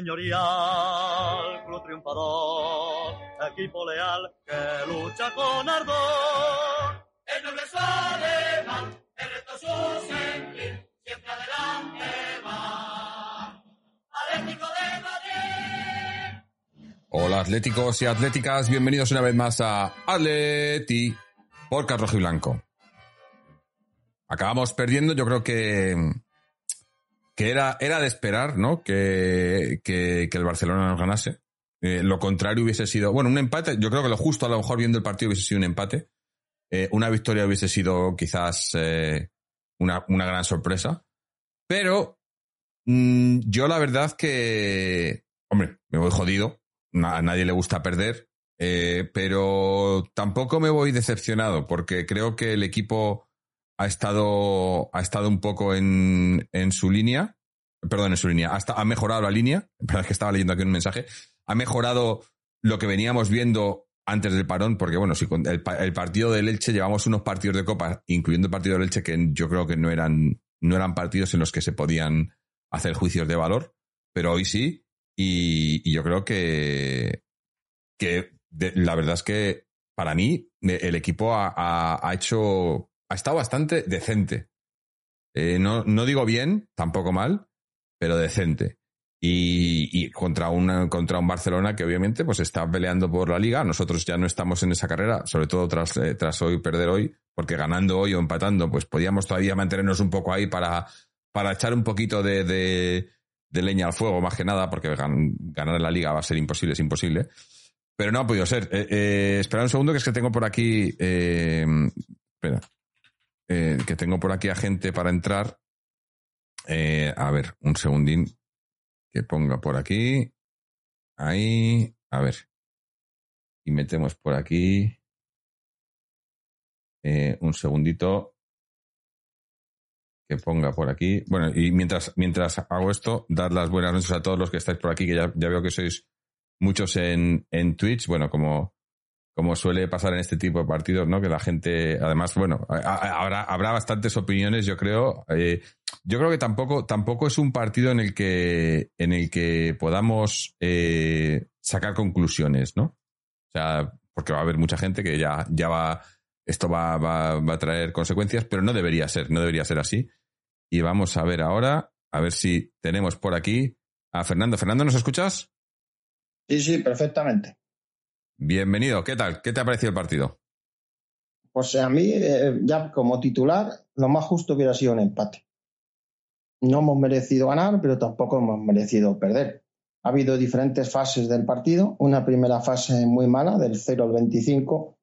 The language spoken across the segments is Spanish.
señorial, club triunfador, equipo leal que lucha con ardor. El noble es alemán, el resto su sentir, siempre adelante va. Atlético de Madrid. Hola atléticos y atléticas, bienvenidos una vez más a Atleti por y Blanco. Acabamos perdiendo, yo creo que, que era, era de esperar, ¿no? Que, que, el Barcelona nos ganase. Eh, lo contrario hubiese sido, bueno, un empate, yo creo que lo justo a lo mejor viendo el partido hubiese sido un empate. Eh, una victoria hubiese sido quizás eh, una, una gran sorpresa. Pero mm, yo la verdad que, hombre, me voy jodido. A nadie le gusta perder. Pero tampoco me voy decepcionado porque creo que el equipo ha estado, ha estado un poco en, en su línea. Perdón, en su línea. Hasta, ha mejorado la línea. Es que estaba leyendo aquí un mensaje. Ha mejorado lo que veníamos viendo antes del parón, porque bueno, si el, pa- el partido del Elche llevamos unos partidos de Copa, incluyendo el partido del Elche, que yo creo que no eran, no eran partidos en los que se podían hacer juicios de valor, pero hoy sí, y, yo creo que, que la verdad es que para mí el equipo ha- ha hecho, ha estado bastante decente. Eh, no, no digo bien, tampoco mal, pero decente. Y, y contra, una, contra un Barcelona que obviamente pues está peleando por la liga. Nosotros ya no estamos en esa carrera, sobre todo tras, eh, tras hoy perder hoy, porque ganando hoy o empatando, pues podíamos todavía mantenernos un poco ahí para, para echar un poquito de, de, leña al fuego, más que nada, porque gan- ganar en la liga va a ser imposible, es imposible. Pero no ha podido ser. Eh, eh, espera un segundo, que es que tengo por aquí. espera. Eh, que tengo por aquí a gente para entrar. Eh, a ver, un segundín. Que ponga por aquí. Ahí. A ver. Y metemos por aquí. Eh, un segundito. Que ponga por aquí. Bueno, y mientras, mientras hago esto, dar las buenas noches a todos los que estáis por aquí, que ya, ya veo que sois muchos en, en Twitch. Bueno, como, como suele pasar en este tipo de partidos, ¿no? Que la gente, además, bueno, habrá, habrá bastantes opiniones, yo creo. Eh, yo creo que tampoco, tampoco es un partido en el que, en el que podamos eh, sacar conclusiones, ¿no? O sea, porque va a haber mucha gente que ya, ya va, esto va, va, va a traer consecuencias, pero no debería ser, no debería ser así. Y vamos a ver ahora, a ver si tenemos por aquí a Fernando. Fernando, ¿nos escuchas? Sí, sí, perfectamente. Bienvenido, ¿qué tal? ¿Qué te ha parecido el partido? Pues a mí, eh, ya como titular, lo más justo hubiera sido un empate. No hemos merecido ganar, pero tampoco hemos merecido perder. Ha habido diferentes fases del partido. Una primera fase muy mala, del 0 al 25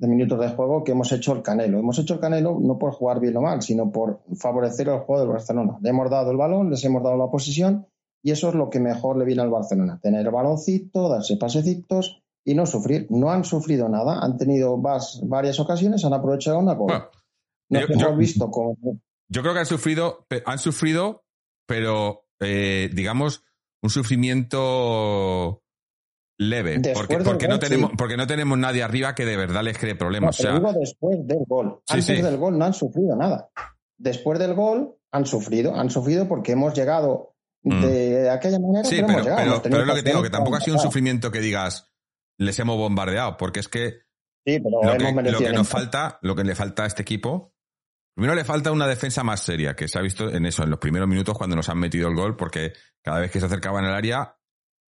de minutos de juego, que hemos hecho el canelo. Hemos hecho el canelo no por jugar bien o mal, sino por favorecer el juego del Barcelona. Le hemos dado el balón, les hemos dado la posición, y eso es lo que mejor le viene al Barcelona. Tener baloncito, darse pasecitos y no sufrir. No han sufrido nada, han tenido vas- varias ocasiones, han aprovechado una gol. Bueno, yo- hemos yo- visto como Yo creo que han sufrido, han sufrido, pero eh, digamos, un sufrimiento leve. Después Porque, porque, no tenemos, sí. porque no tenemos nadie arriba que de verdad les cree No, problemas. pero o sea, digo después del gol. Sí, Antes sí. del gol no han sufrido nada. Después del gol han sufrido. Han sufrido porque hemos llegado de aquella manera, sí, pero, pero, hemos llegado. pero, Hemos pero lo que te digo, que tampoco ha sido un sufrimiento que digas, les hemos bombardeado, porque es que Sí, pero lo que, lo nos falta, lo que le falta a este equipo, primero le falta una defensa más seria, que se ha visto en eso, en los primeros minutos cuando nos han metido el gol, porque cada vez que se acercaban al área,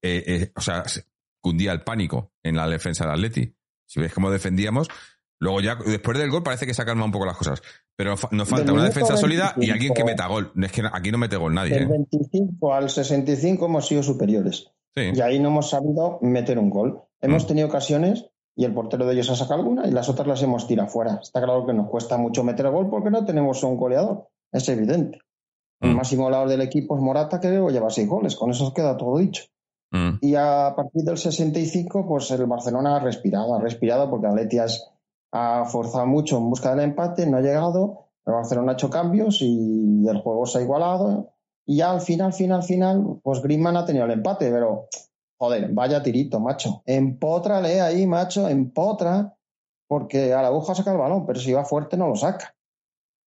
eh, eh, o sea, se- cundía el pánico en la defensa del Atleti. Si ves cómo defendíamos, luego ya después del gol parece que se calman un poco las cosas, pero nos falta una defensa sólida y 25. alguien que meta gol. Es que aquí no mete gol nadie. Del ¿eh? 25 al 65 hemos sido superiores. Sí. Y ahí no hemos sabido meter un gol. Hemos Mm. tenido ocasiones y el portero de ellos ha sacado alguna y las otras las hemos tirado fuera. Está claro que nos cuesta mucho meter el gol porque no tenemos un goleador. Es evidente. El Mm. máximo goleador del equipo es Morata, que luego lleva seis goles. Con eso queda todo dicho. Mm. Y a partir del 65, pues el Barcelona ha respirado, ha respirado porque Atletias ha forzado mucho en busca del empate, no ha llegado. El Barcelona ha hecho cambios y el juego se ha igualado. Y ya al final, final, final, pues Griezmann ha tenido el empate, pero joder, vaya tirito, macho. Empótrale ahí, macho, empotra, porque a la aguja saca el balón, pero si va fuerte no lo saca.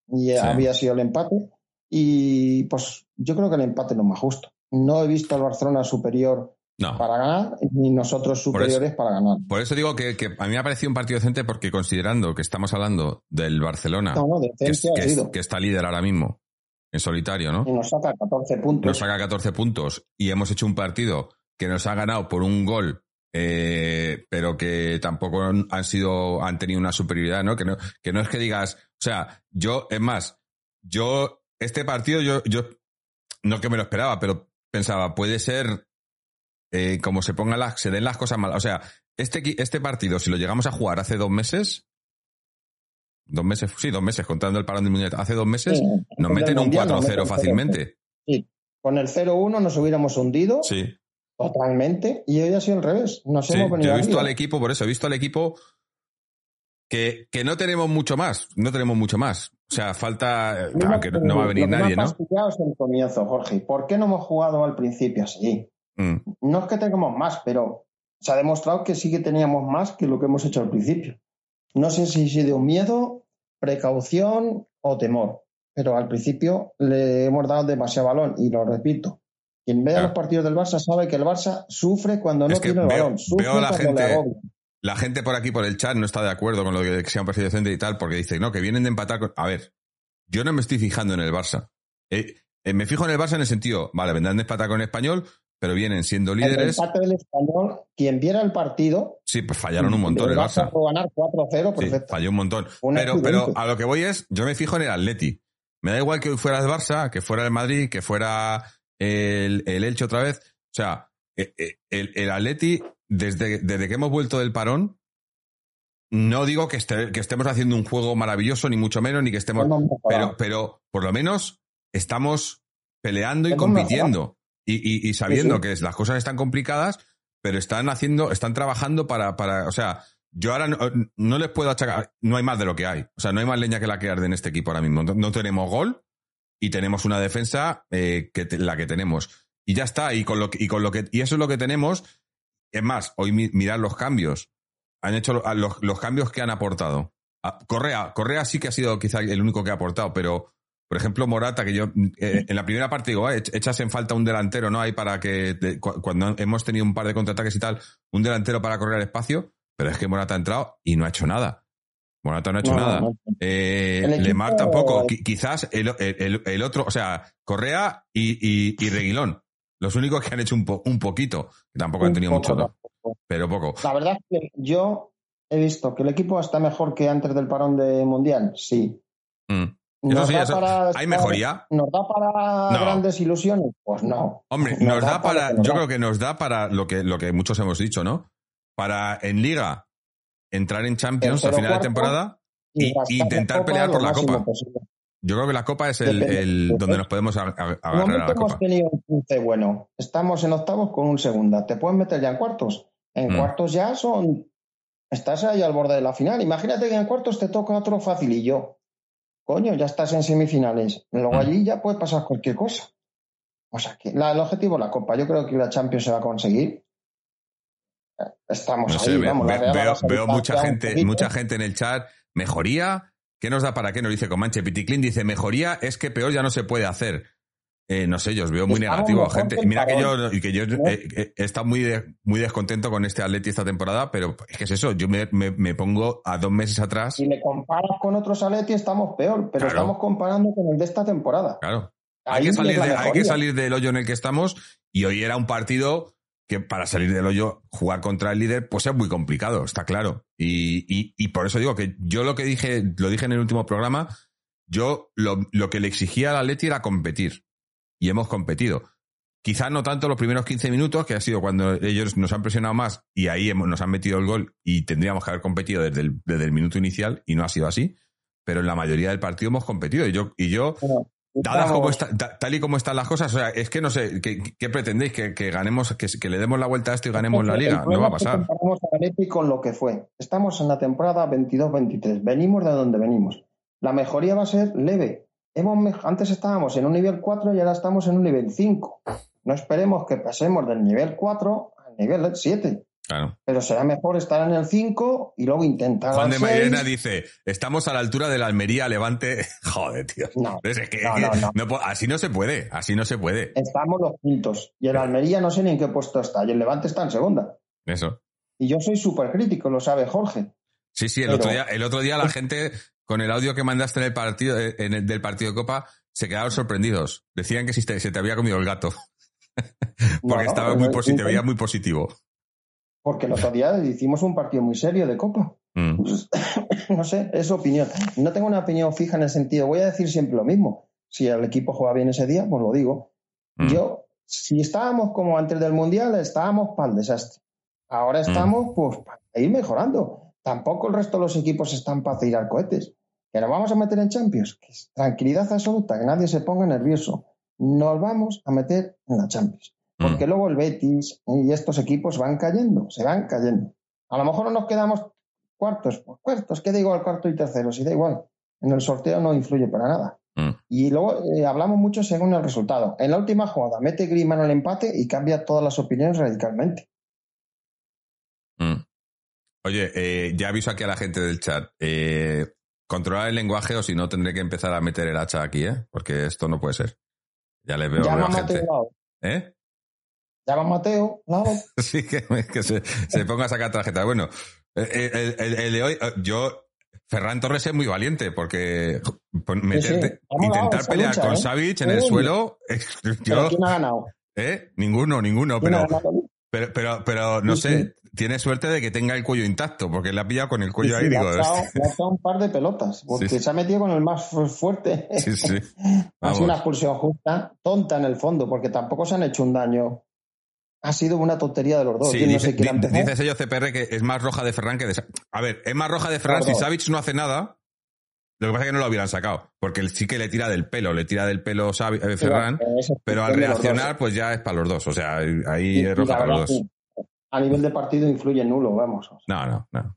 Y Sí. había sido el empate. Y pues yo creo que el empate es lo más justo. no he visto al Barcelona superior No. para ganar, ni nosotros superiores para ganar. Por eso digo que, que a mí me ha parecido un partido decente porque considerando que estamos hablando del Barcelona, No, no, que, es- es- que está líder ahora mismo, en solitario, ¿no? Y nos saca 14 puntos. Nos saca 14 puntos y hemos hecho un partido que nos ha ganado por un gol, eh, pero que tampoco han sido, han tenido una superioridad, ¿no? Que no, que no es que digas, o sea, yo, es más, yo, este partido, yo, yo, no que me lo esperaba, pero pensaba, puede ser, eh, como se pongan las, se den las cosas mal. O sea, este, este partido, si lo llegamos a jugar hace dos meses, dos meses, sí, dos meses, contando el parón del mundial, hace dos meses, Sí, nos meten un Mundial nos 4-0 meten fácilmente. Con el 0-1 nos hubiéramos hundido Sí. Totalmente y hoy ha sido al revés. Nos Sí, hemos venido yo he visto arriba. al equipo, por eso, he visto al equipo que, que no tenemos mucho más, no tenemos mucho más. O sea, falta, claro, que no, va a venir nadie, ¿no? es el comienzo, Jorge. ¿Por qué no hemos jugado al principio así? Mm, No es que tengamos más, pero se ha demostrado que sí que teníamos más que lo que hemos hecho al principio. No sé si ha sido miedo, precaución o temor, pero al principio le hemos dado demasiado balón y lo repito. Quien vea Claro. los partidos del Barça sabe que el Barça sufre cuando no Es que tiene el veo- balón, sufre veo a la gente-. La gente por aquí, por el chat, no está de acuerdo con lo que sea un partido decente y tal, porque dice, no, que vienen de empatar con... A ver, yo no me estoy fijando en el Barça. Eh, eh, me fijo en el Barça en el sentido, vale, vendrán de empatar con el español, pero vienen siendo El líderes. empate del español, quien viera el partido, Sí, pues fallaron un montón el Barça. puede ganar 4-0, Sí, perfecto. falló un montón. Un Pero, pero a lo que voy es, yo me fijo en el Atleti. Me da igual que hoy fuera el Barça, que fuera el Madrid, que fuera el, el Elche otra vez. O sea, eh, eh, el, el Atleti, desde, desde que hemos vuelto del parón, no digo que, este- que estemos haciendo un juego maravilloso, ni mucho menos, ni que estemos... Pero, pero por lo menos estamos peleando y compitiendo. Y, y- y sabiendo Sí, sí. que las cosas están complicadas, pero están haciendo, están trabajando para, para, o sea, yo ahora no, no les puedo achacar, no hay más de lo que hay. O sea, no hay más leña que la que arde en este equipo ahora mismo. No, no tenemos gol y tenemos una defensa eh, que te- la que tenemos. Y ya está, y con lo que, y con lo que, y eso es lo que tenemos. Es más, hoy mi- mirad los cambios. Han hecho los, los cambios que han aportado. Correa, Correa sí que ha sido quizá el único que ha aportado, pero por ejemplo, Morata, que yo eh, en la primera parte digo, "Ah, ech- echas en falta un delantero, ¿no? Hay para que te- cu- cuando hemos tenido un par de contraataques y tal, un delantero para correr espacio, pero es que Morata ha entrado y no ha hecho nada. Morata no ha hecho No, nada. no. Eh, equipo- Lemar tampoco. Qui- quizás el, el- otro, o sea, Correa y, y, y Reguilón. Los únicos que han hecho un, po- un poquito. Que tampoco han tenido poco, mucho, tampoco. pero poco. La verdad es que yo he visto que el equipo está mejor que antes del parón de Mundial, sí. Mm. Eso ¿Nos sí, da eso- para hay mejoría. ¿Nos da para No. grandes ilusiones? Pues no. Hombre, Nos nos da da para yo creo que nos da para lo que, lo que muchos hemos dicho, ¿no? Para en Liga entrar en Champions a final de temporada. y- intentar pelear por la Copa. posible. Yo creo que la Copa es el, donde nos podemos agarrar a hemos tenido un 15 bueno. Estamos en octavos con un segunda. Te pueden meter ya en cuartos. En Mm. cuartos ya son. Estás ahí al borde de la final. Imagínate que en cuartos te toca otro facilillo. Coño, ya estás en semifinales. Luego Mm. allí ya puede pasar cualquier cosa. O sea que la- el objetivo es la Copa. Yo creo que la Champions se va a conseguir. Eh, Estamos No ahí, sé, ve- vamos. la ve- veo, mucha gente, mucha gente en el chat. ¿Mejoría? ¿Qué nos da para qué? Nos dice Comanche. Piticlin dice, mejoría es que peor ya no se puede hacer. Eh, no sé, yo os veo muy Estamos negativo, mejor gente. Mira que yo, que yo ¿No? eh, eh, he estado muy, de- muy descontento con este Atleti esta temporada, pero es que es eso, yo me, me- me pongo a dos meses atrás. Si le comparas con otros Atleti estamos peor, pero Claro. estamos comparando con el de esta temporada. Claro. Ahí Hay que, salir de- hay que salir del hoyo en el que estamos y hoy era un partido que para salir del hoyo, jugar contra el líder, pues es muy complicado, está claro. Y, y- por eso digo que yo lo que dije, lo dije en el último programa, yo lo, lo que le exigía al Atleti era competir. Y hemos competido. Quizás no tanto los primeros 15 minutos, que ha sido cuando ellos nos han presionado más y ahí nos han metido el gol y tendríamos que haber competido desde el, desde el minuto inicial y no ha sido así. Pero en la mayoría del partido hemos competido y yo, y yo Dadas estamos- como está- ta- tal y como están las cosas, o sea, es que no sé, ¿qué, qué pretendéis? ¿Que, que ganemos, que, que le demos la vuelta a esto y ganemos la liga? No va a pasar. Comparamos a Atleti con lo que fue. Estamos en la temporada 22-23. Venimos de donde venimos. La mejoría va a ser leve. Hemos Antes estábamos en un nivel 4 y ahora estamos en un nivel 5. No esperemos que pasemos del nivel 4 al nivel 7. Claro. Pero será mejor estar en el 5 y luego intentar. Juan de. Mairena dice, estamos a la altura de la Almería Levante. Joder, tío. No, Es que- no, no, así no se puede, así no se puede. Estamos los quintos. Y el Almería no sé ni en qué puesto está. Y el Levante está en segunda. Eso. Y yo soy súper crítico, lo sabe Jorge. Sí, sí, el, Pero- otro día, el otro día la gente, con el audio que mandaste en el partido, eh, en el, del partido de Copa, se quedaron sorprendidos. Decían que si te- se te había comido el gato. Porque estaba muy positivo, te no, veía muy positivo. Porque el otro día hicimos un partido muy serio de Copa. Mm. Pues, no sé, es opinión. No tengo una opinión fija en el sentido. Voy a decir siempre lo mismo. Si el equipo juega bien ese día, pues lo digo. Mm. Yo, si estábamos como antes del Mundial, estábamos para el desastre. Ahora estamos, pues, para ir mejorando. Tampoco el resto de los equipos están para tirar cohetes. Que nos vamos a meter en Champions. Que es tranquilidad absoluta, que nadie se ponga nervioso. Nos vamos a meter en la Champions. Porque luego el Betis y estos equipos van cayendo, se van cayendo. A lo mejor no nos quedamos cuartos, pues cuartos, ¿qué digo al cuarto y tercero? Si da igual. En el sorteo no influye para nada. Mm. Y luego eh, hablamos mucho según el resultado. En la última jugada mete Griezmann al empate y cambia todas las opiniones radicalmente. Mm. Oye, eh, ya aviso aquí a la gente del chat. Eh, controlar el lenguaje o si no tendré que empezar a meter el hacha aquí, ¿eh? Porque esto no puede ser. Ya le veo, veo a a gente. ¿Eh? Llama a Mateo Lao. Sí, que, que se, se ponga a sacar tarjeta. Bueno, eh, el, el- el de hoy, eh, yo, Ferran Torres es muy valiente porque meterte- sí. Intentar pelear lucha, con ¿eh? Savic en el suelo, eh, yo, ¿quién ha ganado? ¿eh? Ninguno, ninguno, ¿Quién ha pero, pero, pero, pero no sé, tiene suerte de que tenga el cuello intacto, porque le ha pillado con el cuello ahí, le, ha echado, un par de pelotas, porque se ha metido con el más fu- fuerte. sí, sí. Ha sido una expulsión justa, tonta en el fondo, porque tampoco se han hecho un daño. Ha sido una tontería de los dos. Sí, Yo no dice, sé quién dice sello CPR que es más roja de Ferran que de A ver, es más roja de Ferran si. Savic no hace nada. Lo que pasa es que no lo hubieran sacado, porque él sí que le tira del pelo, le tira del pelo Savi- eh, Ferran, pero al reaccionar pues ya es para los dos, o sea, ahí Y- es roja para los dos. A nivel de partido influye nulo, vamos. No, no, no.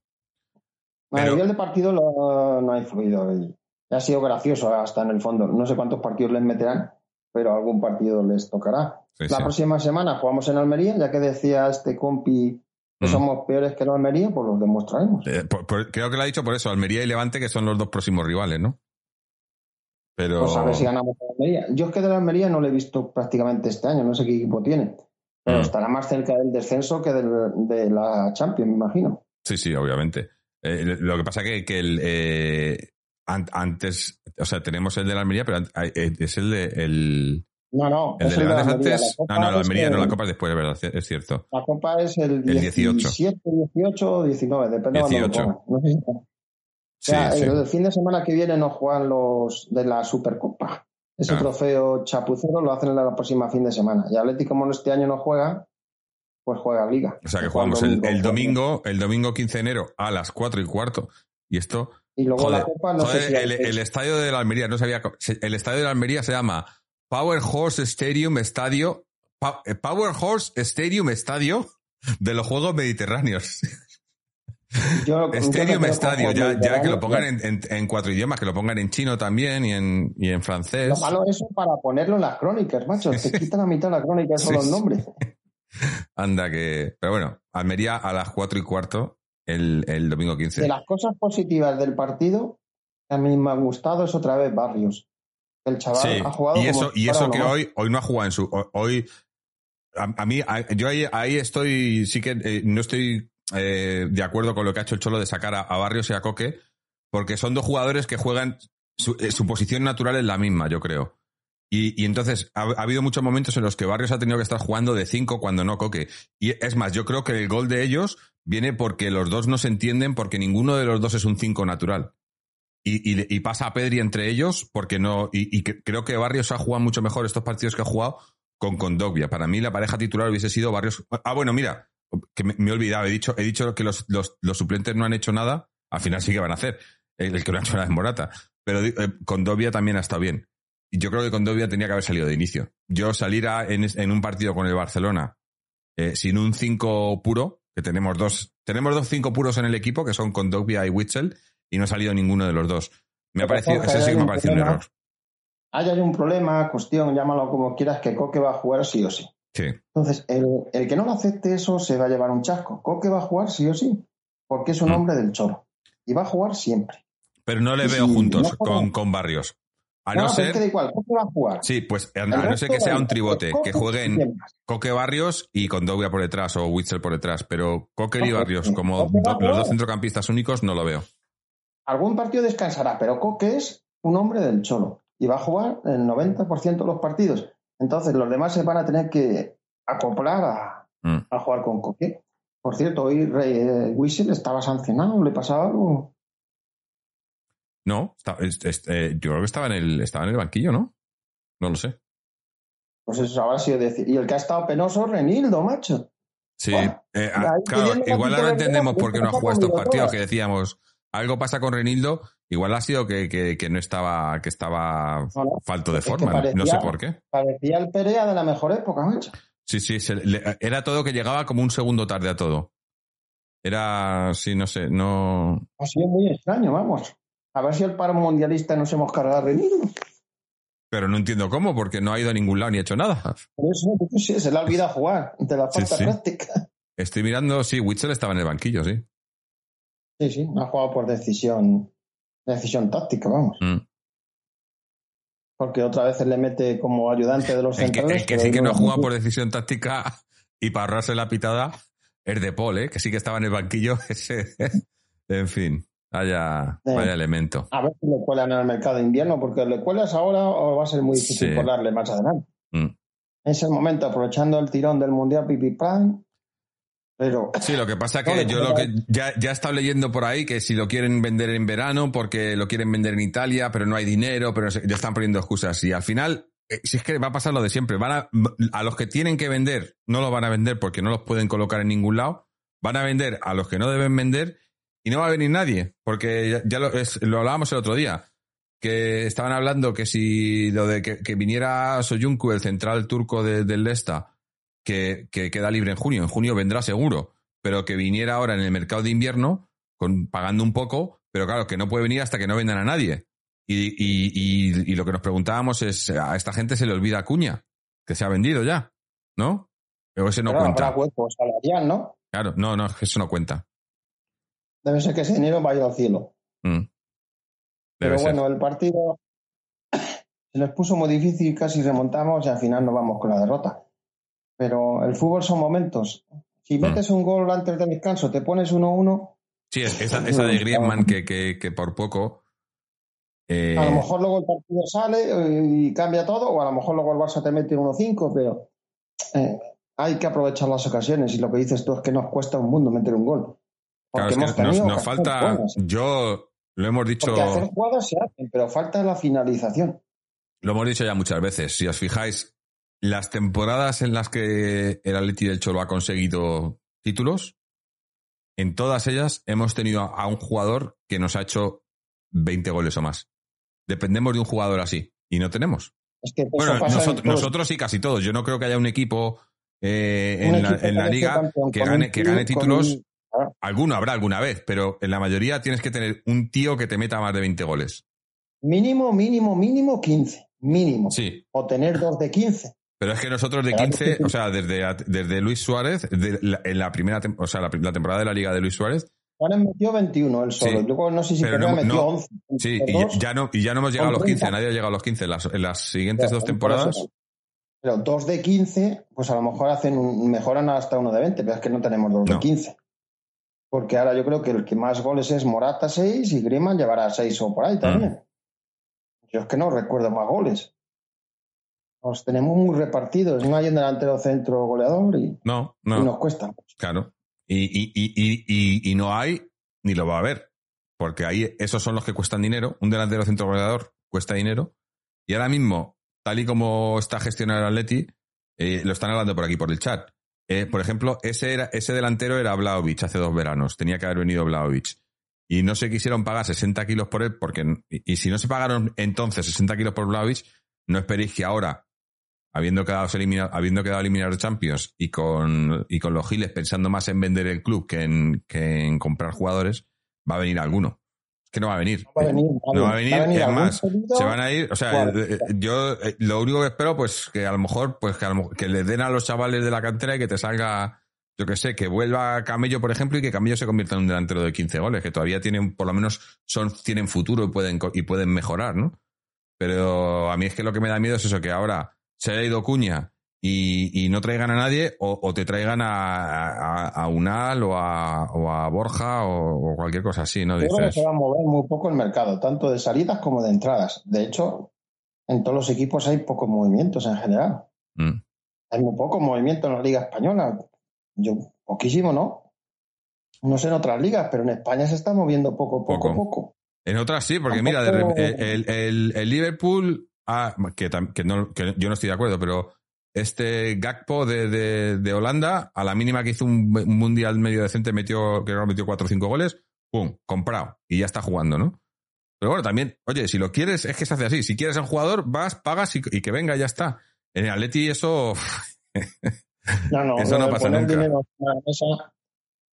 A nivel de partido lo- no ha influido. y ha sido gracioso hasta en el fondo. No sé cuántos partidos les meterán, pero algún partido les tocará. Sí, La sí. próxima semana jugamos en Almería, ya que decía este compi que Mm. somos peores que en Almería, pues los demostraremos. Eh, por- por- creo que lo ha dicho por eso, Almería y Levante, que son los dos próximos rivales, ¿no? Pero Pues a ver si ganamos en Almería. Yo es que de la Almería no lo he visto prácticamente este año, no sé qué equipo tiene. Pero Mm. estará más cerca del descenso que del- de la Champions, me imagino. sí, sí, obviamente. Eh, lo que pasa que, que el, eh, an- antes, o sea, tenemos el de la Almería, pero es el de el, No, no, el de de antes. La No, no, la Almería no, la Copa es después, es verdad, es cierto. La Copa es el, El 18. 17, 18 o 19, depende de cuándo lo 18. pongan. No sé si- O Sí, sea, sí. el fin de semana que viene nos juegan los de la Supercopa. Ese Ah. trofeo chapucero lo hacen la próxima fin de semana. Y Atlético, como este año no juega, pues juega Liga. O sea que jugamos el, el domingo, el domingo 15 de enero a las 4 y cuarto. Y esto, Y luego joder, la Copa, no joder, sé si el, el estadio de la Almería, no sabía, el estadio de la Almería se llama Power Horse Stadium Estadio, eh, Power Horse Stadium Estadio de los Juegos Mediterráneos. yo- yo Stadium creo Estadio, ya, que lo pongan en, en- en cuatro idiomas, que lo pongan en chino también y en, y en francés. Lo malo es eso para ponerlo en las crónicas, macho. Te quitan la mitad de la crónica Sí, solo el sí. nombre. Anda que. Pero bueno, Almería a las cuatro y cuarto el, el domingo 15. De las cosas positivas del partido, a mí me ha gustado es otra vez Barrios. El chaval Sí, ha jugado y eso, y eso que más. hoy, hoy no ha jugado en su. ho- Hoy. A, a mí, a- yo ahí, ahí estoy. Sí que eh, no estoy eh, de acuerdo con lo que ha hecho el Cholo de sacar a, a Barrios y a Coque, porque son dos jugadores que juegan. Su, eh, su posición natural es la misma, yo creo. Y, y entonces ha, ha habido muchos momentos en los que Barrios ha tenido que estar jugando de cinco cuando no Coque. Y es más, yo creo que el gol de ellos viene porque los dos no se entienden, porque ninguno de los dos es un cinco natural. Y, y- pasa a Pedri entre ellos porque no. Y, creo que Barrios ha jugado mucho mejor estos partidos que ha jugado con Condogbia. Para mí, la pareja titular hubiese sido Barrios. Ah, bueno, mira, que me, he olvidado. He dicho, he dicho que los, suplentes no han hecho nada. Al final sí que van a hacer. El, que no ha hecho nada es Morata. Pero eh, Condovia también ha estado bien. Y yo creo que Condovia tenía que haber salido de inicio. Yo salir a- en un partido con el Barcelona eh, sin un 5 puro, que tenemos dos, tenemos dos 5 puros en el equipo, que son Condovia y Witzel, y no ha salido ninguno de los dos. Me ha Pero, parecido, ese sí que me ha hay parecido un error. Ahí hay un problema, cuestión, llámalo como quieras, que Coque va a jugar sí o sí. Sí. Entonces, el, el que no lo acepte eso se va a llevar un chasco. Coque va a jugar sí o sí, porque es un Mm. hombre del choro. Y va a jugar siempre. Pero no le Y veo si juntos no con, con Barrios. A no, ser. que da igual, Coque va a jugar. Sí, pues a, no ser que sea un tribote, que jueguen. Coque Barrios y con Dobia por detrás o Witzel por detrás, pero Coque y Coque, Barrios como do- los dos centrocampistas únicos no lo veo. Algún partido descansará, pero Coque es un hombre del cholo y va a jugar el 90% de los partidos. Entonces, los demás se van a tener que acoplar a, Mm. a jugar con Coque. Por cierto, hoy Rey, eh, estaba sancionado, le pasaba algo. No, está- es- es- eh, yo creo que estaba en el estaba en el banquillo, ¿no? No lo sé. Pues eso habrá sido decir. Y el que ha estado penoso, Renildo, macho. Sí, Bueno, eh, ah, claro, igual ahora entendemos por qué no ha jugado estos partidos todas. que decíamos algo pasa con Renildo, igual ha sido que, que- que no estaba que estaba falto de es forma, no sé por qué. Parecía el Perea de la mejor época, macho. Sí, sí, se le- era todo que llegaba como un segundo tarde a todo. Era, sí, no sé, no. Ha sido muy extraño, vamos. A ver si el paro mundialista nos hemos cargado a Renildo. Pero no entiendo cómo, porque no ha ido a ningún lado ni ha hecho nada. Por eso, sí, se le ha olvidado jugar, de la Sí, falta sí. práctica. Estoy mirando, sí, Witzel estaba en el banquillo, sí. Sí, sí, ha jugado por decisión, decisión táctica, vamos. Mm. Porque otra vez le mete como ayudante de los El que, centrales. el que sí que no ha jugado por decisión táctica y para ahorrarse la pitada es de Paul, ¿eh? que sí que estaba en el banquillo. Ese, en fin, vaya, Sí. vaya elemento. A ver si le cuelan en el mercado de invierno, porque le cuelas ahora o va a ser muy difícil Sí. colarle más adelante. Mm. Es el momento, aprovechando el tirón del Mundial Pipi Pan. Pero Sí, lo que pasa No, que yo lo que ya, ya he estado leyendo por ahí que si lo quieren vender en verano porque lo quieren vender en Italia, pero no hay dinero, pero ya están poniendo excusas. Y al final, eh, si es que va a pasar lo de siempre, van a, a los que tienen que vender, no los van a vender porque no los pueden colocar en ningún lado, van a vender a los que no deben vender y no va a venir nadie, porque ya, ya lo, es- lo hablábamos el otro día, que estaban hablando que si lo de que, que viniera Soyuncu, el central turco de- del Lesta, que, que queda libre en junio. En junio vendrá seguro, pero que viniera ahora en el mercado de invierno, con, pagando un poco, pero claro, que no puede venir hasta que no vendan a nadie. Y, y, y, y lo que nos preguntábamos es, a esta gente se le olvida Acuña, que se ha vendido ya, ¿no? Pero ese no pero cuenta. habrá hueco salarial, ¿no? Claro, no, no, eso no cuenta. Debe ser que ese dinero va a ir al cielo. Mm. Pero ser. bueno, el partido se nos puso muy difícil, casi remontamos y al final nos vamos con la derrota. Pero el fútbol son momentos. Si Mm. metes un gol antes del descanso, te pones 1-1, Sí, es- esa, esa de Griezmann que, que, que por poco... eh, a lo mejor luego el partido sale eh, y cambia todo, o a lo mejor luego el Barça te mete 1-5, pero eh, hay que aprovechar las ocasiones. Y lo que dices tú es que nos cuesta un mundo meter un gol. claro, Porque es que nos, falta... buenas. Yo lo hemos dicho... Porque hacer jugadas se hacen, pero falta la finalización. Lo hemos dicho ya muchas veces. Si os fijáis, las temporadas en las que el Atleti del Cholo ha conseguido títulos, en todas ellas hemos tenido a un jugador que nos ha hecho 20 goles o más. Dependemos de un jugador así y no tenemos. Es que eso Bueno, nosotros, nosotros sí, casi todos. Yo no creo que haya un equipo eh, Un en, la, en liga campeón que gane, que gane títulos. Ah, Alguno habrá alguna vez, pero en la mayoría tienes que tener un tío que te meta más de 20 goles. Mínimo, mínimo, mínimo 15. Mínimo. Sí, O tener dos de 15. Pero es que nosotros de Claro, 15, sí. o sea, desde, desde Luis Suárez, de la- en la primera, o sea, la, la temporada de la Liga de Luis Suárez, Juanes metió 21 él solo. Sí. Luego no sé si Pero no- metió no. 11. sí, Entre y ya, no, y ya no hemos llegado a los Con 15, 30. nadie ha llegado a los 15. En las, en las siguientes pero dos por temporadas, Pero dos de 15, pues a lo mejor hacen un- mejoran hasta uno de 20, pero es que no tenemos dos No. de 15. Porque ahora yo creo que el que más goles es Morata 6 y Griezmann llevará 6 o por ahí también. Yo es que no recuerdo más goles. Los tenemos muy repartidos. No hay un delantero centro goleador y, no, y nos cuesta. claro. Y, y, y, y, y- y no hay, ni lo va a haber. Porque ahí esos son los que cuestan dinero. Un delantero centro goleador cuesta dinero. Y ahora mismo, tal y como está gestionado el Atleti, eh, lo están hablando por aquí, por el chat. Eh, por ejemplo, ese, era, ese delantero era Vlaovic hace dos veranos. Tenía que haber venido Vlaovic. Y no se quisieron pagar 60 kilos por él, porque. Y, y si no se pagaron entonces 60 kilos por Vlaovic, no esperéis que ahora, habiendo quedado, eliminado, habiendo quedado eliminado Champions y con, y con los giles pensando más en vender el club que en, que en comprar jugadores, va a venir alguno. que no va a venir. No va a venir, No va a venir, es más, se van a ir, o sea, eh, eh, yo eh, lo único que espero, pues que a lo mejor, pues que, a lo que le den a los chavales de la cantera y que te salga, yo que sé, que vuelva Camello, por ejemplo, y que Camello se convierta en un delantero de 15 goles, que todavía tienen, por lo menos, son, tienen futuro y pueden, y pueden mejorar, ¿no? Pero a mí es que lo que me da miedo es eso, que ahora se haya ido Cuña y, y no traigan a nadie, o, o te traigan a, a, a Unal o a, o a Borja o, o cualquier cosa así, ¿no? Yo creo que se va a mover muy poco el mercado, tanto de salidas como de entradas. De hecho, en todos los equipos hay pocos movimientos en general. mm. Hay muy poco movimiento en la Liga Española. Yo, poquísimo, ¿no? No sé en otras ligas, pero en España se está moviendo poco, poco, Poco. poco. En otras sí, porque Tampoco- mira, el- el Liverpool, ah, que, no- que yo no estoy de acuerdo, pero este Gakpo de, de- de Holanda, a la mínima que hizo un, un mundial medio decente, metió, creo que metió 4 o 5 goles, ¡pum! Comprado. Y ya está jugando, ¿no? Pero bueno, también, oye, si lo quieres, es que se hace así. Si quieres a un jugador, vas, pagas y, y que venga, ya está. En el Atleti eso... No, no, Eso no de pasa nunca. mesa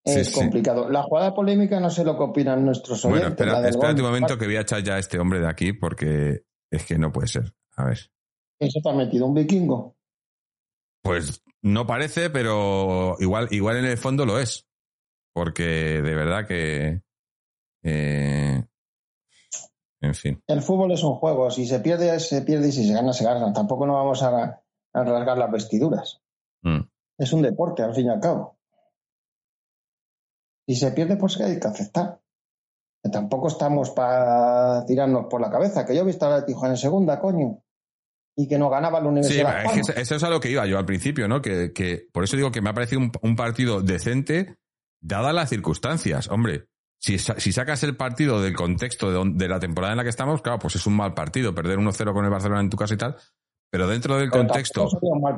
es Sí, sí. complicado. La jugada polémica no sé lo que opinan nuestros Bueno, oyentes. espera, la del espérate un momento que voy a echar ya a este hombre de aquí porque es que no puede ser. A ver. Eso te ha metido un vikingo. Pues no parece, pero igual, igual en el fondo lo es. Porque de verdad que. eh, en fin. El fútbol es un juego. Si se pierde, se pierde y si se gana, se gana. Tampoco no vamos a, a rasgar las vestiduras. Mm. Es un deporte, al fin y al cabo. Si se pierde, pues hay que aceptar. Tampoco estamos para tirarnos por la cabeza. Que yo he visto a la Tijuana en segunda, coño. Y que no ganaba la Sí, Universidad. de es que eso- es a lo que iba yo al principio, ¿no? Que, que por eso digo que me ha parecido un, un partido decente, dadas las circunstancias. Hombre, si, si sacas el partido del contexto de, de la temporada en la que estamos, claro, pues es un mal partido, perder 1-0 con el Barcelona en tu casa y tal. Pero dentro del Pero contexto.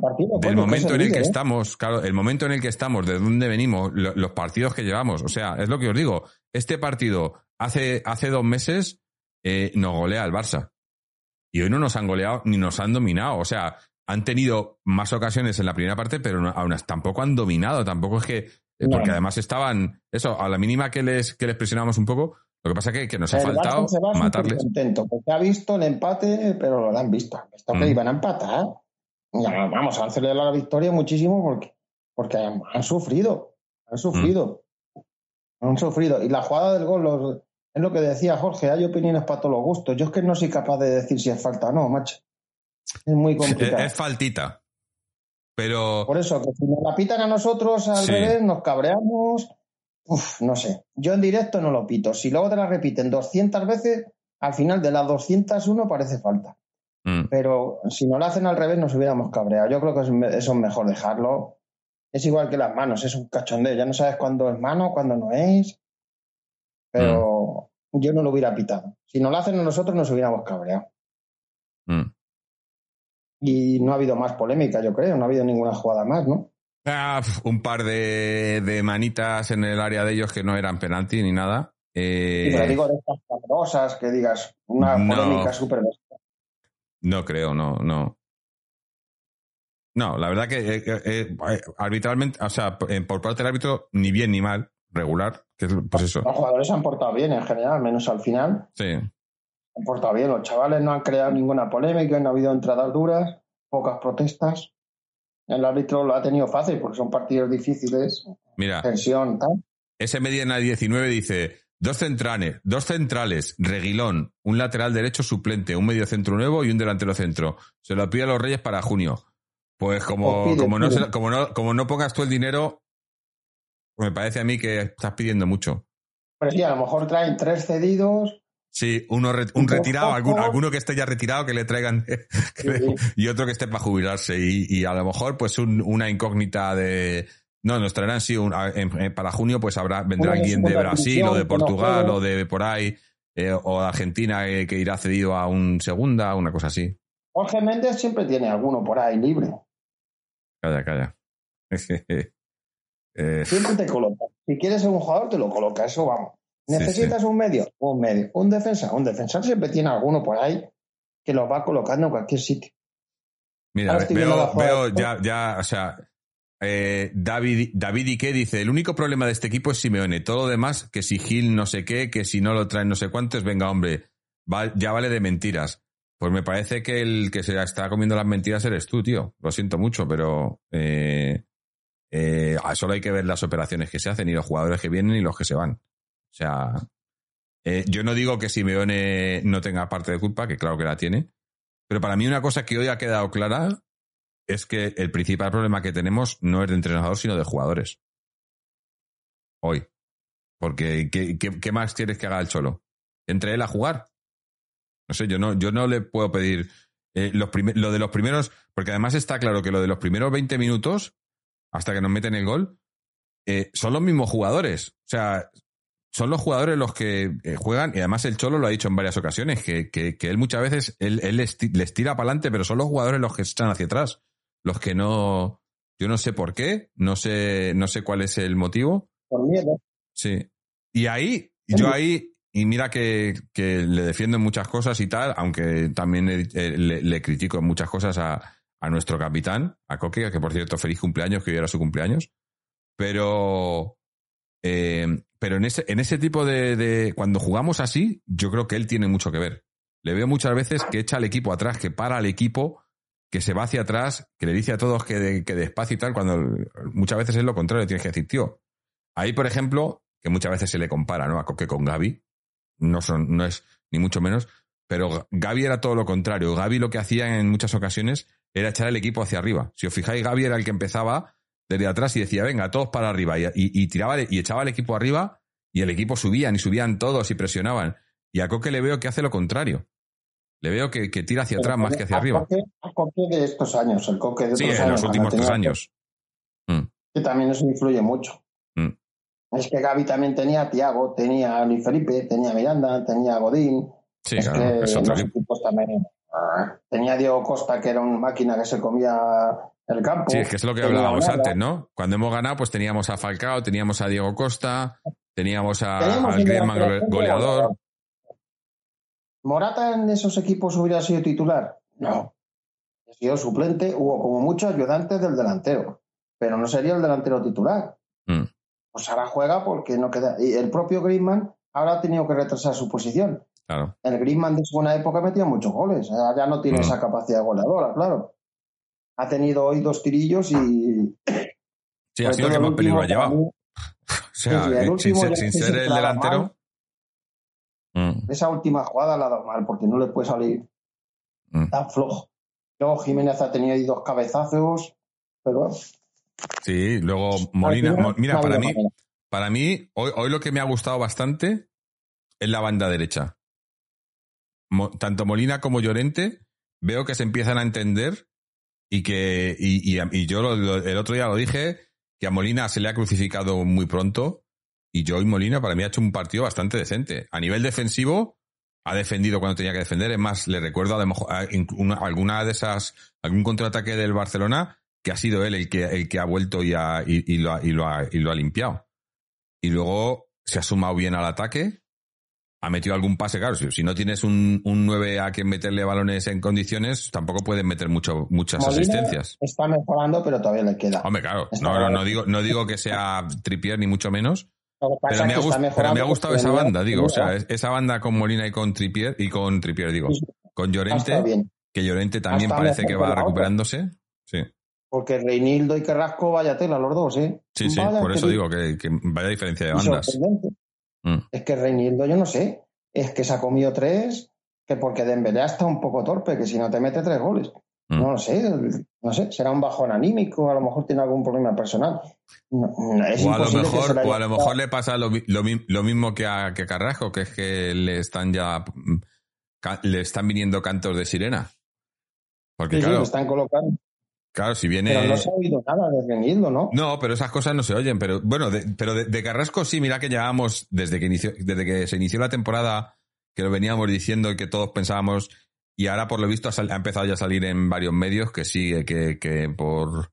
partido, del momento en el que ¿eh? estamos, claro, el momento en el que estamos, de dónde venimos, lo- los partidos que llevamos. O sea, es lo que os digo. Este partido hace, hace dos meses eh, nos golea el Barça. Y hoy no nos han goleado ni nos han dominado. O sea, han tenido más ocasiones en la primera parte, pero no- aún tampoco han dominado. Tampoco es que. eh, No. Porque además estaban. Eso, a la mínima que les, que les presionamos un poco, lo que pasa es que, que nos ha El faltado se va matarles. contento, porque ha visto el empate, pero lo han visto. Esto que Mm. iban a empatar. Ya, vamos a celebrar la victoria muchísimo porque, porque han, han sufrido. Han sufrido. Mm. Han sufrido. Y la jugada del gol los- es lo que decía Jorge. Hay opiniones para todos los gustos. Yo es que no soy capaz de decir si es falta o no, macho. Es muy complicado. es faltita. Pero. Por eso, que si nos la pitan a nosotros al Sí. revés, nos cabreamos. Uf, no sé. Yo en directo no lo pito. Si luego te la repiten 200 veces, al final de las 201 parece falta. mm, Pero si no lo hacen al revés, nos hubiéramos cabreado. Yo creo que eso es mejor dejarlo. Es igual que las manos, es un cachondeo. Ya no sabes cuándo es mano, cuándo no es. Pero yo no lo hubiera pitado. Si no lo hacen a nosotros, nos hubiéramos cabreado. mm. Y no ha habido más polémica, yo creo. No ha habido ninguna jugada más, ¿no? Ah, un par de, de manitas en el área de ellos que no eran penalti ni nada. Eh, Y pero digo de estas cabrosas que digas una No. polémica súper bestia. no creo, no, no. No, la verdad que eh, eh, arbitralmente, o sea, por parte del árbitro, ni bien ni mal, regular, que es pues eso. Los jugadores se han portado bien en general, menos al final. Sí. Se han portado bien. Los chavales no han creado ninguna polémica, no ha habido entradas duras, pocas protestas. El árbitro lo ha tenido fácil porque son partidos difíciles, Mira, tensión, tal. ese Medina 19 dice, dos centrales, dos centrales, Reguilón, un lateral derecho suplente, un medio centro nuevo y un delantero centro. Se lo pide a los Reyes para junio. Pues como, pide, como, no, pide. como, no, como no pongas tú el dinero, me parece a mí que estás pidiendo mucho. Pero sí, a lo mejor traen tres cedidos. Sí, uno re- un retirado, alguno que esté ya retirado, que le traigan, que le- Sí. y otro que esté para jubilarse. Y, y a lo mejor, pues, un- una incógnita de. No, nos traerán, sí, un- a- en- en- para junio, pues habrá, vendrá alguien de Brasil o de Portugal o de por ahí, eh, o de Argentina eh, que irá cedido a un segunda, una cosa así. Jorge Méndez siempre tiene alguno por ahí libre. Calla, calla. Eh, Siempre te coloca. Si quieres ser un jugador, te lo coloca. Eso vamos. Sí, ¿Necesitas un medio? Un medio. ¿Un defensa? Un defensor siempre tiene alguno por ahí que los va colocando en cualquier sitio. Mira, Ahora veo, veo ya, ya, o sea, eh, David, David Ike dice, el único problema de este equipo es Simeone. Todo lo demás, que si Gil no sé qué, que si no lo traen no sé cuántos, venga hombre, ya vale de mentiras. Pues me parece que el que se está comiendo las mentiras eres tú, tío. Lo siento mucho, pero eh, eh, solo hay que ver las operaciones que se hacen y los jugadores que vienen y los que se van. O sea, eh, yo no digo que Simeone no tenga parte de culpa, que claro que la tiene, pero para mí una cosa que hoy ha quedado clara es que el principal problema que tenemos no es de entrenador, sino de jugadores. Hoy. Porque, ¿qué, más quieres que haga el Cholo? ¿Entre él a jugar? No sé, yo no, yo no le puedo pedir eh, lo de los primeros, porque además está claro que lo de los primeros 20 minutos, hasta que nos meten el gol, eh, son los mismos jugadores. O sea, son los jugadores los que eh, juegan, y además el Cholo lo ha dicho en varias ocasiones, que, que, él muchas veces él, les, tira para adelante, pero son los jugadores los que están hacia atrás los que no. Yo no sé por qué, no sé, no sé cuál es el motivo. Por miedo. Sí. Y ahí, yo ahí, y mira que, que le defiendo en muchas cosas y tal, aunque también eh, le, critico en muchas cosas a, a, nuestro capitán, a Coque, que por cierto, feliz cumpleaños, que hoy era su cumpleaños. Pero. Eh, pero en ese, en ese tipo de, de. Cuando jugamos así, yo creo que él tiene mucho que ver. Le veo muchas veces que echa al equipo atrás, que para al equipo que se va hacia atrás, que le dice a todos que, que despacio y tal, cuando muchas veces es lo contrario, tienes que decir, tío. Ahí, por ejemplo, que muchas veces se le compara, ¿no? A Coque con Gaby. No son, no es ni mucho menos, pero Gaby era todo lo contrario. Gaby lo que hacía en muchas ocasiones era echar el equipo hacia arriba. Si os fijáis, Gaby era el que empezaba desde atrás y decía, venga, todos para arriba. Y, tiraba y echaba el equipo arriba y el equipo subían y subían todos y presionaban. Y a Coque le veo que hace lo contrario. Le veo que, tira hacia atrás más que hacia arriba. El coque de estos años, el coque de sí, en los últimos tres años. Mm. Que también eso influye mucho. Mm. Es que Gaby también tenía a Tiago, tenía a Luis Felipe, tenía a Miranda, tenía a Godín. Sí, claro, es otro también. Ah, tenía Diego Costa, que era una máquina que se comía el campo. Sí, es que es lo que hablábamos antes, ¿no? Cuando hemos ganado, pues teníamos a Falcao, teníamos a Diego Costa, teníamos a, al Griezmann goleador. ¿Morata en esos equipos hubiera sido titular? No. Ha sido suplente, hubo como muchos ayudantes del delantero, pero no sería el delantero titular. Mm. Pues ahora juega porque no queda. Y el propio Griezmann ahora ha tenido que retrasar su posición. Claro. El Griezmann de su buena época metía muchos goles. Ya no tiene mm. esa capacidad goleadora, claro. Ha tenido hoy dos tirillos y. Sí, ha sido el que más peligro ha llevado. o sea, sin, ser, el delantero. Mm. Esa última jugada la ha dado mal porque no le puede salir mm. tan flojo. Luego Jiménez ha tenido ahí dos cabezazos, pero. Sí, luego Molina. mira, para mí, para mí, hoy, hoy lo que me ha gustado bastante es la banda derecha. tanto Molina como Llorente veo que se empiezan a entender y que. Y, y, yo el otro día lo dije, que a Molina se le ha crucificado muy pronto y Joey Molina para mí ha hecho un partido bastante decente. A nivel defensivo, ha defendido cuando tenía que defender. Es más, le recuerdo a lo mejor alguna de esas, algún contraataque del Barcelona que ha sido él el que, el que ha vuelto y, ha, y, lo ha, y, lo ha, y lo ha limpiado. Y luego se ha sumado bien al ataque, ha metido algún pase, claro, si, no tienes un, un 9 a quien meterle balones en condiciones, tampoco puedes meter mucho, muchas asistencias. Está mejorando, pero todavía le queda. Hombre, claro, no, no, digo, no digo que sea tripier ni mucho menos, pero me, ha, gustado esa banda, digo, o sea, esa banda con Molina y con Tripier, y con Tripier, digo, con Llorente, que Llorente también parece que va recuperándose. Sí. Porque Reinildo y Carrasco, vaya tela los dos, ¿eh? Sí, sí, por eso digo que, vaya diferencia de bandas. Mm. Es que Reinildo, yo no sé, es que se ha comido tres, que porque Dembélé está un poco torpe, que si no te mete tres goles. Mm. No lo sé, no sé, será un bajón anímico, a lo mejor tiene algún problema personal. o, a lo mejor, o a lo mejor le pasa lo, mismo que a, que Carrasco, que es que le están ya mm, le están viniendo cantos de sirena. Porque claro, están colocando. Claro, si viene. Pero no se ha oído nada de ¿no? No, pero esas cosas no se oyen. Pero bueno, pero de, Carrasco sí, mira que llevábamos desde que inició, desde que se inició la temporada, que lo veníamos diciendo y que todos pensábamos y ahora, por lo visto, ha, empezado ya a salir en varios medios que sí, que, que por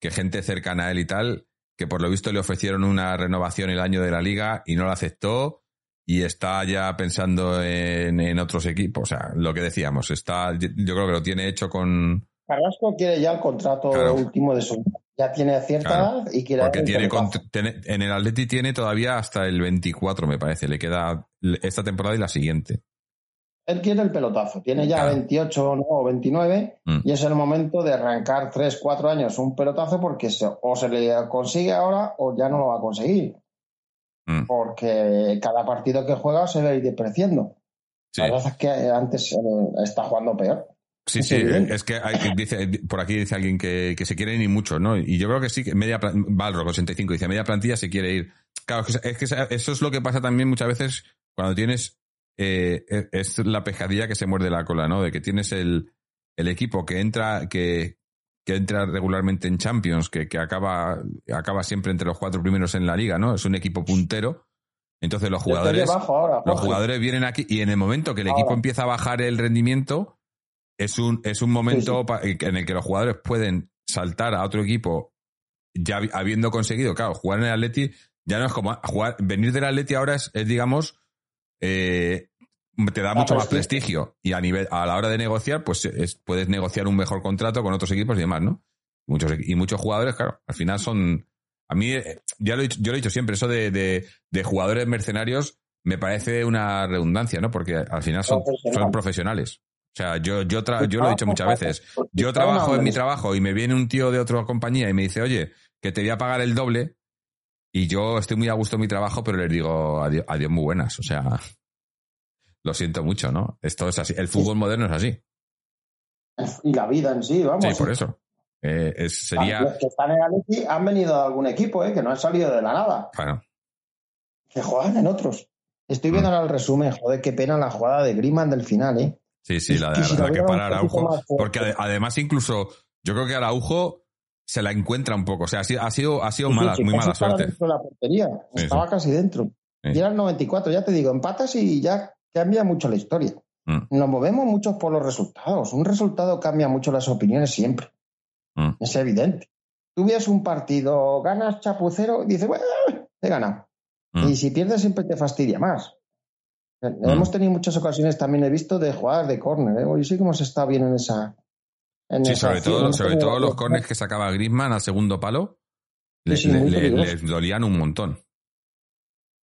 que gente cercana a él y tal, que por lo visto le ofrecieron una renovación el año de la liga y no la aceptó y está ya pensando en, otros equipos. O sea, lo que decíamos, está, yo creo que lo tiene hecho con. Carrasco quiere ya el contrato último de su. Ya tiene cierta Claro, edad y quiere Porque tiene, en el Atleti tiene todavía hasta el 24, me parece. Le queda esta temporada y la siguiente. Él quiere el pelotazo. Tiene ya Claro. 28 ¿no? o 29 Mm. y es el momento de arrancar 3, 4 años un pelotazo porque se- o se le consigue ahora o ya no lo va a conseguir. Mm. Porque cada partido que juega se va a ir depreciando. Sí. La verdad es que antes eh, está jugando peor. Sí, sí, es que hay, que dice, por aquí dice alguien que, que se quiere ir y mucho, ¿no? Y yo creo que sí, que media Balrog 85 dice, media plantilla se quiere ir. Claro, es que, es que eso es lo que pasa también muchas veces cuando tienes, eh, es- es la pejadilla que se muerde la cola, ¿no? De que tienes el, el equipo que entra, que, que entra regularmente en Champions, que, que acaba, acaba siempre entre los cuatro primeros en la liga, ¿no? Es un equipo puntero. Entonces los jugadores ahora, los jugadores vienen aquí y en el momento que el Ahora. equipo empieza a bajar el rendimiento, es un, es un momento en el que los jugadores pueden saltar a otro equipo ya habi- habiendo conseguido, claro, jugar en el Atleti ya no es como jugar, venir del Atleti ahora es, es, digamos, eh, te da Da mucho más prestigio. prestigio y a nivel a la hora de negociar, pues es- puedes negociar un mejor contrato con otros equipos y demás, ¿no? Muchos, y muchos jugadores, claro, al final son, a mí, eh, ya lo he dicho, yo lo he dicho siempre, eso de, de, de jugadores mercenarios me parece una redundancia, ¿no? Porque al final son, son profesionales. O sea, yo, yo, tra- yo lo he dicho muchas veces. Yo trabajo en mi trabajo y me viene un tío de otra compañía y me dice, oye, que te voy a pagar el doble. Y yo estoy muy a gusto en mi trabajo, pero les digo adiós, adiós muy buenas. O sea, lo siento mucho, ¿no? Esto es así. El fútbol moderno es así. Y la vida en sí, vamos. Sí, por eso. Eh, es- sería. Los que están en Atleti han venido de algún equipo, ¿eh? que no han salido de la nada, Bueno, que juegan en otros. Estoy Mm. viendo ahora el resumen, joder, qué pena la jugada de Griezmann del final, ¿eh? Sí, sí, la, si la que para Araujo. Porque ade- además, incluso, yo creo que Araujo se la encuentra un poco. O sea, ha sido, ha sido, ha sido Sí, sí, mala, sí, muy mala estaba suerte. de la portería, Sí, estaba sí. casi dentro. Sí. Y era el 94, ya te digo, empatas y ya cambia mucho la historia. Mm. Nos movemos mucho por los resultados. Un resultado cambia mucho las opiniones siempre. Mm. Es evidente. Tú ves un partido, ganas chapucero, y dices, bueno, he ganado. Mm. Y si pierdes siempre te fastidia más. Hemos tenido muchas ocasiones, también he visto, de jugadas de córner. ¿eh? Hoy sí que hemos estado bien en esa. En Sí, esa sobre acción. todo, sobre todo los corners que sacaba Griezmann al segundo palo, le, Sí, sí, le- muy le- peligroso. les dolían un montón.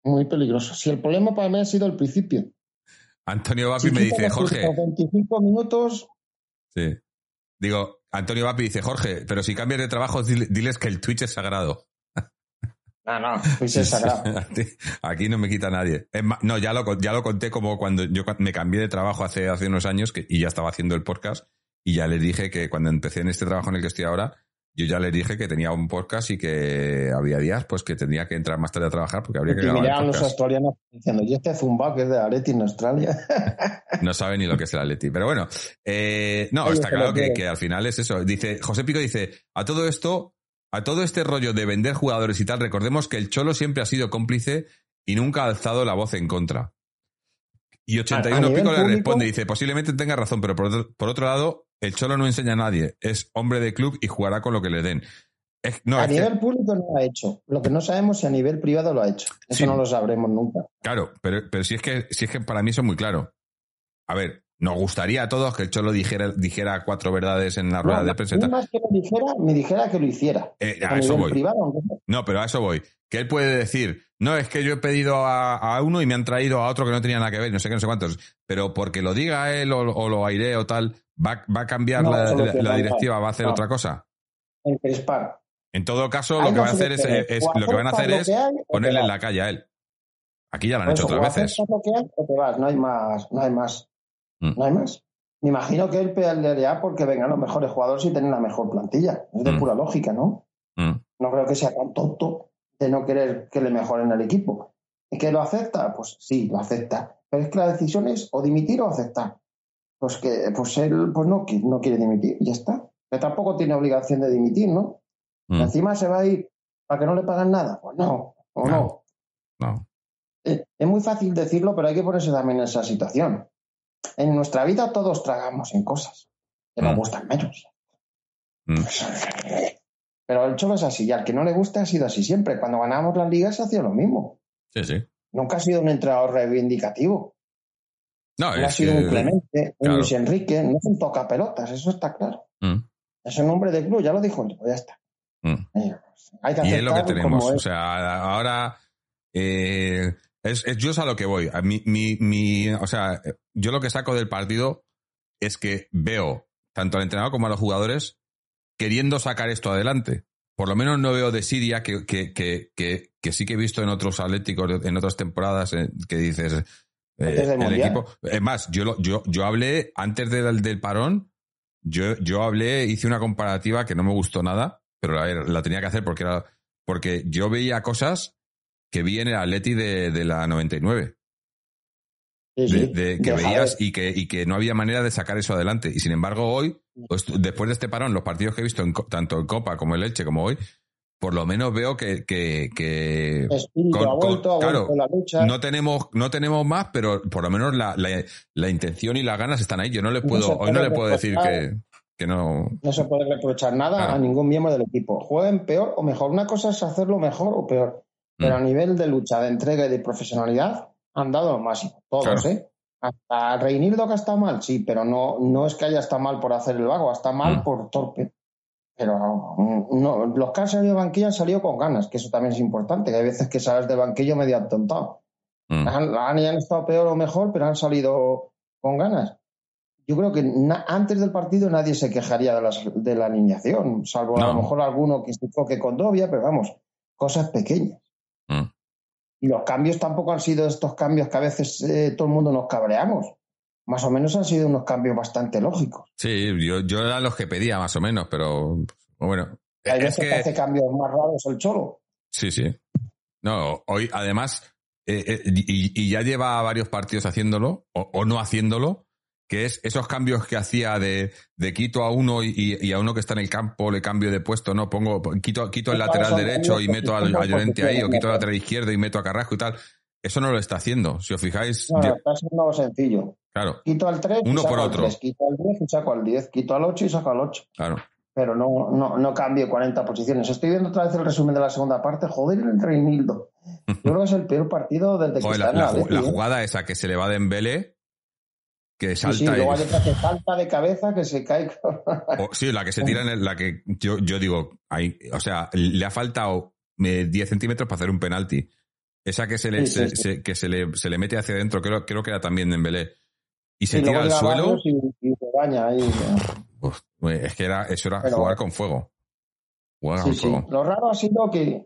Muy peligroso. Si el problema para mí ha sido el principio. Antonio Vapi Si me dice, Jorge, últimos 25 minutos, sí. Digo, Antonio Vapi dice, Jorge, pero si cambias de trabajo, dile- diles que el Twitch es sagrado. No, no, pues es sagrado. Aquí no me quita nadie. No, ya lo, ya lo conté como cuando yo me cambié de trabajo hace, hace unos años que, y ya estaba haciendo el podcast y ya les dije que cuando empecé en este trabajo en el que estoy ahora, yo ya les dije que tenía un podcast y que había días pues que tenía que entrar más tarde a trabajar porque habría que Y grabar el los australianos diciendo, y este zumba que es de Areti en Australia. No sabe ni lo que es el Atleti. Pero bueno, eh, no, Oye, está claro que, que- que al final es eso. Dice, José Pico dice, a todo esto, a todo este rollo de vender jugadores y tal, recordemos que el Cholo siempre ha sido cómplice y nunca ha alzado la voz en contra. Y A- 81 a nivel Pico le responde, dice, posiblemente tenga razón, pero por otro, por otro lado, el Cholo no enseña a nadie, es hombre de club y jugará con lo que le den. Es- no, a que- nivel público no lo ha hecho. Lo que no sabemos si a nivel privado lo ha hecho. Eso Sí. no lo sabremos nunca. Claro, pero, pero si es que si es que para mí eso es muy claro. A ver, nos gustaría a todos que el Cholo dijera, dijera cuatro verdades en la rueda No, de prensa. más que me dijera, me dijera que lo hiciera. Eh, a eso voy. privado. No, pero a eso voy. Que él puede decir, no, es que yo he pedido a, a uno y me han traído a otro que no tenía nada que ver, no sé qué, no sé cuántos. Pero porque lo diga él o, o lo airee o tal, ¿va, va a cambiar No, la, directiva? ¿Va a hacer otra cosa? En todo caso, lo que va a hacer es, lo que van a hacer es hay ponerle en la calle a él. Aquí ya lo han hecho otras veces. aceptas lo que hay o te vas. No hay más. No hay más. Mm. No hay más. Me imagino que él pelearía porque vengan los mejores jugadores y tener la mejor plantilla. Es de Mm. pura lógica, ¿no? Mm, No creo que sea tan tonto de no querer que le mejoren el equipo. ¿Y que lo acepta? Pues sí, lo acepta. Pero es que la decisión es o dimitir o aceptar. Pues que pues él pues no, no quiere dimitir y ya está. Que tampoco tiene obligación de dimitir, ¿no? mm, Encima se va a ir para que no le pagan nada. Pues no, o No. no. no. Eh, Es muy fácil decirlo, pero hay que ponerse también en esa situación. En nuestra vida todos tragamos en cosas que nos Mm. gustan menos. Mm. Pero el Cholo es así, y al que no le gusta ha sido así siempre. Cuando ganamos las ligas ha sido lo mismo. Sí, sí. Nunca ha sido un entrenador reivindicativo. No, No ha es sido que- un Clemente, un claro. Luis Enrique, no es un tocapelotas, eso está claro. Mm, Es un hombre de club, ya lo dijo, el tipo, ya está. Mm. Eh, hay que Y es lo que tenemos. O sea, ahora eh, es, es- yo es a lo que voy. A mi, mi, mi- o sea, yo lo que saco del partido es que veo tanto al entrenador como a los jugadores queriendo sacar esto adelante. Por lo menos no veo de Siria que, que, que, que, sí que he visto en otros atléticos, en otras temporadas, eh, que dices, eh, el Mundial. equipo. Es más, yo, lo- yo, yo hablé antes del, del parón, yo, yo hablé, hice una comparativa que no me gustó nada, pero la, la tenía que hacer porque era, porque yo veía cosas que vi en el Atleti de, de la 99. Sí, de, sí. de- que Deja veías y que, y que no había manera de sacar eso adelante. Y sin embargo, hoy, pues, después de este parón, los partidos que he visto en tanto en Copa como en Leche como hoy, por lo menos veo que, que, que Espíritu con- ha vuelto, con- ha claro, la lucha. no tenemos, no tenemos más, pero por lo menos la, la, la intención y las ganas están ahí. Yo no le No puedo, hoy no puede le puedo decir que, que no. No se puede reprochar nada Claro. a ningún miembro del equipo. Jueguen peor o mejor. Una cosa es hacerlo mejor o peor. Pero Mm. a nivel de lucha, de entrega y de profesionalidad, han dado lo máximo. Todos, Claro. ¿eh? Hasta Reinildo que está mal, sí, pero no, no es que haya estado mal por hacer el vago, está mal Mm. por torpe. Pero mm, no, los que han salido de banquillo han salido con ganas, que eso también es importante, que hay veces que sales de banquillo medio atontado. Mm. Han, han, han estado peor o mejor, pero han salido con ganas. Yo creo que antes del partido nadie se quejaría de, las, de la alineación, salvo a lo mejor alguno que se toque con Dobia, pero vamos, cosas pequeñas. Mm. Y los cambios tampoco han sido estos cambios que a veces eh, todo el mundo nos cabreamos. Más o menos han sido unos cambios bastante lógicos. Sí, yo, yo era los que pedía más o menos, pero bueno. Hay es veces que... que, hace cambios más raros el cholo. Sí, sí. No, hoy además, eh, eh, y, y ya lleva varios partidos haciéndolo, o, o no haciéndolo, que es esos cambios que hacía de, de quito a uno y, y a uno que está en el campo, le cambio de puesto, no, pongo, quito, quito el lateral derecho y meto al, al Llorente ahí, o quito el lateral izquierdo y meto a Carrasco y tal. Eso no lo está haciendo. Si os fijáis, No, yo- está siendo sencillo. claro, Quito al 3 Uno y saco por al otro. 3, quito al 10 y saco al 10, quito al 8 y saco al 8. claro. Pero no, no, no cambio 40 posiciones. Estoy viendo otra vez el resumen de la segunda parte. Joder, el Reinildo. Yo creo que es el peor partido desde que Joder, está la, en la la, ju- Atleti, la ¿eh? jugada esa que se le va de Embele, que Sí, sí, salta luego hay otra que salta de cabeza, que se cae. O- sí, la que se tira en el- la que yo, yo digo, ahí, o sea, le ha faltado eh, 10 centímetros para hacer un penalti. Esa que se le, Sí, sí, se, sí. se- que se le, se le mete hacia adentro, creo, creo que era también de Embelé. Y se Y tira al suelo. Barrios Y, y se baña ahí. Uf, es que era, eso era Pero- jugar con fuego. Jugar con fuego. Lo raro ha sido que,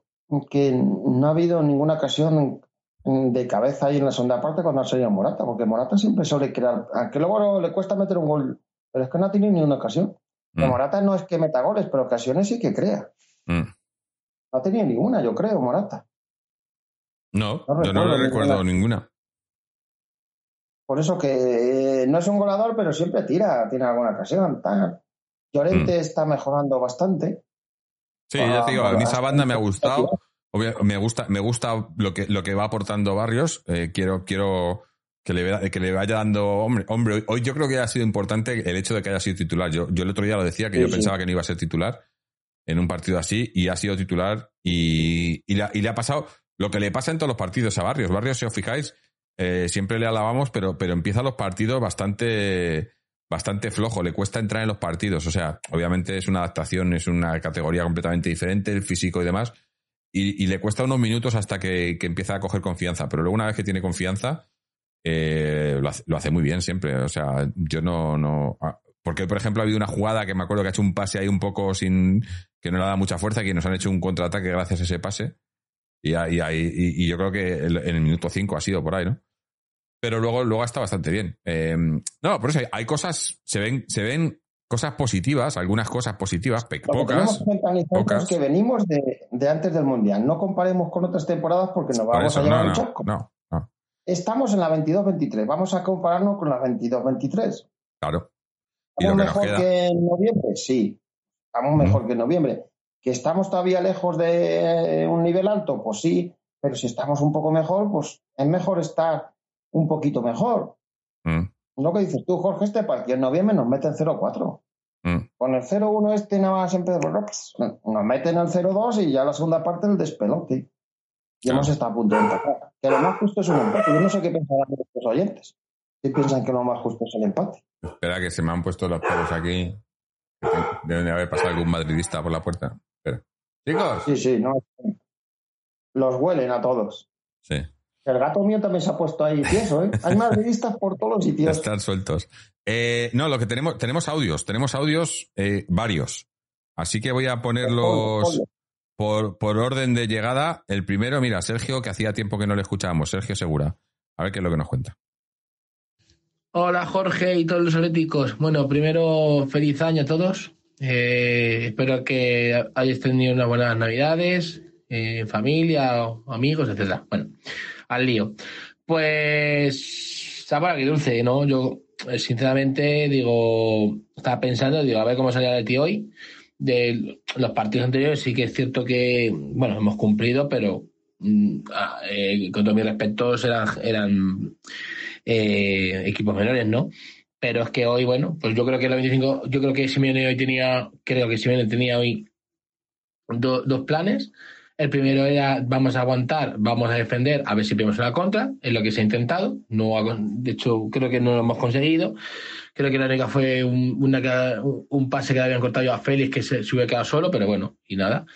que no ha habido ninguna ocasión de cabeza ahí en la segunda parte cuando ha salido Morata, porque Morata siempre suele crear, aunque luego le cuesta meter un gol, pero es que no ha tenido ni una ocasión. Mm, Morata no es que meta goles, pero ocasiones sí que crea. mm. No ha tenido ninguna, yo creo, Morata. No, No yo no le recuerdo ninguna. ninguna. Por eso que eh, no es un goleador, pero siempre tira, tiene alguna ocasión. tal. Llorente está mejorando bastante. Sí, Ah, ya te digo, a mí esa banda me ha gustado. Obvia- me gusta, me gusta lo que, lo que va aportando Barrios. Eh, quiero, quiero que le, vea- que le vaya dando. Hombre, hombre, hoy- hoy yo creo que ha sido importante el hecho de que haya sido titular. Yo, yo el otro día lo decía, que Sí, yo sí. pensaba que no iba a ser titular en un partido así, y ha sido titular, y, y, le, y le ha pasado lo que le pasa en todos los partidos a Barrios. Barrios, si os fijáis, eh, siempre le alabamos, pero, pero empieza los partidos bastante bastante flojo, le cuesta entrar en los partidos. O sea, obviamente es una adaptación, es una categoría completamente diferente, el físico y demás. Y, le cuesta unos minutos hasta que, que empieza a coger confianza. Pero luego, una vez que tiene confianza, eh, lo, hace, muy bien siempre. O sea, yo no. no ah, porque, por ejemplo, ha habido una jugada que me acuerdo que ha hecho un pase ahí un poco sin. que no le da mucha fuerza, que nos han hecho un contraataque gracias a ese pase. Y, y, y yo creo que en el minuto 5 ha sido por ahí, ¿no? Pero luego, luego está bastante bien. Eh, no, por eso hay, hay cosas, se ven, se ven cosas positivas, algunas cosas positivas, pe- pocas. pocas. que venimos de, de antes del Mundial. No comparemos con otras temporadas porque nos vamos eso, a llevar no, un chasco. no, no, Estamos en la 22-23. Vamos a compararnos con la 22-23. claro. Y ¿Estamos que mejor que en noviembre? Sí. Estamos Mm. mejor que en noviembre. ¿Que estamos todavía lejos de un nivel alto? Pues sí. Pero si estamos un poco mejor, pues es mejor estar un poquito mejor. Mm, Lo que dices tú, Jorge, este partido en noviembre nos meten 0-4. mm. Con el 0-1 este nada más siempre pues, nos meten el 0-2 y ya la segunda parte el despelote. Y Claro. hemos estado a punto de empatar. Que lo más justo es un empate. Yo no sé qué pensarán nuestros oyentes. Si piensan que lo más justo es el empate. Espera que se me han puesto los pelos aquí. Deben de haber pasado algún madridista por la puerta. Espera. Chicos. Sí, sí, no. Los huelen a todos. Sí. El gato mío también se ha puesto ahí tieso, ¿eh? Hay madridistas por todos los sitios. Están sueltos. Eh, no, lo que tenemos, tenemos audios, tenemos audios eh, varios. Así que voy a ponerlos por, por orden de llegada. El primero, mira, Sergio, que hacía tiempo que no le escuchábamos. Sergio Segura. A ver qué es lo que nos cuenta. Hola Jorge y todos los atléticos. Bueno, primero feliz año a todos. Eh, espero que hayáis tenido unas buenas navidades, eh, familia, amigos, etcétera. Bueno, al lío. Pues, sabor dulce, ¿no? Yo, eh, sinceramente, digo, estaba pensando, digo, a ver cómo salía de ti hoy. De los partidos anteriores sí que es cierto que, bueno, hemos cumplido, pero mm, ah, eh, con todos mis respetos eran, eran eh, equipos menores, ¿no? Pero es que hoy, bueno, pues yo creo que la 25, yo creo que Simeone hoy tenía, creo que Simeone tenía hoy do- dos planes. El primero era vamos a aguantar, vamos a defender, a ver si pillamos la contra, es lo que se ha intentado. No, ha- de hecho, creo que no lo hemos conseguido. Creo que la única fue un, una un pase que le habían cortado a Félix que se, se hubiera quedado solo, pero bueno, y nada.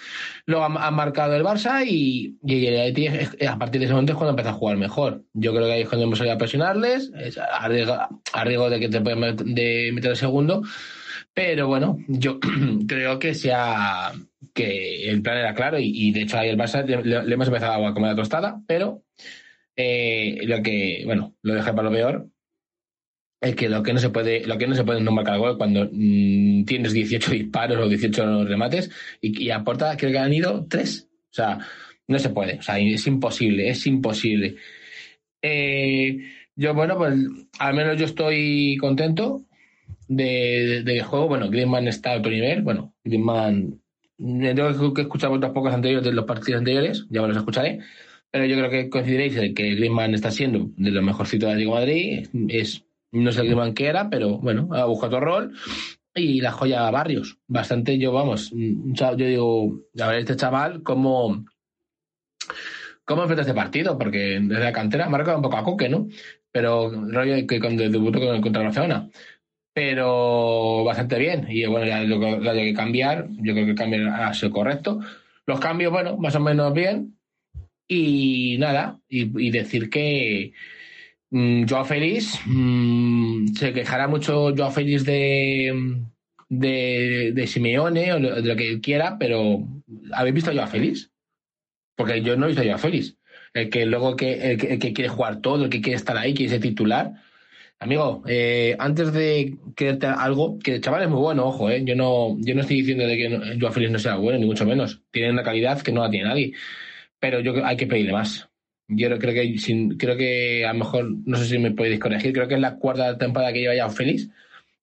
Luego han, marcado el Barça y, y el a partir de ese momento es cuando empieza a jugar mejor. Yo creo que ahí es cuando hemos salido a presionarles, es a, riesgo, a riesgo de que te de meter el segundo. Pero bueno, yo creo que sea que el plan era claro y, de hecho ahí el Barça le, hemos empezado a comer la tostada, pero eh, lo que, bueno, lo dejé para lo peor es que lo que no se puede, lo que no se puede no marcar cuando mm, tienes 18 disparos o 18 remates y, y aporta, que han ido tres. O sea, no se puede. O sea, es imposible, es imposible. Eh, yo, bueno, pues al menos yo estoy contento de, del juego. Bueno, Griezmann está otro nivel. Bueno, Griezmann. eh, Tengo que escuchar otras pocas anteriores de los partidos anteriores, ya me los escucharé. Pero yo creo que coincidiréis en que Griezmann está siendo de los mejorcitos de Atlético de Madrid. Es, no es el Griezmann que era, pero bueno, ha buscado otro rol. Y la joya Barrios. Bastante, yo vamos, yo digo, a ver, este chaval, cómo, cómo enfrenta este partido, porque desde la cantera marca un poco a coque, ¿no? Pero rollo que cuando debutó con- contra Barcelona. Pero bastante bien. Y bueno, ya lo lo hay que cambiar, yo creo que el cambio ha sido correcto. Los cambios, bueno, más o menos bien. Y nada, y, y decir que mm, Joao Félix, mm, se quejará mucho Joao Félix de, de, de Simeone o de lo que quiera, pero ¿habéis visto a Joao Félix? Porque yo no he visto a Joao Félix. El que luego que, el que, el que quiere jugar todo, el que quiere estar ahí, quiere ser titular. Amigo, eh, antes de creerte algo, que el chaval es muy bueno, ojo, eh, yo no, yo no estoy diciendo de que no- Joao Félix no sea bueno, ni mucho menos. Tiene una calidad que no la tiene nadie. Pero yo hay que pedirle más. Yo creo que sin- creo que a lo mejor, no sé si me podéis corregir, creo que es la cuarta temporada que lleva ya Félix.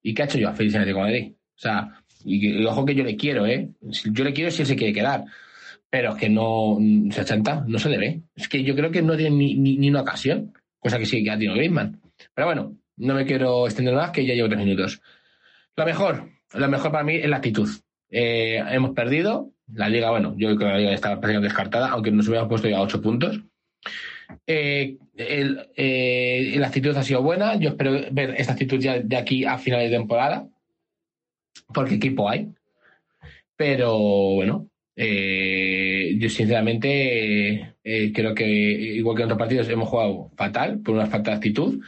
¿Y qué ha hecho Joao Félix en el Atlético de Madrid? O sea, y, y ojo que yo le quiero, ¿eh? Yo le quiero si él se quiere quedar. Pero es que no, mm, se achanta, no se le ve. Es que yo creo que no tiene ni, ni, ni una ocasión, cosa que sí que ha tenido Griezmann. Pero bueno, no me quiero extender más, que ya llevo tres minutos. Lo mejor, lo mejor para mí es la actitud. Eh, hemos perdido, la liga, bueno, yo creo que la liga está prácticamente descartada, aunque nos hubiéramos puesto ya ocho puntos. Eh, eh, la actitud ha sido buena, yo espero ver esta actitud ya de aquí a final de temporada, porque equipo hay. Pero bueno, yo sinceramente creo que igual que en otros partidos hemos jugado fatal por una falta de actitud.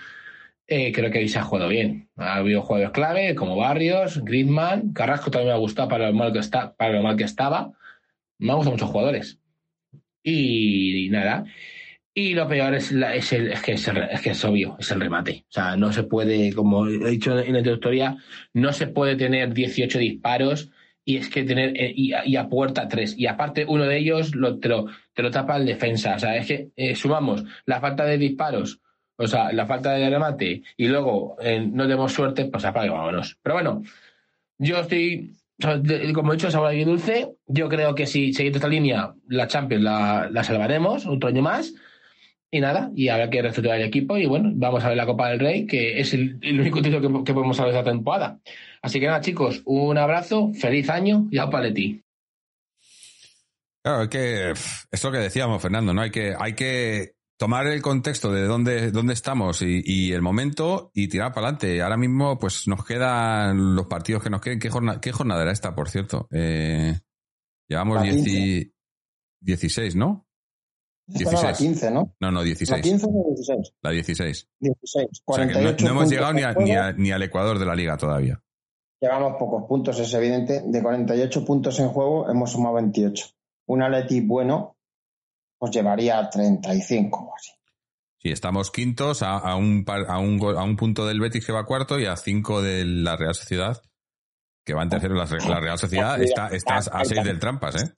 Eh, creo que hoy se ha jugado bien. Ha habido jugadores clave como Barrios, Griezmann, Carrasco también me ha gustado para lo mal que está, para lo mal que estaba. Me han gustado muchos jugadores. Y, nada. Y lo peor es, es, que es, el- es que es obvio, es el remate. O sea, no se puede, como he dicho en la introductoria, no se puede tener 18 disparos y es que tener eh, y, y a puerta tres y aparte uno de ellos lo, te, lo, te lo tapa el defensa o sea es que eh, sumamos la falta de disparos o sea la falta de remate y luego eh, no tenemos suerte pues apague vámonos pero bueno yo estoy como he dicho sabor dulce yo creo que si seguimos esta línea la Champions la, salvaremos otro año más y nada, y habrá que reestructurar el equipo y bueno, vamos a ver la Copa del Rey, que es el, único título que, podemos saber esta temporada. Así que nada, chicos, un abrazo, feliz año y a Paleti. Claro, es que es lo que decíamos, Fernando, ¿no? Hay que, hay que tomar el contexto de dónde, dónde estamos y, y el momento y tirar para adelante. Ahora mismo, pues nos quedan los partidos que nos queden. ¿Qué jornada, qué jornada era esta, por cierto? Eh, Llevamos La 10 16, ¿no? Esta era la 16. 15, ¿no? No, no, La 16. 15 o la 16. La 16. 16. O sea que no, 48 no hemos llegado ni, a- ni, a- ni al Ecuador de la liga todavía. Llevamos pocos puntos, es evidente. De 48 puntos en juego hemos sumado 28. Un Atleti bueno pues llevaría 35 o así. Sí, estamos quintos a, a un, par- a, un, a un punto del Betis que va cuarto y a cinco de la Real Sociedad que va en tercero. La, la Real Sociedad está, está a seis del Trampas, ¿eh?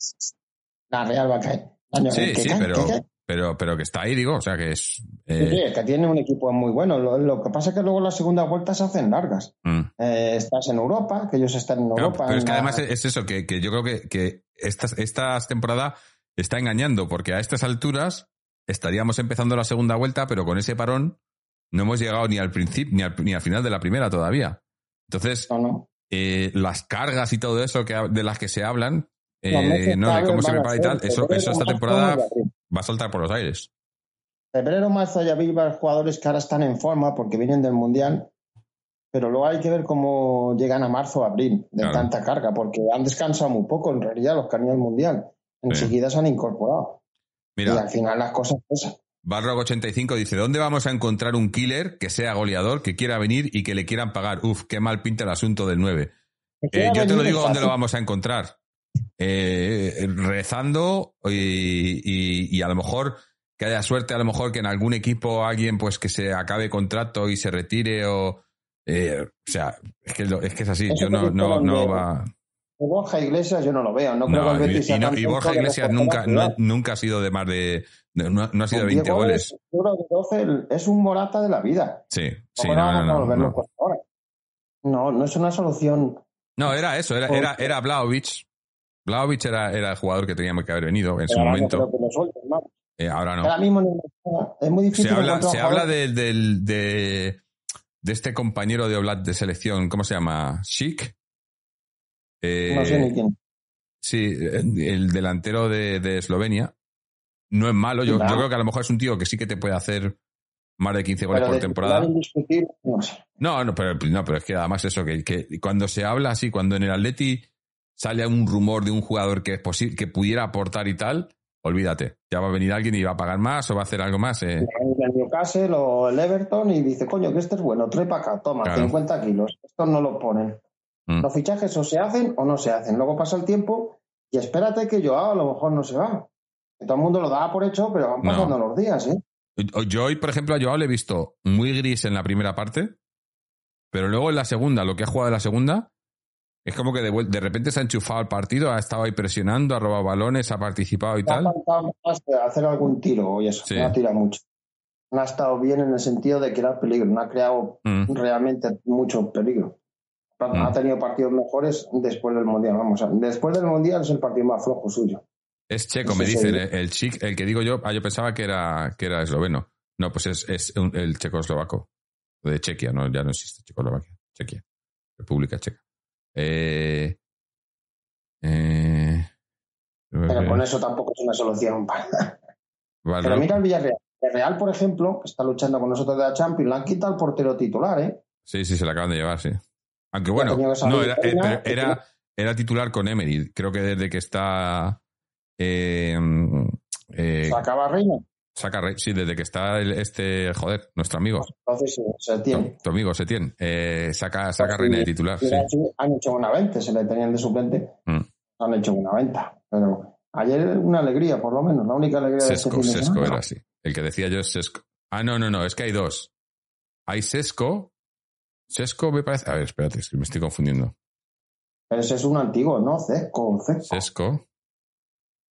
La Real va a caer. Sí, sí, pero, que cae. pero, pero que está ahí, digo, o sea que es... Eh, sí, que tiene un equipo muy bueno. Lo, lo que pasa es que luego las segundas vueltas se hacen largas. mm. Eh, estás en Europa, que ellos están en Claro, Europa. pero es que la- además es eso, que, que yo creo que, que esta, esta temporada está engañando, porque a estas alturas estaríamos empezando la segunda vuelta, pero con ese parón no hemos llegado ni al principio ni al, ni al final de la primera todavía. Entonces, No, no. eh, las cargas y todo eso que, de las que se hablan, eh, no, de cómo se prepara y tal, eso, febrero, eso esta temporada va a saltar por los aires. Febrero, marzo y abril van jugadores que ahora están en forma porque vienen del Mundial, pero luego hay que ver cómo llegan a marzo o abril de Claro. tanta carga, porque han descansado muy poco en realidad los que han ido al Mundial. Enseguida se han incorporado. Y Mira, al final las cosas pesan. Barrock85 dice, ¿dónde vamos a encontrar un killer que sea goleador, que quiera venir y que le quieran pagar? Uf, qué mal pinta el asunto del 9. Eh, yo te lo digo dónde lo vamos a encontrar. Eh, rezando y, y- y a lo mejor que haya suerte, a lo mejor que en algún equipo alguien pues que se acabe contrato y se retire o... eh, o sea, es que, es que es así, Eso yo no, no, va... Borja Iglesias yo no lo veo. No, creo que No, el Betis y, y no- Borja Iglesias nunca, no- nunca ha sido de más de... No, no ha sido de Con 20 10 goles. Que 12 es un Morata de la vida. Sí, sí, ¿Cómo no, no, no, no. ahora? No, no es una solución. No, era eso, era, era, era Vlahovic. Vlahovic era, era el jugador que teníamos que haber venido en su Ahora momento. creo que lo suelten, vamos. Eh, ahora no. Ahora mismo no- es muy difícil. Se habla, se habla jugador- del, del- de, de este compañero de Oblak de selección, ¿cómo se llama? Chic. Eh, No sé ni quién. Sí, el delantero de, de Eslovenia. No es malo, yo, No. yo creo que a lo mejor es un tío que sí que te puede hacer más de 15 goles Pero por temporada. no sé. No, no pero, no, pero es que además eso, que, que cuando se habla así, cuando en el Atleti sale un rumor de un jugador que es posible, que pudiera aportar y tal, olvídate. Ya va a venir alguien y va a pagar más o va a hacer algo más. eh. el Newcastle o el Everton y dice, coño, que este es bueno, trae para acá, toma, Claro. 50 kilos. Estos no lo ponen. Mm. Los fichajes o se hacen o no se hacen. Luego pasa el tiempo y espérate que Joao a lo mejor no se va. Todo el mundo lo daba por hecho, pero van No. pasando los días, ¿eh? Yo hoy, por ejemplo, a Joao le he visto muy gris en la primera parte, pero luego en la segunda, lo que ha jugado en la segunda, es como que de, repente se ha enchufado al partido, ha estado ahí presionando, ha robado balones, ha participado y ha tal. más de hacer algún tiro y eso. Sí. No ha tirado mucho. No ha estado bien en el sentido de crear peligro. No ha creado Mm. realmente mucho peligro. Ha Mm. ha tenido partidos mejores después del Mundial. Vamos a Después del Mundial es el partido más flojo suyo. Es checo, me dicen. el- El chic, el que digo yo, ah, yo pensaba que era, que era esloveno. No, pues es, es un- el checoslovaco. De Chequia, no, ya no existe Checoslovaquia. Chequia. República Checa. Eh, eh, Pero con eso tampoco es una solución. Barro- Pero mira el Villarreal. El Real, por ejemplo, que está luchando con nosotros de la Champions, le han quitado el portero titular, ¿eh? Sí, sí, se la acaban de llevar, sí. Aunque bueno, no, era, eh, era, era titular con Emery. Creo que desde que está. Eh, eh, Se acaba Reina. saca Rey- sí, desde que está el- este, joder, nuestro amigo, Entonces se tu, amigo Setién, eh, saca, saca Reina de sí, titular. Sí. Han hecho una venta, se le tenían de suplente. Mm. Han hecho una venta. Pero ayer una alegría, por lo menos. La única alegría de este Sesco, era así. El que decía yo es Sesco. Ah, no, no, no, es que hay dos. Hay Sesco. Sesco me parece. A ver, espérate, es que me estoy confundiendo. Pero ese es un antiguo, ¿no? Cesco, Cesco. Sesco.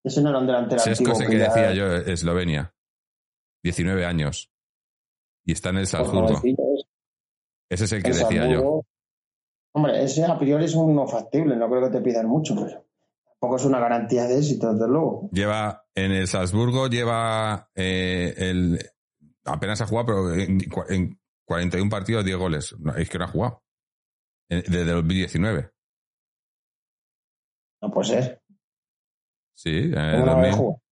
Ese no era un delantero Sesco antiguo. es el que decía yo, Eslovenia. 19 años. Y está en el por Salzburgo. Ese es el que el decía yo. Hombre, ese a priori es uno factible, no creo que te pidan mucho, pero tampoco es una garantía de éxito, desde luego. Lleva en el Salzburgo, lleva eh, el. Apenas ha jugado, pero en, en 41 partidos, 10 goles. No, es que no ha jugado. Desde el 2019. No puede ser. Sí, en el ¿Cómo no 2000 había jugado?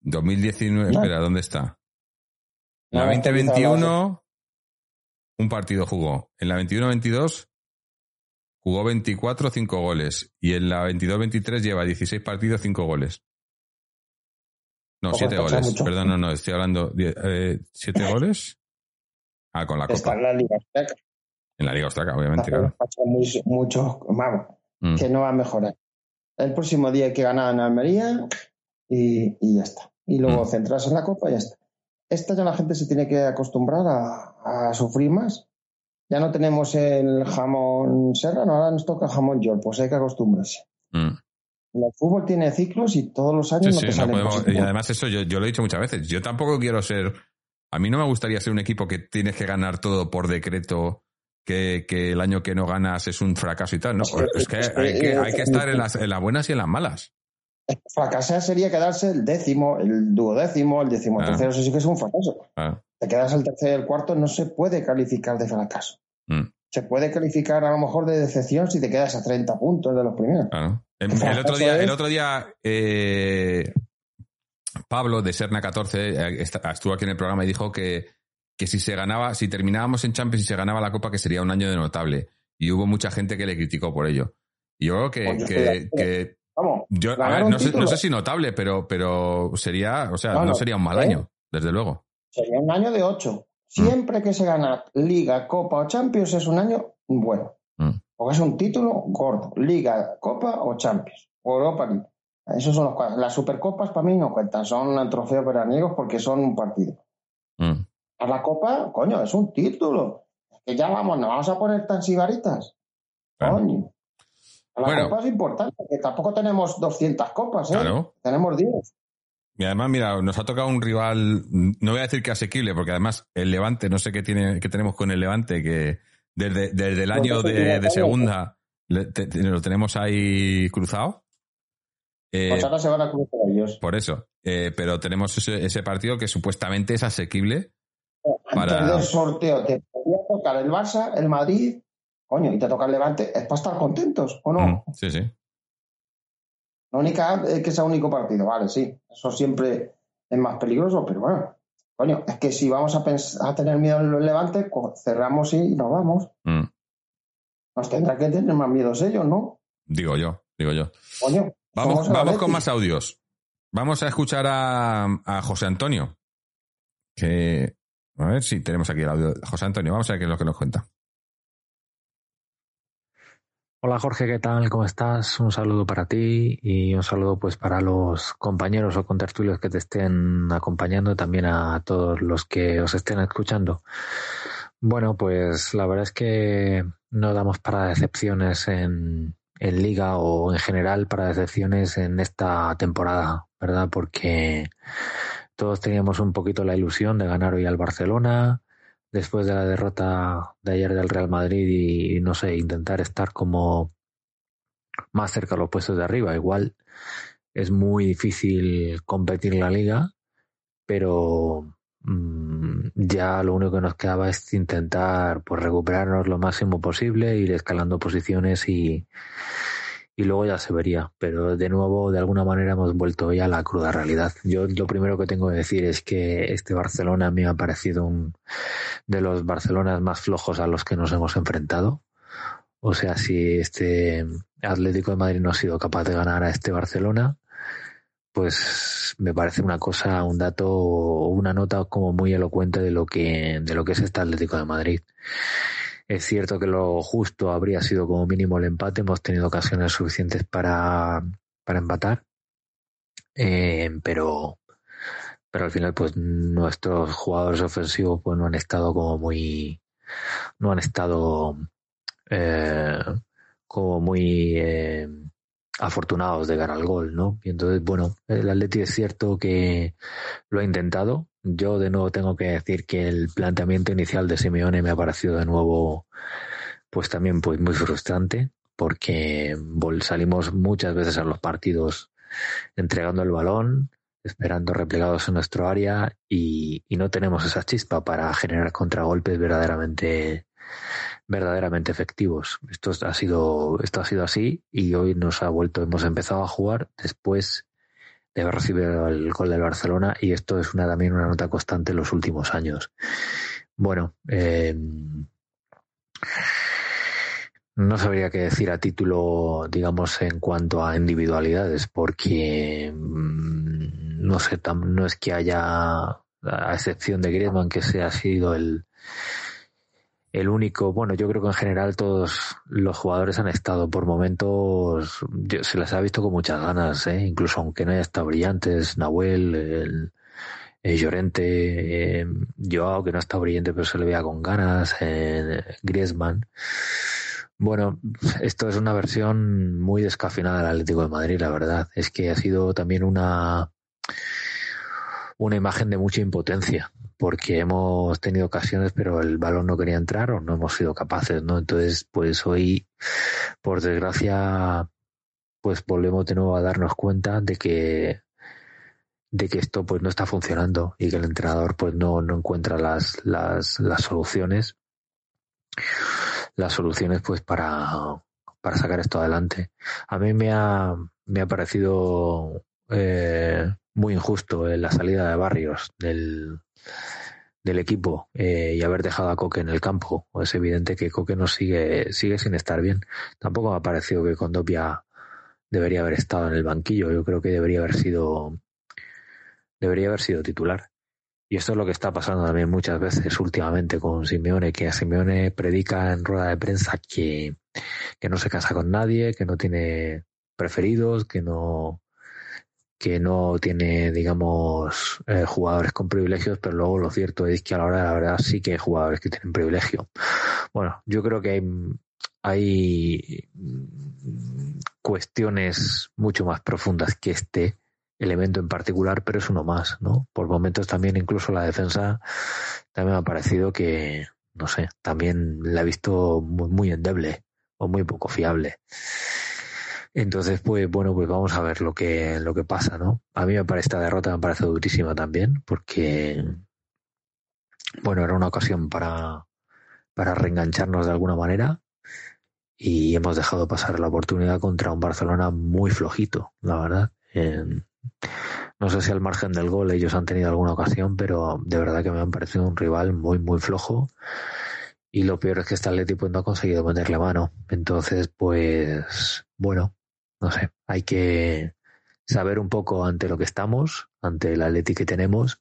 2019. No. Espera, ¿dónde está? En la está quizá 2021, un partido jugó. En la 21-22, jugó 24, 5 goles. Y en la 22-23 lleva 16 partidos, 5 goles. No, Ojo, 7 pasa goles. mucho. Perdón, no, no, estoy hablando. ¿7 goles? Ah, con la Está Copa. en la Liga Austriaca. En la Liga Austriaca, obviamente, claro. Muchos, vamos, Mm. que no va a mejorar. El próximo día hay que ganar en Almería y, y ya está. Y luego Mm. centrarse en la Copa y ya está. Esta ya la gente se tiene que acostumbrar a, a sufrir más. Ya no tenemos el jamón serrano, ahora nos toca jamón york, pues hay que acostumbrarse. Mm. El fútbol tiene ciclos y todos los Sí, años no sí, no podemos- y además eso yo, yo lo he dicho muchas veces. Yo tampoco quiero ser... A mí no me gustaría ser un equipo que tienes que ganar todo por decreto, que, que el año que no ganas es un fracaso y tal. No, Es que- hay que, hay que estar en las, en las buenas y en las malas. Fracasar sería quedarse el décimo, el duodécimo, el décimo Ah. tercero, eso sí que es un fracaso. Ah, Te quedas el tercero y el cuarto, no se puede calificar de fracaso. mm, Se puede calificar a lo mejor de decepción si te quedas a 30 puntos de los primeros. El, otro día, el otro día eh, Pablo de Serna 14 eh, estuvo aquí en el programa y dijo que, que si se ganaba, si terminábamos en Champions y se ganaba la Copa, que sería un año de notable. Y hubo mucha gente que le criticó por ello. Y yo creo que, que, Vamos, Yo, a ver, no sé, título no sé si notable, pero, pero sería, o sea, No, sería un mal ¿eh? año, desde luego. sería un año de 8. Siempre que se gana Liga, Copa o Champions es un año bueno. Mm. Porque es un título gordo. Liga, Copa o Champions. O Europa League. Esos son los. Las Supercopas para mí no cuentan. Son trofeos veraniegos porque son un partido. Mm. A la Copa, coño, es un título. Que ya vamos, nos vamos a poner tan sigaritas. Claro. Coño. La Bueno. Copa es importante, porque tampoco tenemos 200 copas, ¿eh? Claro. Tenemos 10. Y además, mira, nos ha tocado un rival, no voy a decir que asequible, porque además el Levante, no sé qué tiene, qué tenemos con el Levante, que desde, desde el No año de, segunda le- te- te- lo tenemos ahí cruzado. Eh, Pues ahora se van a cruzar ellos. por eso. Eh, pero tenemos ese, ese partido que supuestamente es asequible. para- Antes del sorteo te podía tocar el Barça, el Madrid, coño, y te toca el Levante, es para estar contentos, ¿o no? Mm, Sí, sí. La única es que sea único partido, vale, sí, eso siempre es más peligroso, pero bueno, coño, es que si vamos a, tener miedo al Levante, co- cerramos y nos vamos. Mm, Nos tendrá que tener más miedos ellos, ¿no? digo yo, digo yo. Coño. Vamos, vamos con más audios. Vamos a escuchar a, a José Antonio. Que. A ver si tenemos aquí el audio. José Antonio, vamos a ver qué es lo que nos cuenta. Hola Jorge, ¿qué tal? ¿Cómo estás? Un saludo para ti y un saludo pues para los compañeros o contertulios que te estén acompañando, también a todos los que os estén escuchando. Bueno, pues la verdad es que no damos para decepciones en, en liga o en general para decepciones en esta temporada, ¿verdad? Porque todos teníamos un poquito la ilusión de ganar hoy al Barcelona, después de la derrota de ayer del Real Madrid y, no sé, intentar estar como más cerca de los puestos de arriba. Igual es muy difícil competir en la liga, pero ya lo único que nos quedaba es intentar pues recuperarnos lo máximo posible, ir escalando posiciones y, y luego ya se vería. Pero de nuevo, de alguna manera hemos vuelto ya a la cruda realidad. Yo lo primero que tengo que decir es que este Barcelona me ha parecido un de los Barcelonas más flojos a los que nos hemos enfrentado. O sea, si este Atlético de Madrid no ha sido capaz de ganar a este Barcelona, pues me parece una cosa, un dato, una nota como muy elocuente de lo que, de lo que es este Atlético de Madrid. Es cierto que lo justo habría sido como mínimo el empate. Hemos tenido ocasiones suficientes para, para empatar. Eh, pero, pero al final, pues nuestros jugadores ofensivos pues no han estado como muy, no han estado eh, como muy eh, afortunados de ganar al gol, ¿no? Y entonces, bueno, el Atleti es cierto que lo ha intentado. Yo de nuevo tengo que decir que el planteamiento inicial de Simeone me ha parecido de nuevo, pues también pues muy frustrante, porque salimos muchas veces a los partidos entregando el balón, esperando replegados en nuestro área y no tenemos esa chispa para generar contragolpes verdaderamente verdaderamente efectivos. Esto ha sido esto ha sido así y hoy nos ha vuelto hemos empezado a jugar después de haber recibido el gol del Barcelona y esto es una también una nota constante en los últimos años. Bueno, eh, no sabría qué decir a título, digamos, en cuanto a individualidades, porque mm, no sé, no es que haya, a excepción de Griezmann, que se ha sido el, el único, bueno, yo creo que en general todos los jugadores han estado por momentos, se les ha visto con muchas ganas, ¿eh? incluso aunque no haya estado brillantes, Nahuel, el, Llorente, eh, Joao, que no estado brillante pero se le veía con ganas, eh, Griezmann. Bueno, esto es una versión muy descafinada del Atlético de Madrid, la verdad. Es que ha sido también una, una imagen de mucha impotencia, porque hemos tenido ocasiones, pero el balón no quería entrar o no hemos sido capaces, ¿no? Entonces, pues hoy, por desgracia, pues volvemos de nuevo a darnos cuenta de que de que esto pues no está funcionando y que el entrenador pues no, no encuentra las, las, las soluciones las soluciones pues para, para sacar esto adelante. A mí me ha, me ha parecido eh, muy injusto la salida de Barrios del, del equipo eh, y haber dejado a Coque en el campo. Es evidente que Coque no sigue, sigue sin estar bien. Tampoco me ha parecido que Condopia debería haber estado en el banquillo. Yo creo que debería haber sido debería haber sido titular. Y esto es lo que está pasando también muchas veces últimamente con Simeone, que a Simeone predica en rueda de prensa que, que no se casa con nadie, que no tiene preferidos, que no que no tiene, digamos, eh, jugadores con privilegios, pero luego lo cierto es que a la hora de la verdad sí que hay jugadores que tienen privilegio. Bueno, yo creo que hay, hay cuestiones mucho más profundas que este elemento en particular, pero es uno más, ¿no? Por momentos también incluso la defensa también me ha parecido que, no sé, también la he visto muy, muy endeble o muy poco fiable. Entonces, pues bueno, pues vamos a ver lo que, lo que pasa, ¿no? A mí me parece esta derrota me parece durísima también, porque bueno, era una ocasión para, para reengancharnos de alguna manera y hemos dejado pasar la oportunidad contra un Barcelona muy flojito, la verdad no sé si al margen del gol ellos han tenido alguna ocasión, pero de verdad que me han parecido un rival muy, muy flojo. Y lo peor es que este Atleti pues, no ha conseguido meterle mano. Entonces, pues, bueno, no sé, hay que saber un poco ante lo que estamos, ante el Atleti que tenemos.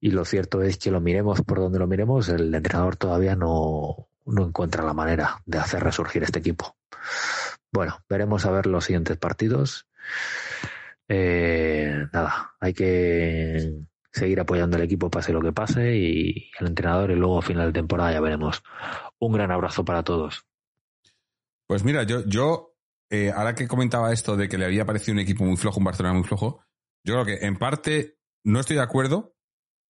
Y lo cierto es que lo miremos por donde lo miremos, el entrenador todavía no, no encuentra la manera de hacer resurgir este equipo. Bueno, veremos a ver los siguientes partidos. Eh, nada, hay que seguir apoyando al equipo pase lo que pase y al entrenador y luego a final de temporada ya veremos. Un gran abrazo para todos. Pues mira, yo eh, ahora que comentaba esto de que le había parecido un equipo muy flojo, un Barcelona muy flojo, yo creo que en parte no estoy de acuerdo,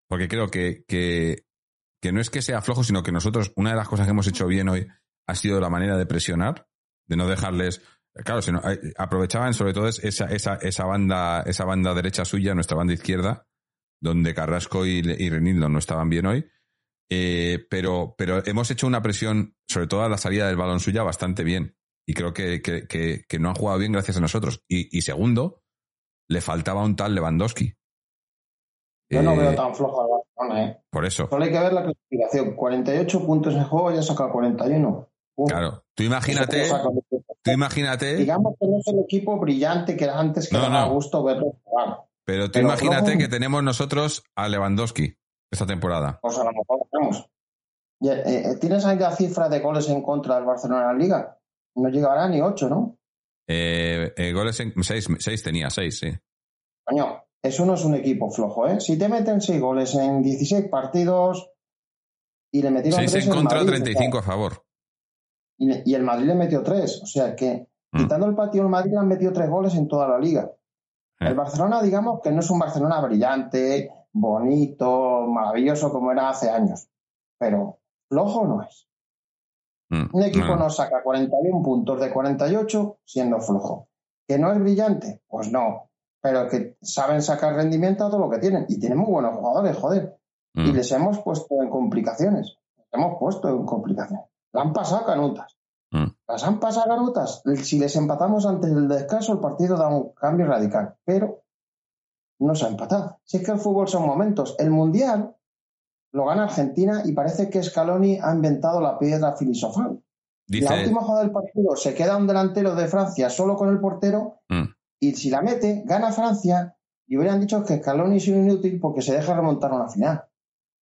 porque creo que, que, no es que sea flojo, sino que nosotros, una de las cosas que hemos hecho bien hoy ha sido la manera de presionar, de no dejarles Claro, si aprovechaban sobre todo esa, esa, esa, banda, esa banda derecha suya, nuestra banda izquierda, donde Carrasco y, y Renildo no estaban bien hoy. Eh, pero, pero hemos hecho una presión, sobre todo a la salida del balón suya, bastante bien. Y creo que, que, que, no han jugado bien gracias a nosotros. Y, y segundo, le faltaba un tal Lewandowski. Yo no veo eh, tan flojo al Barcelona, ¿eh? Por eso. Solo hay que ver la clasificación. 48 puntos en juego, ya saca 41. Claro, tú imagínate, tú imagínate. Digamos que no es el equipo brillante que era antes que no, daba gusto verlo jugar. Pero tú imagínate que tenemos nosotros a Lewandowski esta temporada. Pues a lo mejor tenemos. Eh, eh, ¿Tienes ahí la cifra de goles en contra del Barcelona en la liga? No llegará ni ocho, ¿no? Eh, eh, goles en seis, seis tenía, seis, sí. Coño, eso no es un equipo flojo, ¿eh? Si te meten seis goles en 16 partidos y le metieron seis en contra, 35 a favor y, el Madrid le metió tres. O sea que, mm. quitando el patio, el Madrid le han metido tres goles en toda la liga. El Barcelona, digamos que no es un Barcelona brillante, bonito, maravilloso como era hace años, pero flojo no es. Mm, un equipo nos saca 41 puntos de 48 siendo flojo. ¿Que no es brillante? Pues no, pero que saben sacar rendimiento a todo lo que tienen. Y tienen muy buenos jugadores, joder. Y mm. les hemos puesto en complicaciones. Les hemos puesto en complicaciones. La han pasado canutas. Mm. Las han pasado canutas. Si les empatamos antes del descanso, el partido da un cambio radical. Pero no se ha empatado. Si es que el fútbol son momentos. El Mundial lo gana Argentina y parece que Scaloni ha inventado la piedra filosofal. Dice, la última jugada del partido se queda un delantero de Francia solo con el portero Mm. y si la mete, gana Francia y hubieran dicho que Scaloni es un inútil porque se deja remontar una final.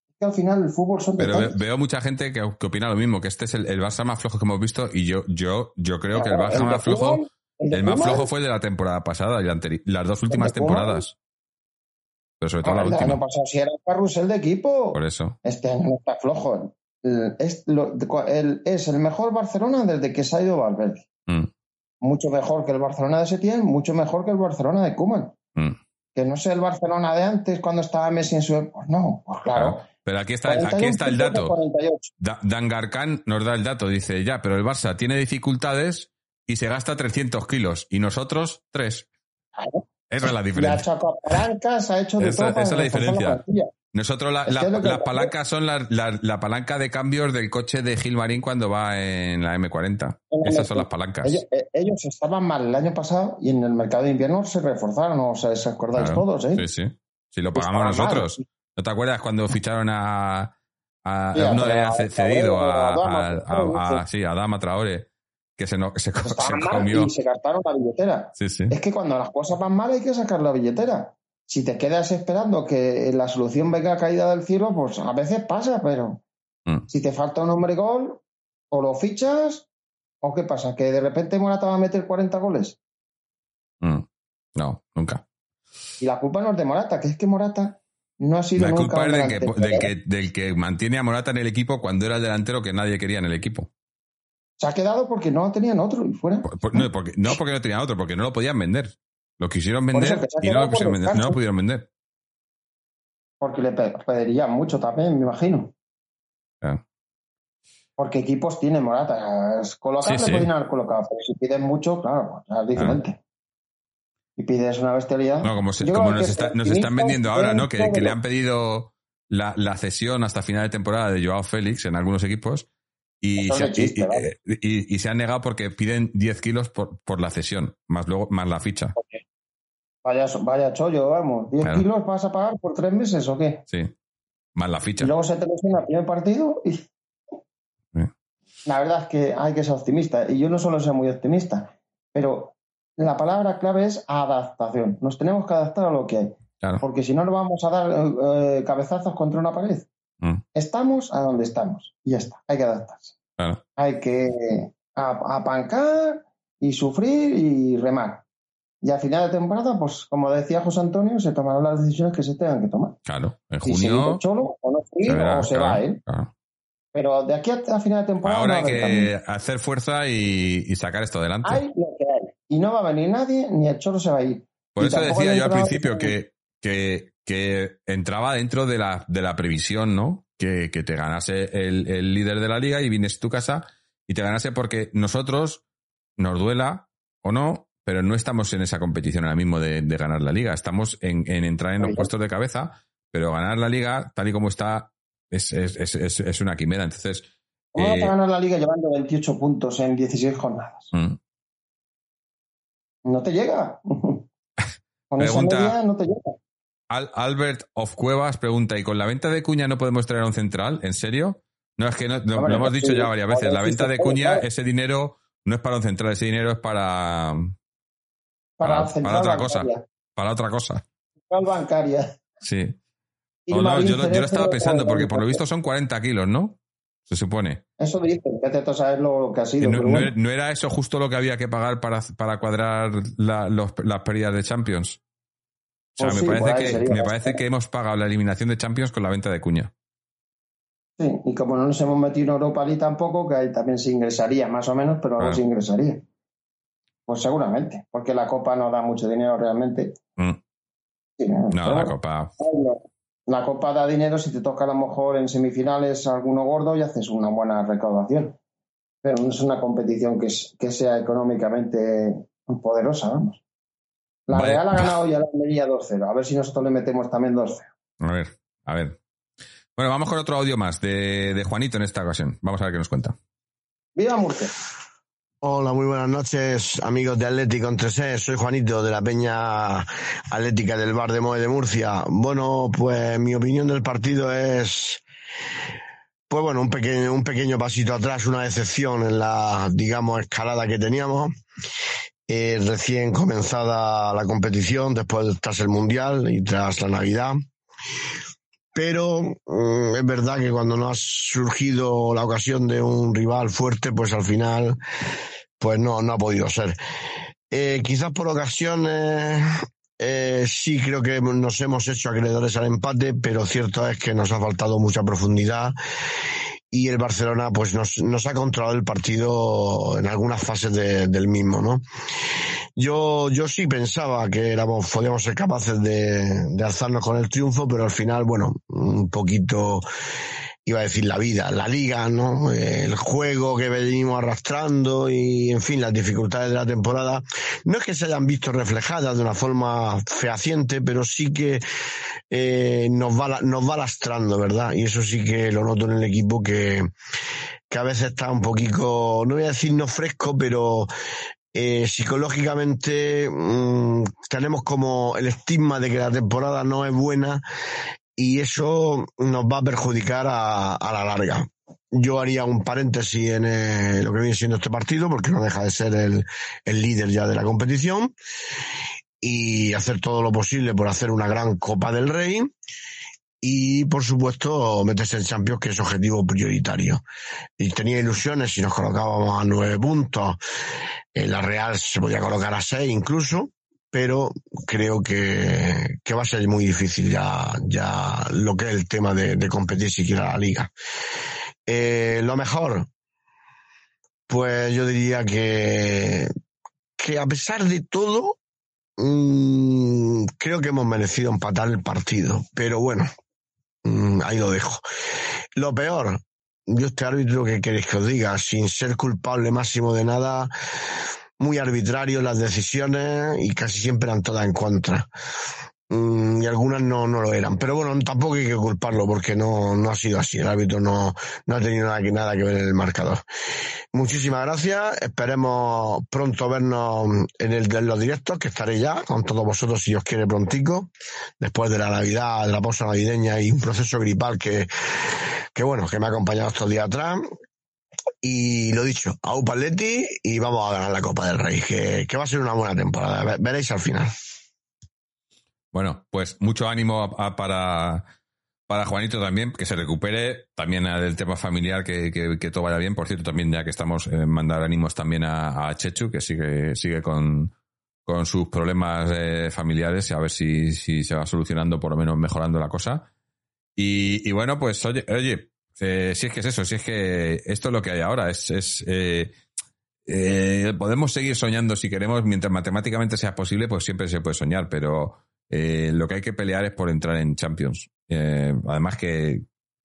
Es que al final el fútbol son pero detalles. veo mucha gente que, que opina lo mismo, que este es el, el Barça más flojo que hemos visto y yo, yo, yo creo que el Barça más flojo, fútbol, el más flojo fue el de la temporada pasada y la las dos últimas temporadas. Pero sobre todo la el última. año pasado si era un carrusel de equipo. Por eso. Este año no está flojo. El- Es, lo- el- es el mejor Barcelona desde que se ha ido Valverde. Mm, Mucho mejor que el Barcelona de Setién, mucho mejor que el Barcelona de Koeman. mm. Que no sé el Barcelona de antes cuando estaba Messi en su... Pues no, pues claro. Pero aquí está, aquí 41 está el dato. 48. Da- Dangarcan nos da el dato, dice, ya, pero el Barça tiene dificultades y se gasta 300 kilos y nosotros 3. Claro. Esa es la diferencia. hecho a palancas, ha hecho de Esa- todo esa es la diferencia. Nosotros la- que- las palancas son la, la- la palanca de cambios del coche de Gilmarín cuando va en la M40. Esas son las palancas. Ellos, eh, ellos estaban mal el año pasado y en el mercado de invierno se reforzaron, o sea, ¿se acordáis Claro. todos, eh? Sí, sí. Si lo pagamos Estaban mal. nosotros. ¿No te acuerdas cuando ficharon a, a Sí, a uno de cedido a- sí, a Dama Traore que se, no- se, co- se comió? y se gastaron la billetera. Sí, sí. Es que cuando las cosas van mal hay que sacar la billetera. Si te quedas esperando que la solución venga caída del cielo, pues a veces pasa, pero Mm. si te falta un hombre gol, o lo fichas, o qué pasa, que de repente Morata va a meter 40 goles. Mm. No, nunca. Y la culpa no es de Morata, que es que Morata no ha sido La nunca culpa es del que, del, que, del que mantiene a Morata en el equipo cuando era el delantero que nadie quería en el equipo. Se ha quedado porque no tenían otro y fuera. Por- por- no, porque, no porque no tenían otro, porque no lo podían vender. Lo quisieron vender y no lo, quisieron por vender, no lo descanso. pudieron vender. Porque le pe- pedirían mucho también, me imagino. Claro. Porque equipos tiene Morata. Es Colocar Sí, sí. podrían haber colocado, pero si piden mucho, claro, pues es diferente. Y pides una bestialidad. No, como, se- como nos, está- nos están vendiendo ahora, ¿no? Que, que le han pedido la, la cesión hasta final de temporada de Joao Félix en algunos equipos y, se, chiste, y- y- ¿vale? y- y se han negado porque piden 10 kilos por, por la cesión, más luego más la ficha. Vaya, vaya chollo, vamos. ¿10 Claro. kilos vas a pagar por tres meses o qué? Sí, más la Y ficha. luego se te lesiona el primer partido y... La verdad es que hay que ser optimista. Y yo no solo soy muy optimista, pero la palabra clave es adaptación. Nos tenemos que adaptar a lo que hay. Claro. Porque si no, nos vamos a dar eh, cabezazos contra una pared. Mm, Estamos a donde estamos. Y ya está. Hay que adaptarse. Hay que apancar y sufrir y remar. Y a final de temporada, pues como decía José Antonio, se tomarán las decisiones que se tengan que tomar. Claro. En Si junio con Cholo, o no se verá, o se claro, va él. claro. Pero de aquí a, final de temporada Ahora hay no cambio. que hacer fuerza y, y sacar esto adelante. hay lo que hay. Y no va a venir nadie, ni el Cholo se va a ir. Por Y eso decía hay yo al principio que, que, que entraba dentro de la, de la previsión, ¿no? Que, que te ganase el, el líder de la liga y vienes a tu casa y te ganase porque nosotros, nos duela o no, pero no estamos en esa competición ahora mismo de, de ganar la liga. Estamos en, en entrar en los Oiga. puestos de cabeza, pero ganar la liga, tal y como está, es, es, es, es- una quimera. Entonces, ¿Cómo eh, ganar la liga llevando 28 puntos en 16 jornadas? mm, No te llega. Con Pregunta- esa media no te llega. Al- Albert of Cuevas pregunta, ¿y con la venta de Cuña no podemos traer a un central? ¿En serio? No, es que no, lo, hemos dicho ya varias veces. La venta de Cuña, ese dinero no es para un central, ese dinero es para, Para, para- otra cosa. para otra cosa. Central bancaria. Sí. No, yo, lo- yo lo Cerezo, estaba pensando, porque por lo visto son 40 kilos, ¿no? Se supone. Eso dicen, que te sabes lo que ha sido. no, bueno. era- no era eso justo lo que había que pagar para, para cuadrar la- los- las pérdidas de Champions. O sea, Pues me, sí, parece, que, sería me parece que hemos pagado la eliminación de Champions con la venta de Cuña. Sí, y como no nos hemos metido en Europa League tampoco, que ahí también se ingresaría, más o menos, pero algo Claro. se ingresaría. Pues seguramente, porque la Copa no da mucho dinero realmente. Mm. Sí, ¿no? La Copa. La Copa da dinero si te toca a lo mejor en semifinales alguno gordo y haces una buena recaudación. Pero no es una competición que, es- que sea económicamente poderosa, vamos. La Vale. Real ha ganado ya la Almería 2-0. A ver si nosotros le metemos también 2-0. A ver, a ver. Bueno, vamos con otro audio más de, de Juanito en esta ocasión. Vamos a ver qué nos cuenta. ¡Viva Murcia! Hola, muy buenas noches, amigos de Atlético en 3 Soy Juanito de la Peña Atlética del Bar de Moe de Murcia. Bueno, pues mi opinión del partido es pues bueno, un pequeño, un pequeño pasito atrás, una decepción en la, digamos, escalada que teníamos. Eh, recién comenzada la competición, después tras el Mundial y tras la Navidad. Pero mm, es verdad que cuando no ha surgido la ocasión de un rival fuerte, pues al final, pues no, no ha podido ser. Eh, quizás por ocasiones eh, sí creo que nos hemos hecho acreedores al empate, pero cierto es que nos ha faltado mucha profundidad y el Barcelona pues nos, nos ha controlado el partido en algunas fases del mismo, ¿no? Yo, yo sí pensaba que éramos, podíamos ser capaces de, de alzarnos con el triunfo, pero al final, bueno, un poquito iba a decir la vida, la liga, ¿no? El juego que venimos arrastrando y, en fin, las dificultades de la temporada, no es que se hayan visto reflejadas de una forma fehaciente, pero sí que eh, nos, va, nos va lastrando, ¿verdad? Y eso sí que lo noto en el equipo que, que a veces está un poquito, no voy a decir no fresco, pero eh, psicológicamente mmm, tenemos como el estigma de que la temporada no es buena y eso nos va a perjudicar a, a la larga. Yo haría un paréntesis en eh, lo que viene siendo este partido, porque no deja de ser el, el líder ya de la competición, y hacer todo lo posible por hacer una gran Copa del Rey y por supuesto meterse en Champions que es objetivo prioritario y tenía ilusiones si nos colocábamos a nueve puntos en la Real se podía colocar a seis incluso pero creo que, va a ser muy difícil ya, ya lo que es el tema de, competir siquiera la liga. Eh, lo mejor, pues yo diría que, que a pesar de todo, mmm, creo que hemos merecido empatar el partido, pero bueno, mmm, ahí lo dejo. Lo peor, yo este árbitro que queréis que os diga, sin ser culpable máximo de nada, muy arbitrario las decisiones y casi siempre eran todas en contra. Mm, y algunas no, no lo eran. Pero bueno, tampoco hay que culparlo porque no, no ha sido así. El árbitro no, no ha tenido nada que, nada que ver en el marcador. Muchísimas gracias. Esperemos pronto vernos en, el, en los directos, que estaré ya con todos vosotros si os quiere prontico, después de la Navidad, de la pausa navideña y un proceso gripal que, que bueno, que me ha acompañado estos días atrás. Y lo dicho, a Upaletti y vamos a ganar la Copa del Rey, que, que va a ser una buena temporada. Veréis al final. Bueno, pues mucho ánimo a, para, para Juanito también, que se recupere, también del tema familiar, que, que, todo vaya bien. Por cierto, también ya que estamos, eh, mandar ánimos también a, a, Chechu, que sigue, sigue con, con sus problemas eh, familiares, a ver si, si se va solucionando, por lo menos mejorando la cosa. Y, y bueno, pues oye, oye, eh, si es que es eso, si es que esto es lo que hay ahora, es, eh, eh, podemos seguir soñando si queremos, mientras matemáticamente sea posible, pues siempre se puede soñar, pero lo que hay que pelear es por entrar en Champions. Además que,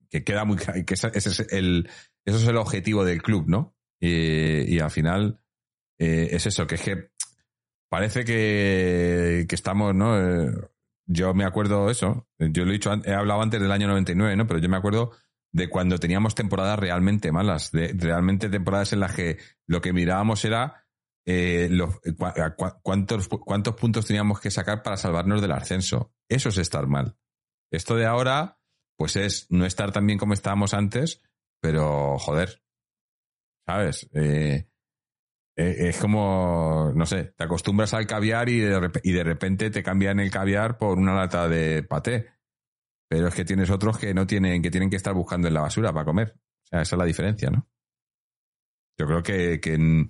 que, queda muy que ese, ese es el, eso es el objetivo del club, ¿no? Y, y al final es eso, que es que parece que, que estamos, ¿no? yo me acuerdo eso, yo lo he dicho, he hablado antes del año 99, ¿no? Pero yo me acuerdo de cuando teníamos temporadas realmente malas, de realmente temporadas en las que lo que mirábamos era eh, cu cuántos, cuántos puntos teníamos que sacar para salvarnos del ascenso. Eso es estar mal. Esto de ahora, pues es no estar tan bien como estábamos antes, pero joder, ¿sabes? Eh, eh, es como, no sé, te acostumbras al caviar y de, y de repente te cambian el caviar por una lata de paté. Pero es que tienes otros que no tienen, que tienen que estar buscando en la basura para comer. O sea, esa es la diferencia, ¿no? Yo creo que, que,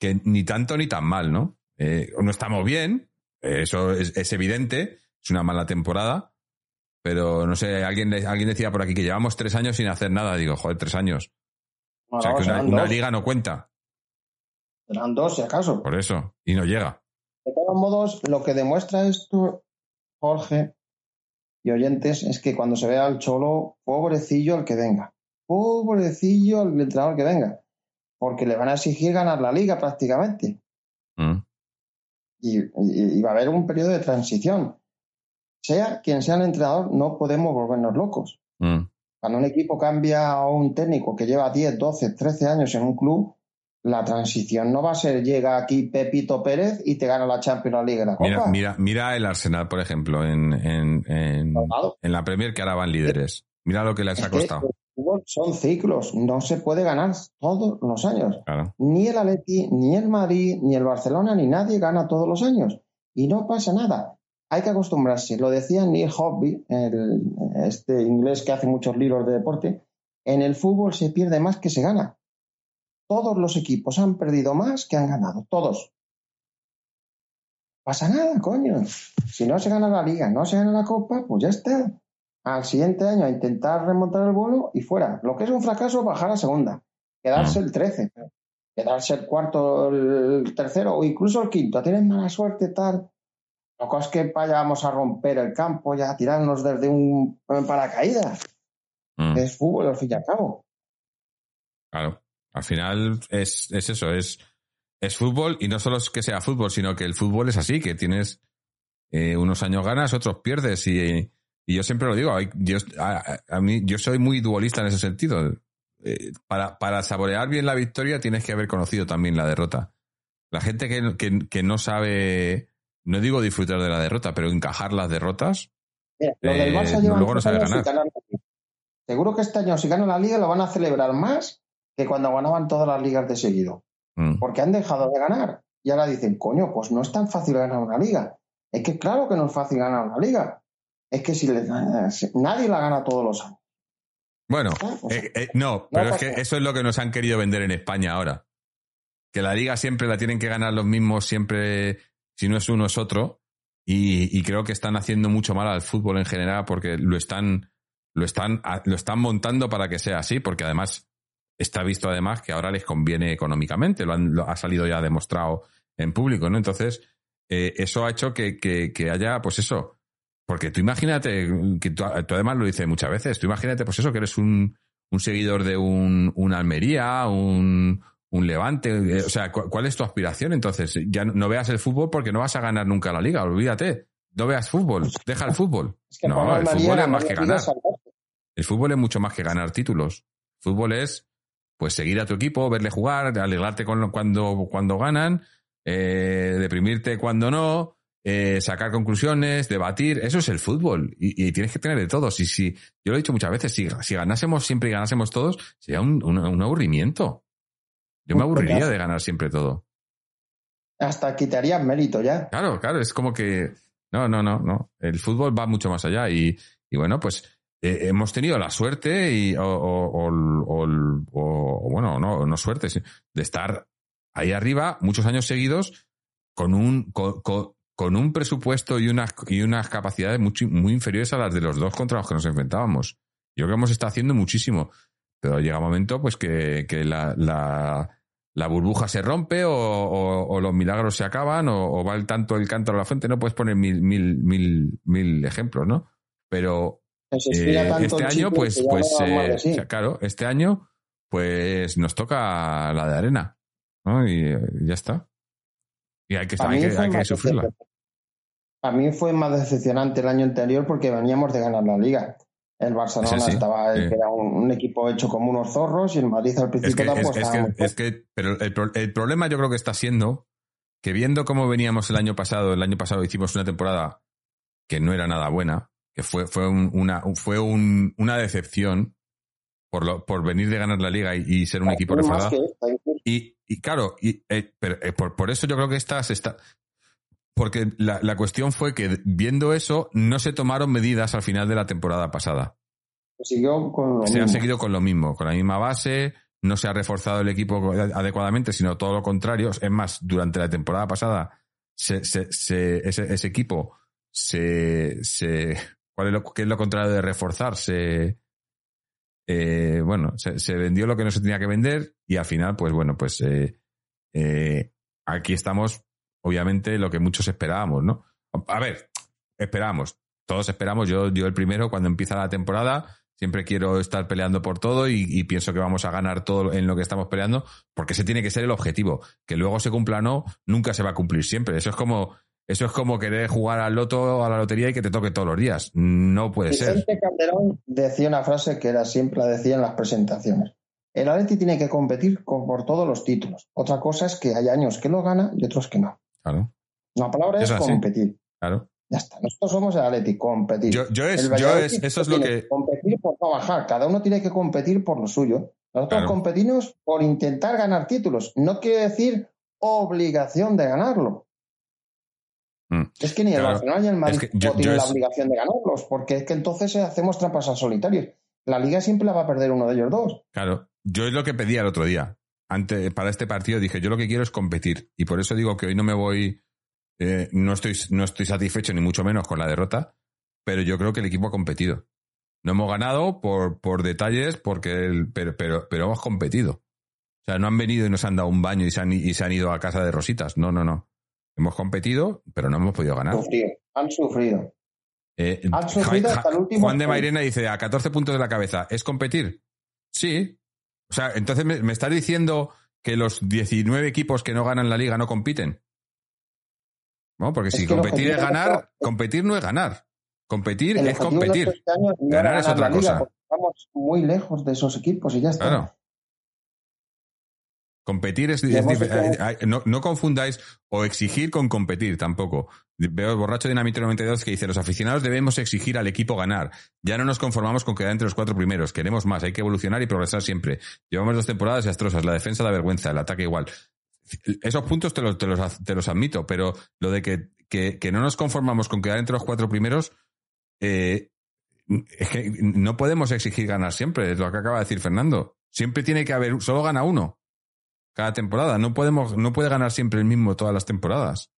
que ni tanto ni tan mal, ¿no? Eh, no estamos bien, eso es, es, evidente, es una mala temporada, pero no sé, alguien, alguien decía por aquí que llevamos tres años sin hacer nada. Digo, joder, tres años. O sea, que una, una liga no cuenta. Serán dos, si acaso. Por eso, y no llega. De todos modos, lo que demuestra esto, Jorge, y oyentes es que cuando se vea al Cholo, pobrecillo el que venga. Pobrecillo el entrenador que venga. Porque le van a exigir ganar la liga prácticamente. Mm. Y, y, y, va a haber un periodo de transición. Sea quien sea el entrenador, no podemos volvernos locos. Mm. Cuando un equipo cambia a un técnico que lleva 10, 12, 13 años en un club, la transición no va a ser llega aquí Pepito Pérez y te gana la Champions League la Copa. Mira, mira, mira el Arsenal, por ejemplo, en, en, en, en, la Premier que ahora van líderes. Mira lo que les ha costado. Son ciclos, no se puede ganar todos los años. Claro. Ni el Atleti, ni el Madrid, ni el Barcelona, ni nadie gana todos los años. Y no pasa nada. Hay que acostumbrarse. Lo decía Neil Hobby, el, este inglés que hace muchos libros de deporte. En el fútbol se pierde más que se gana. Todos los equipos han perdido más que han ganado. Todos. Pasa nada, coño. Si no se gana la liga, no se gana la copa, pues ya está. Al siguiente año a intentar remontar el vuelo y fuera. Lo que es un fracaso, bajar a segunda. Quedarse el 13. Quedarse el cuarto, el tercero o incluso el quinto. Tienes mala suerte, tal. Lo es que vayamos a romper el campo y a tirarnos desde un paracaídas. Mm. Es fútbol, al fin y al cabo. Claro. Al final es, es eso, es, es fútbol y no solo es que sea fútbol, sino que el fútbol es así, que tienes eh, unos años ganas, otros pierdes y, y yo siempre lo digo, yo, a, a mí, yo soy muy dualista en ese sentido. Eh, para, para saborear bien la victoria tienes que haber conocido también la derrota. La gente que, que, que no sabe, no digo disfrutar de la derrota, pero encajar las derrotas, Mira, Eh, luego no sabe ganar. Seguro que este año, si ganan la liga, lo van a celebrar más que cuando ganaban todas las ligas de seguido. mm, Porque han dejado de ganar. Y ahora dicen, coño, pues no es tan fácil ganar una liga. Es que claro que no es fácil ganar una liga. Es que si le- nadie la gana todos los años. Bueno, pues- eh, eh, no, pero es que eso es lo que nos han querido vender en España ahora. Que la liga siempre la tienen que ganar los mismos, siempre, si no es uno es otro. Y, y creo que están haciendo mucho mal al fútbol en general porque lo están, lo están, lo están montando para que sea así, porque además está visto además que ahora les conviene económicamente, lo, han- lo ha salido ya demostrado en público, ¿no? Entonces, eh, eso ha hecho que, que, que haya, pues eso, porque tú imagínate, que tú, tú además lo dices muchas veces, tú imagínate, pues eso, que eres un, un seguidor de un, un Almería, un, un Levante, eh, o sea, ¿cu- ¿cuál es tu aspiración? Entonces, ya no, veas el fútbol porque no vas a ganar nunca la liga, olvídate. No veas fútbol, deja el fútbol. Es que No, el fútbol es más que ganar. El fútbol es mucho más que ganar títulos. El fútbol es, pues, seguir a tu equipo, verle jugar, alegrarte con lo- cuando, cuando ganan, eh, deprimirte cuando no, eh, sacar conclusiones, debatir. Eso es el fútbol. Y, y tienes que tener de todos. Y si, yo lo he dicho muchas veces, si, si ganásemos siempre y ganásemos todos, sería un, un- un aburrimiento. Yo me Un aburriría de ganar siempre todo. Hasta quitarían mérito ya. Claro, claro, es como que. No, no, no, no. El fútbol va mucho más allá. Y, y bueno, pues eh, hemos tenido la suerte y, o, o- o- o- bueno, no, no suerte, de estar ahí arriba muchos años seguidos con un, con, con- un presupuesto y unas, y unas capacidades mucho- muy inferiores a las de los dos contra los que nos enfrentábamos. Yo creo que hemos estado haciendo muchísimo. Pero llega un momento pues que, que la, la, la burbuja se rompe o, o- o los milagros se acaban o, va el tanto el cántaro a la fuente. No puedes poner mil, mil, mil, mil ejemplos, ¿no? Pero eh, este año, pues, que pues, eh, o sea, claro, este año, pues nos toca la de arena, ¿no? Y eh, ya está. Y hay que, hay que, hay que sufrirla. Para mí fue más decepcionante el año anterior porque veníamos de ganar la liga. El Barcelona sí, estaba, que era un, un equipo hecho como unos zorros y el Madrid al Es principio que, es, tampoco es estaba que, es que, pero el, el problema yo creo que está siendo que viendo cómo veníamos el año pasado, el año pasado hicimos una temporada que no era nada buena, que fue, fue un- una, fue un- una decepción por, lo, por venir de ganar la liga y, y ser un equipo reforzado. incluso. Y, y claro, y, eh, pero, eh, por, por eso yo creo que esta se está. Porque la, la cuestión fue que viendo eso, no se tomaron medidas al final de la temporada pasada. con lo Se ha mismo. seguido con lo mismo, con la misma base, no se ha reforzado el equipo adecuadamente, sino todo lo contrario. Es más, durante la temporada pasada, se, se- se- ese, ese equipo se. ¿Cuál es lo, qué es lo contrario de reforzar? Se. eh, bueno, se, se vendió lo que no se tenía que vender y al final, pues bueno, pues eh, eh, aquí estamos, obviamente, lo que muchos esperábamos, ¿no? A ver, esperamos, todos esperamos, yo, yo el primero, cuando empieza la temporada, siempre quiero estar peleando por todo y, y pienso que vamos a ganar todo en lo que estamos peleando, porque ese tiene que ser el objetivo. Que luego se cumpla o no, nunca se va a cumplir siempre. Eso es como, eso es como querer jugar al loto, a la lotería y que te toque todos los días. No puede ser. Vicente Calderón decía una frase que era siempre la decía en las presentaciones. El Atleti tiene que competir con- por todos los títulos. Otra cosa es que hay años que lo gana y otros que no. Claro, La palabra es, competir. claro. Ya está. Nosotros somos el Atlético, competir. Yo, yo es, yo es, eso es lo que. Competir por no bajar. Cada uno tiene que competir por lo suyo. Nosotros Claro. competimos por intentar ganar títulos. No quiere decir obligación de ganarlo. Mm. Es que ni el. Barcelona ni el Madrid Es que yo- no tienen la es- obligación de ganarlos, porque es que entonces hacemos trampas a solitarios. La liga siempre la va a perder uno de ellos dos. Claro, yo es lo que pedía el otro día. Antes, para este partido dije, yo lo que quiero es competir. Y por eso digo que hoy no me voy, eh, no, estoy, no estoy satisfecho ni mucho menos con la derrota, pero yo creo que el equipo ha competido. No hemos ganado por, por detalles, porque el- pero, pero, pero hemos competido. O sea, no han venido y nos han dado un baño y se han, y se han ido a casa de rositas. No, no, no. Hemos competido, pero no hemos podido ganar. Sufrido, han sufrido. Eh, Han sufrido Ja- hasta el último Juan de. Mairena dice, a 14 puntos de la cabeza, ¿es competir? Sí. O sea, entonces me, me estás diciendo que los 19 equipos que no ganan la liga no compiten. No, porque Es si competir es ganar, competir no es ganar. Competir El es competir. este Ganar es otra liga, cosa. porque Estamos muy lejos de esos equipos y ya está. Claro. Competir es, no, no confundáis o exigir con competir tampoco. Veo el borracho Dinamite 92 que dice, los aficionados debemos exigir al equipo ganar. Ya no nos conformamos con quedar entre los cuatro primeros. Queremos más, hay que evolucionar y progresar siempre. Llevamos dos temporadas desastrosas, la defensa da vergüenza, el ataque igual. Esos puntos te los, te los, te los admito, pero lo de que, que, que no nos conformamos con quedar entre los cuatro primeros, eh, es que no podemos exigir ganar siempre, es lo que acaba de decir Fernando. Siempre tiene que haber, solo gana uno cada temporada. No podemos, no puede ganar siempre el mismo todas las temporadas.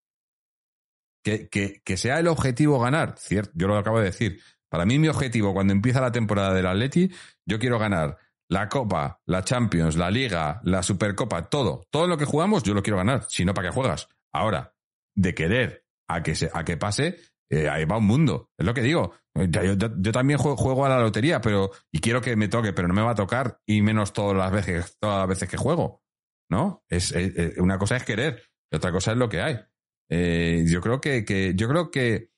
Que, que, que sea el objetivo ganar, cierto, yo lo acabo de decir. Para mí mi objetivo cuando empieza la temporada del Atleti, yo quiero ganar la Copa, la Champions, la Liga, la Supercopa, todo. Todo lo que jugamos yo lo quiero ganar, si no, ¿para qué juegas? Ahora, de querer a que, se, a que pase, eh, ahí va un mundo. Es lo que digo. Yo, yo- yo también juego, juego a la lotería, pero y quiero que me toque, pero no me va a tocar y menos todas las veces, todas las veces que juego. ¿No? Es, una cosa es querer y otra cosa es lo que hay. Eh, yo creo que, que yo creo que,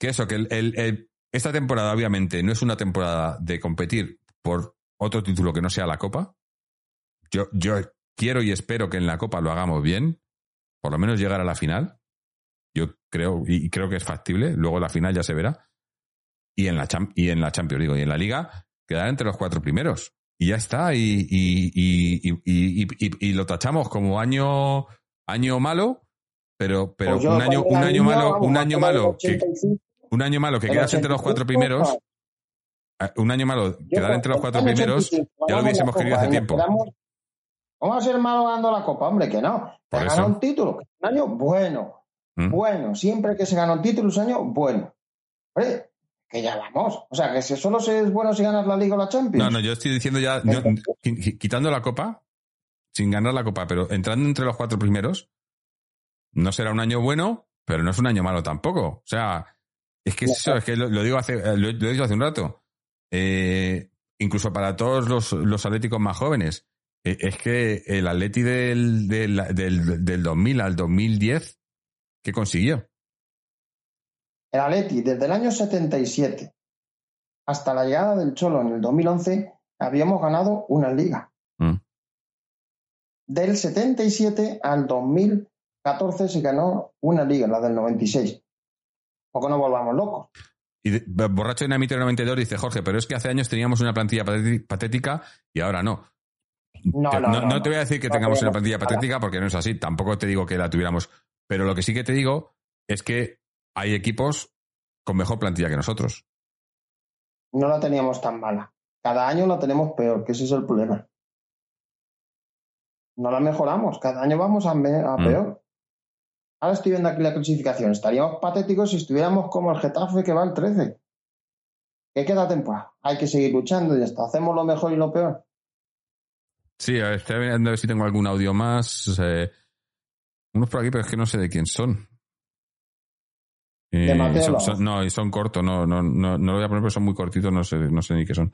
que eso, que el- el- el- esta temporada obviamente no es una temporada de competir por otro título que no sea la Copa. Yo, yo quiero y espero que en la Copa lo hagamos bien, por lo menos llegar a la final. Yo creo, y creo que es factible, luego la final ya se verá. Y en la, y en la Champions, digo, y en la Liga, quedar entre los cuatro primeros. Y ya está, y, y, y, y, y- y- y lo tachamos como año, año malo, pero, pero Pues un año, un año malo, vamos, un año malo, que, 85, un año malo que quedas entre los cuatro 85, primeros, no. eh, un año malo, quedar entre los cuatro primeros, 85, ya lo hubiésemos querido hace tiempo. quedamos- ¿Cómo va a ser malo ganando la Copa? Hombre, que no. Te ganado un título. Un año bueno. ¿Mm? Bueno. Siempre que se gana un título es año bueno. Que ya vamos. O sea, que si solo se es bueno si ganas la Liga o la Champions. No, no, yo estoy diciendo ya, yo- quitando la copa, sin ganar la copa, pero entrando entre los cuatro primeros, no será un año bueno, pero no es un año malo tampoco. O sea, es que es eso, es que lo, lo digo hace, eh, lo, lo he dicho hace un rato. Eh, incluso para todos los, los atléticos más jóvenes, eh, es que el atleti del, del, del, del 2000 al 2010, ¿qué consiguió? El Atleti, desde el año 77 hasta la llegada del Cholo en el 2011, habíamos ganado una liga. Mm. Del 77 al 2014 se ganó una liga, la del 96. Poco no volvamos locos. Y de- Borracho Dinamite 92 dice, Jorge, pero es que hace años teníamos una plantilla patética y ahora no. No, Te- no, no, no. te voy a decir que tengamos una plantilla patética porque no es así. Tampoco te digo que la tuviéramos. Pero lo que sí que te digo es que hay equipos con mejor plantilla que nosotros. No la teníamos tan mala. Cada año la tenemos peor, que ese es el problema. No la mejoramos, cada año vamos a, Mm. peor. Ahora estoy viendo aquí la clasificación. Estaríamos patéticos si estuviéramos como el Getafe que va al 13. ¿Qué queda temporada? Hay que seguir luchando y ya está. Hacemos lo mejor y lo peor. Sí, a ver, estoy viendo a ver si tengo algún audio más. eh, unos por aquí, pero es que no sé de quién son. Eh, son- son- no, y son cortos, no, no, no, no lo voy a poner porque son muy cortitos, no sé, no sé ni qué son.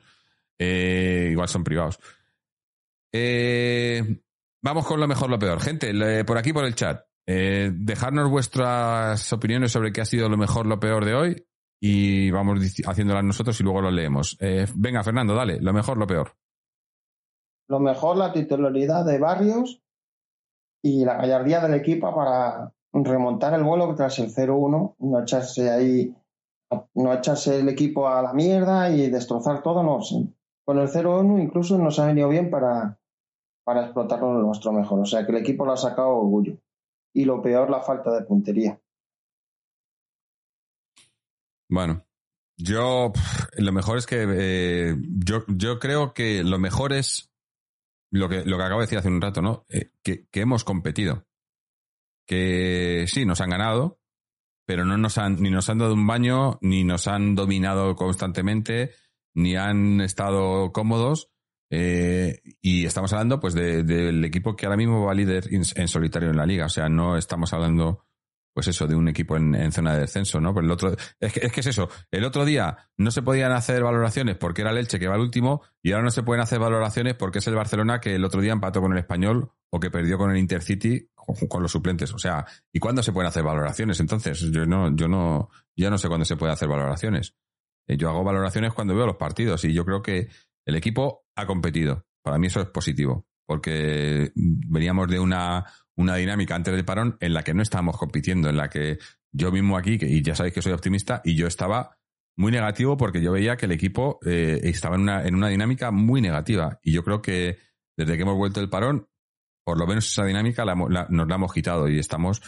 Eh, igual son privados. Eh, vamos con lo mejor, lo peor. Gente, le- por aquí por el chat, eh, dejadnos vuestras opiniones sobre qué ha sido lo mejor, lo peor de hoy y vamos haciéndolas nosotros y luego lo leemos. Eh, venga, Fernando, dale, lo mejor, lo peor. Lo mejor, la titularidad de Barrios y la gallardía del equipo para remontar el vuelo tras el 0-1, no echarse ahí, no echarse el equipo a la mierda y destrozar todo, no. Con el 0-1 incluso nos ha venido bien para, para explotarlo nuestro mejor. O sea que el equipo lo ha sacado orgullo. Y lo peor, la falta de puntería. Bueno, yo lo mejor es que eh, yo, yo creo que lo mejor es lo que, lo que acabo de decir hace un rato, ¿no? Eh, que, que, hemos competido. Que sí, nos han ganado, pero no nos han, ni nos han dado un baño, ni nos han dominado constantemente, ni han estado cómodos. Eh, y estamos hablando pues del de, equipo que ahora mismo va líder en solitario en la liga. O sea, no estamos hablando pues eso, de un equipo en, zona de descenso, ¿no? Pero el otro, es que, es que es eso, el otro día no se podían hacer valoraciones porque era el Elche que va al último y ahora no se pueden hacer valoraciones porque es el Barcelona que el otro día empató con el Español o que perdió con el Intercity con, los suplentes. O sea, ¿y cuándo se pueden hacer valoraciones? Entonces, yo no, yo no, yo no sé cuándo se puede hacer valoraciones. Eh, yo hago valoraciones cuando veo los partidos y yo creo que el equipo ha competido. Para mí eso es positivo porque veníamos de una una dinámica antes del parón en la que no estábamos compitiendo, en la que yo mismo aquí, y ya sabéis que soy optimista, y yo estaba muy negativo porque yo veía que el equipo eh, estaba en una, en una dinámica muy negativa. Y yo creo que desde que hemos vuelto el parón, por lo menos esa dinámica nos la hemos quitado y estamos,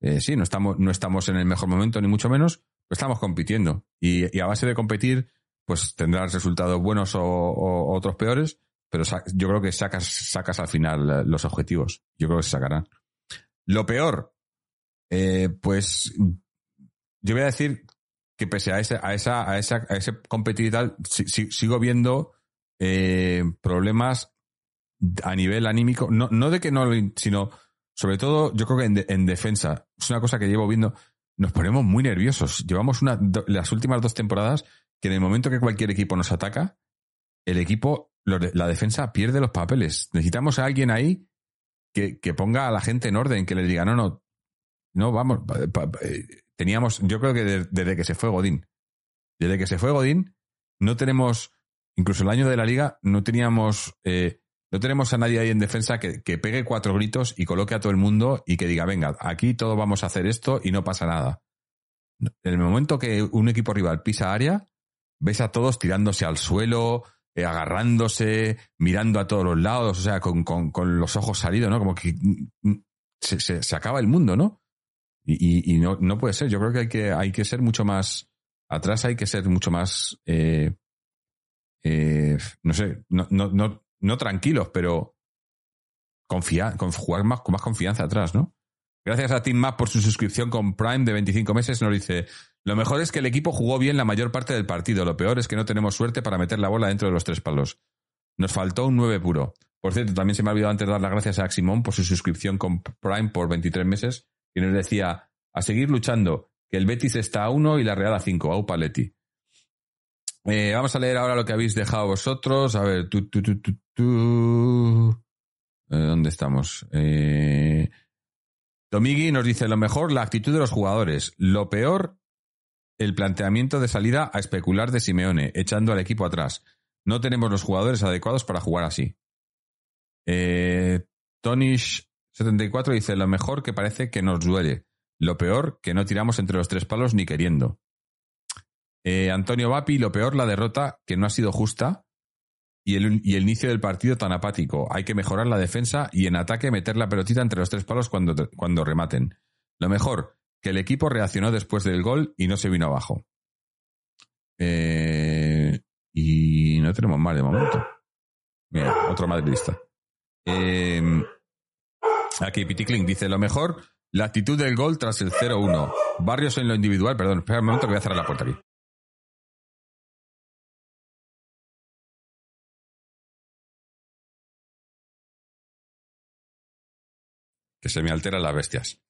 eh, sí, no estamos, no estamos en el mejor momento, ni mucho menos, pero estamos compitiendo. Y, a base de competir, pues tendrás resultados buenos o otros peores, pero yo creo que sacas, sacas al final eh, los objetivos. Yo creo que se sacarán. Lo peor, eh, pues yo voy a decir que pese a ese, a esa, a esa, a ese competitividad, sigo viendo problemas a nivel anímico, no, no de que no, sino sobre todo, yo creo que en, defensa, es una cosa que llevo viendo, nos ponemos muy nerviosos. Llevamos las últimas dos temporadas que en el momento que cualquier equipo nos ataca, el equipo la defensa pierde los papeles. Necesitamos a alguien ahí que, que, ponga a la gente en orden, que le diga, no, no, no, vamos, eh, teníamos, yo creo que desde, que se fue Godín, desde que se fue Godín, no tenemos, incluso el año de la liga, no teníamos, eh, no tenemos a nadie ahí en defensa que, que, pegue cuatro gritos y coloque a todo el mundo y que diga, venga, aquí todos vamos a hacer esto y no pasa nada. En el momento que un equipo rival pisa área, ves a todos tirándose al suelo, eh, agarrándose, mirando a todos los lados, o sea, con, con, con los ojos salidos, ¿no? Como que mm, mm, se, se, acaba el mundo, ¿no? Y, y, no, no, puede ser. Yo creo que hay que, hay que ser mucho más, atrás hay que ser mucho más, eh, eh, no sé, no, no, no, no tranquilos, pero con, jugar más, con más confianza atrás, ¿no? Gracias a Team Map por su suscripción con Prime de 25 meses. Nos dice, lo mejor es que el equipo jugó bien la mayor parte del partido. Lo peor es que no tenemos suerte para meter la bola dentro de los tres palos. Nos faltó un 9 puro. Por cierto, también se me ha olvidado antes dar las gracias a Aximón por su suscripción con Prime por 23 meses. Y nos decía, a seguir luchando, que el Betis está a 1 y la Real a 5. Aupa Leti. Eh, vamos a leer ahora lo que habéis dejado vosotros. A ver, tú, tú, tú, tú, tú. Eh, ¿Dónde estamos? Eh... Nos dice lo mejor, la actitud de los jugadores. Lo peor, el planteamiento de salida a especular de Simeone, echando al equipo atrás. No tenemos los jugadores adecuados para jugar así. Eh, Tonish74 dice lo mejor que parece que nos duele. Lo peor, que no tiramos entre los tres palos ni queriendo. Eh, Antonio Vapi, lo peor, la derrota, que no ha sido justa y el, inicio del partido tan apático. Hay que mejorar la defensa y en ataque meter la pelotita entre los tres palos cuando, rematen. Lo mejor, que el equipo reaccionó después del gol y no se vino abajo. Eh, y no tenemos más de momento. Mira, otro madridista. Eh, aquí Piticlin dice, lo mejor, la actitud del gol tras el 0-1. Barrios en lo individual, perdón, espera un momento que voy a cerrar la puerta aquí. Que se me alteran las bestias.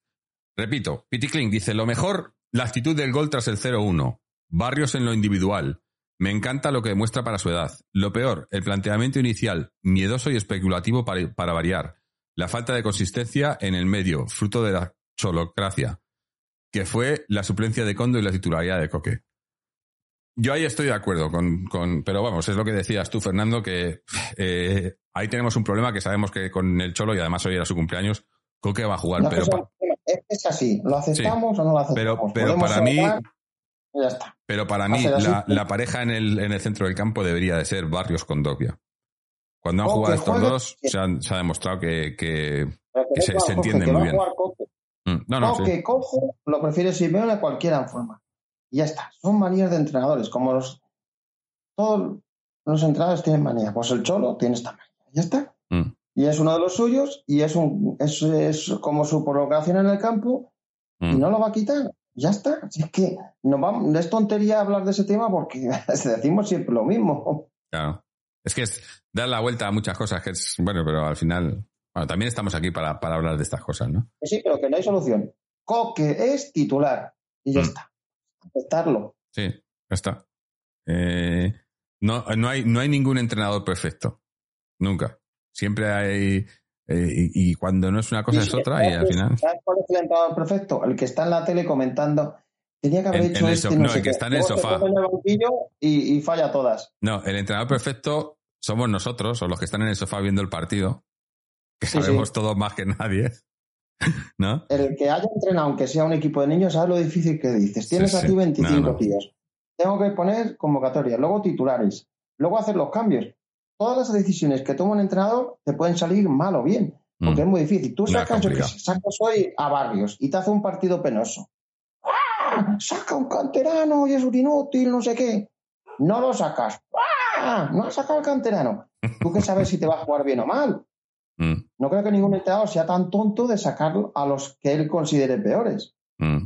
Repito, Piticlin dice, lo mejor, la actitud del gol tras el 0-1. Barrios en lo individual. Me encanta lo que demuestra para su edad. Lo peor, el planteamiento inicial, miedoso y especulativo para, variar. La falta de consistencia en el medio, fruto de la cholocracia, que fue la suplencia de Condo y la titularidad de Coque. Yo ahí estoy de acuerdo con, con, pero vamos, es lo que decías tú, Fernando, que eh, ahí tenemos un problema que sabemos que con el Cholo, y además hoy era su cumpleaños, Coque va a jugar, pero... es, es así. ¿Lo aceptamos o no lo aceptamos? Pero, para mí, ya está. pero para mí la, la pareja en el, en el centro del campo debería de ser Barrios con Dogbia. Cuando han Coque jugado estos dos, se, han- se ha demostrado que, se- entienden muy bien. Mm, No, no, sí. Coque, cojo, lo prefiere Simeone a cualquiera en forma. Y ya está. Son manías de entrenadores. Como los. Todos los entrenadores tienen manía. Pues el Cholo tiene esta manía. Ya está. Mm, Y es uno de los suyos y es, un, es, es como su colocación en el campo y mm. no lo va a quitar. Ya está. Si es que no, vamos, no es tontería hablar de ese tema porque decimos siempre lo mismo. Claro. Es que es dar la vuelta a muchas cosas que es, bueno, pero al final, bueno, también estamos aquí para, para hablar de estas cosas, ¿no? Sí, pero que no hay solución. Coque es titular y ya Mm. está. Aceptarlo. Sí, ya está. Eh, no, no, hay, no hay ningún entrenador perfecto. Nunca. Siempre hay. eh, y, y cuando no es una cosa es otra, y al final. ¿Sabes cuál es el entrenador perfecto? El que está en la tele comentando. Tenía que haber En- hecho en este, so- no, no, sé el que qué". está en el sofá. el y, y falla todas. No, el entrenador perfecto somos nosotros, o los que están en el sofá viendo el partido, que Sí, sabemos sí. todo más que nadie. ¿No? El que haya entrenado, aunque sea un equipo de niños, sabe lo difícil que dices. Tienes Sí, aquí sí. 25 No, no. tíos. Tengo que poner convocatorias, luego titulares, luego hacer los cambios. Todas las decisiones que toma un entrenador te pueden salir mal o bien, porque Mm. es muy difícil. Tú sacas, yo sé, sacas hoy a Barrios y te hace un partido penoso. ¡Ah! Saca un canterano y es un inútil, no sé qué. No lo sacas. ¡Ah! No has sacado al canterano. ¿Tú qué sabes si te va a jugar bien o mal? Mm, No creo que ningún entrenador sea tan tonto de sacar a los que él considere peores. mm.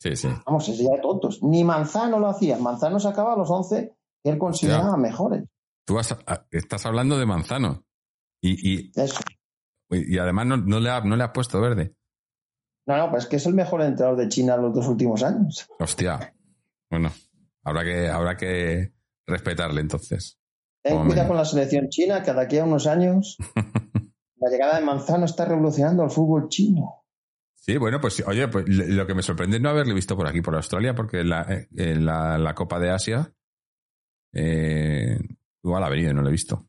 Sí, sí. Vamos, es ya de tontos. Ni Manzano lo hacía. Manzano sacaba a los 11 que él consideraba mejores. Tú has- a- estás hablando de Manzano. Y, y, Eso. y además no, no le ha- no le has puesto verde. No, no, pues es que es el mejor entrenador de China los dos últimos años. Hostia. Bueno, habrá que, habrá que respetarle entonces. Ten cuidado con la selección china, que de aquí a unos años la llegada de Manzano está revolucionando el fútbol chino. Sí, bueno, pues oye, pues lo que me sorprende es no haberle visto por aquí, por Australia, porque en la, eh, en la, la Copa de Asia eh, igual ha venido y no lo he visto.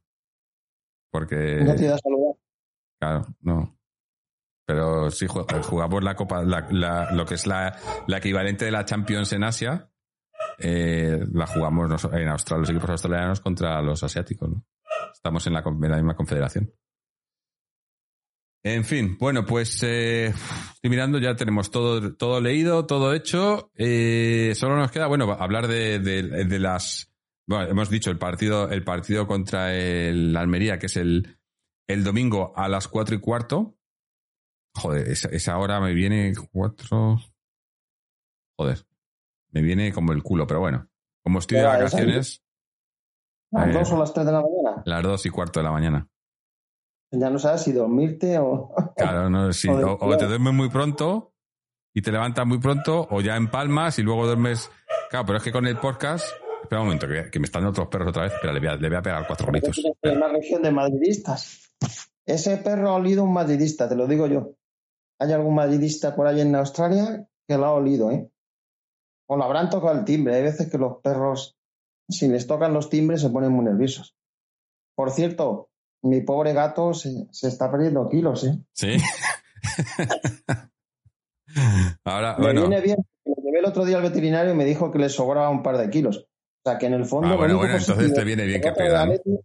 Porque, No te saludar. claro, no. Pero sí, ju- jugamos la Copa, la, la- lo que es la, la equivalente de la Champions en Asia, eh, la jugamos en Australia, los equipos australianos contra los asiáticos, ¿no? Estamos en la, con- en la misma confederación. En fin, bueno, pues eh, estoy mirando, ya tenemos todo, todo leído, todo hecho. Eh, solo nos queda, bueno, hablar de, de- de las. Bueno, hemos dicho el partido, el partido contra el Almería, que es el, el domingo a las cuatro y cuarto. Joder, esa, esa hora me viene cuatro. Joder, me viene como el culo, pero bueno. Como estoy de Pero, ¿es vacaciones, ¿Las Eh. dos o las tres de la mañana? las dos y cuarto de la mañana. Ya no sabes si dormirte o... Claro, no, sí, o, o te duermes muy pronto y te levantas muy pronto, o ya empalmas y luego duermes. Claro, pero es que con el podcast. Espera un momento, que, que me están dando otros perros otra vez. Espera, le voy a, le voy a pegar cuatro gritos. en una región de madridistas. Ese perro ha olido un madridista, te lo digo yo. ¿Hay algún madridista por ahí en Australia que lo ha olido, eh? O lo habrán tocado el timbre. Hay veces que los perros, si les tocan los timbres, se ponen muy nerviosos. Por cierto, mi pobre gato se, se está perdiendo kilos, ¿eh? Sí. Ahora, Me bueno. viene bien. Me llevé el otro día al veterinario y me dijo que le sobraba un par de kilos. O sea, que en el fondo... Ah, bueno, bueno, entonces te viene bien que. Atleti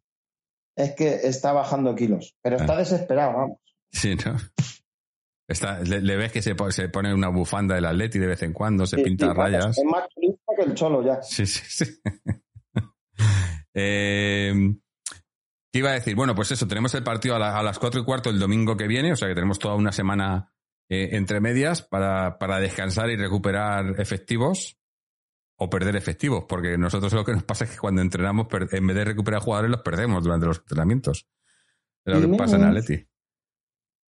Es que está bajando kilos, pero está Ah. desesperado, vamos. Sí, ¿no? Está, le, le ves que se, se pone una bufanda del Atleti de vez en cuando, se Sí, pinta sí, rayas. Es más turista que el cholo ya. Sí, sí, sí. Eh, ¿Qué iba a decir? Bueno, pues eso, tenemos el partido a, la- a las cuatro y cuarto el domingo que viene, o sea que tenemos toda una semana eh, entre medias para, para descansar y recuperar efectivos o perder efectivos, porque nosotros lo que nos pasa es que cuando entrenamos, en vez de recuperar jugadores, los perdemos durante los entrenamientos. Es lo que pasa en Atleti.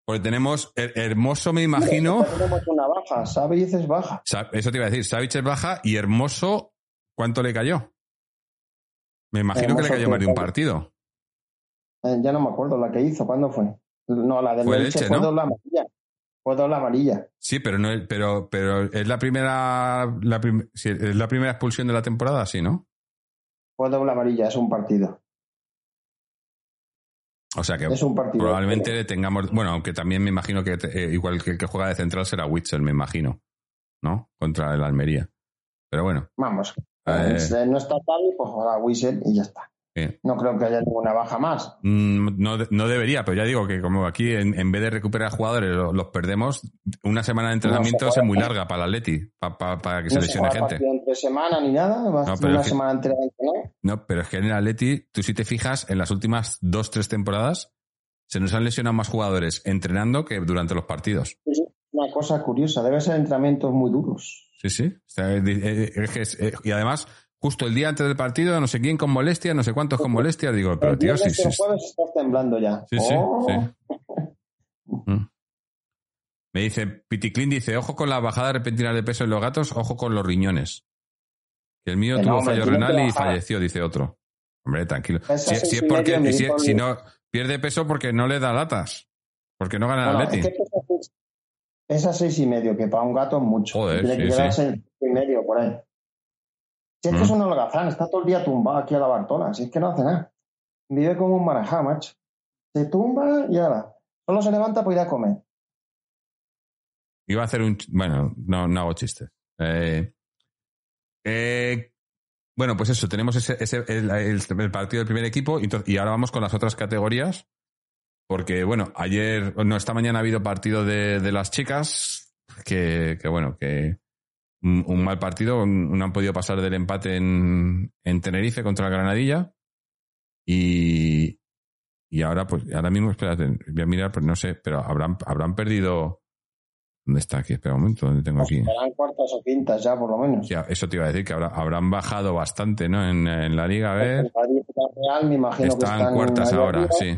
Porque tenemos her- Hermoso, me imagino. Tenemos una baja, Savic es baja. Eso te iba a decir, Savic es baja y Hermoso, ¿cuánto le cayó? Me imagino que le cayó más de un partido. Eh, ya no me acuerdo la que hizo, ¿cuándo fue? No, la del Fue el Elche ¿no? amarilla. Fue doble amarilla. Sí, pero no, es- pero, pero es la primera, la prim- sí, es la primera expulsión de la temporada, sí, ¿no? Fue doble amarilla, es un partido. O sea que Es un partido. probablemente tengamos, bueno, aunque también me imagino que eh, igual que el que juega de central será Witzel, me imagino, ¿no? Contra el Almería. Pero bueno, Vamos. Eh. No está tal, pues juega Whistle y ya está. No creo que haya ninguna baja más. mm, no, no debería, pero ya digo que como aquí en, en vez de recuperar jugadores lo- los, perdemos, una semana de entrenamiento No se es muy larga para el Atleti, pa- pa- para que se no se lesione juega gente. entre semana ni nada. No, pero una es que- semana. No, pero es que en el Atleti, tú si te fijas, en las últimas dos, tres temporadas, se nos han lesionado más jugadores entrenando que durante los partidos. Es una cosa curiosa. Debe ser entrenamientos muy duros. Sí, sí. O sea, eh, eh, es que es- eh, y además, justo el día antes del partido, no sé quién con molestia, no sé cuántos con molestia, digo, pero el tío, sí, sí. el estás temblando ya. Sí, sí, Oh. sí. Mm. Me dice, Piticlin dice, ojo con la bajada repentina de peso en los gatos, ojo con los riñones. Que el mío Que tuvo fallo renal y falleció, dice otro. Hombre, tranquilo. Si, seis si es porque, si, el- no, pierde peso porque no le da latas. Porque no gana el Bueno, Atleti. es pesa seis- seis y medio, que para un gato es mucho. Joder, sí, que sí. cinco y medio por ahí. Si es que es un holgazán, está todo el día tumbado aquí a la Bartola, si es que no hace nada. Vive como un marajá, macho. Se tumba y ahora. Solo se levanta para ir a comer. Iba a hacer un... Bueno, no, no hago chistes. Eh, eh, bueno, pues eso, tenemos ese, ese- el, el- el partido del primer equipo y, y ahora vamos con las otras categorías. Porque, bueno, ayer, no, esta mañana ha habido partido de, de las chicas, que, que, bueno, que un, un mal partido, no han podido pasar del empate en, en Tenerife contra el Granadilla. Y, y ahora, pues, ahora mismo, espérate, voy a mirar, pues no sé, pero habrán, habrán perdido... ¿Dónde está aquí? Espera un momento, ¿dónde tengo aquí? Serán cuartas o quintas ya, por lo menos. Ya, eso te iba a decir, que habrá, habrán bajado bastante, ¿no? En, en la liga, y el Real, me imagino que Están cuartas ahora, sí.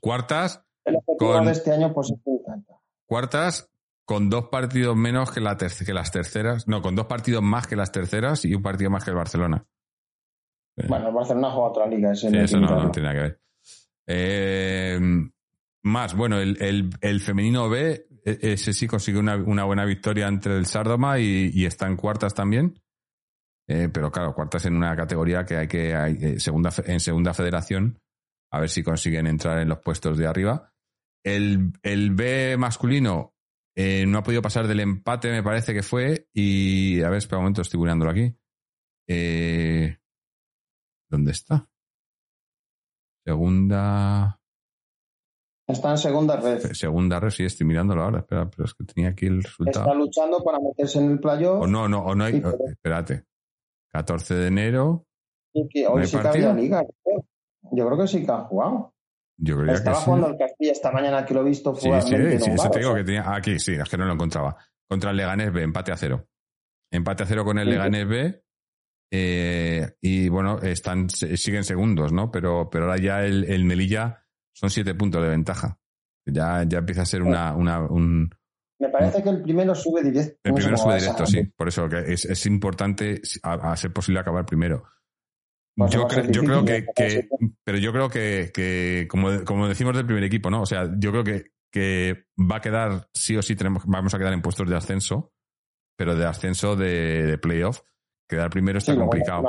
Cuartas, El objetivo Con- de este año, pues es cuartas con dos partidos menos que, la que las terceras. No, con dos partidos más que las terceras y un partido más que el Barcelona. Eh, Bueno, el Barcelona juega otra liga. ese sí, no eso no, tiene nada que ver. Eh, más, bueno, el, el- el femenino B, e- ese sí consiguió una, una buena victoria entre el Sardoma y, y está en cuartas también. Eh, pero claro, cuartas en una categoría que hay que, hay, segunda, en segunda federación, a ver si consiguen entrar en los puestos de arriba. El, el B masculino eh, no ha podido pasar del empate, me parece que fue, y a ver, espera un momento, estoy mirándolo aquí. Eh, ¿Dónde está? Segunda. Está en segunda red. Segunda red, sí, estoy mirándolo ahora. Espera, pero es que tenía aquí el Está resultado. luchando para meterse en el playoff. O no, no, o no hay. Espérate. 14 de enero. y que ¿No hoy sí que había liga. Yo creo que sí que han jugado. Yo creía Estaba que sí. jugando el Castilla esta mañana que lo he visto Sí, fue sí, realmente sí, eso nublado, te digo que tenía. Aquí, sí, es que no lo encontraba. Contra el Leganés B, empate a cero. Empate a cero con el Sí. Leganés B. eh, y bueno, están, siguen segundos, ¿no? Pero, pero ahora ya el, el Melilla son siete puntos de ventaja. Ya, ya empieza a ser una, una, un, Me parece que el primero sube directo. El primero sube directo, sí. Por eso que es, es importante a, a ser posible acabar primero. Yo, creo, yo creo que, pero yo creo que, que como, como decimos del primer equipo, ¿no? O sea, yo creo que, que va a quedar, sí o sí tenemos, vamos a quedar en puestos de ascenso, pero de ascenso de, de playoff. Quedar primero está Sí, complicado.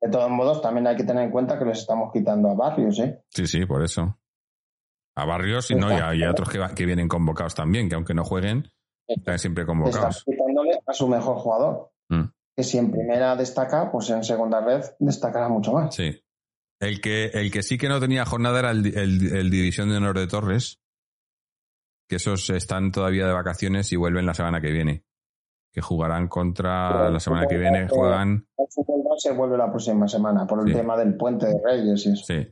De todos modos, también hay que tener en cuenta que les estamos quitando a Barrios, ¿eh? Sí, sí, por eso. A Barrios y, no, y, a, y a otros que, va- que vienen convocados también, que aunque no jueguen, están siempre convocados. quitándole a su mejor jugador. Mm. Que si en primera destaca, pues en segunda red destacará mucho más. Sí. El que, el que sí que no tenía jornada era el, el- el División de Honor de Torres, que esos están todavía de vacaciones y vuelven la semana que viene. Que jugarán contra Pero la semana que viene, juegan. El fútbol base vuelve la próxima semana por el Sí. tema del puente de Reyes y eso. Sí.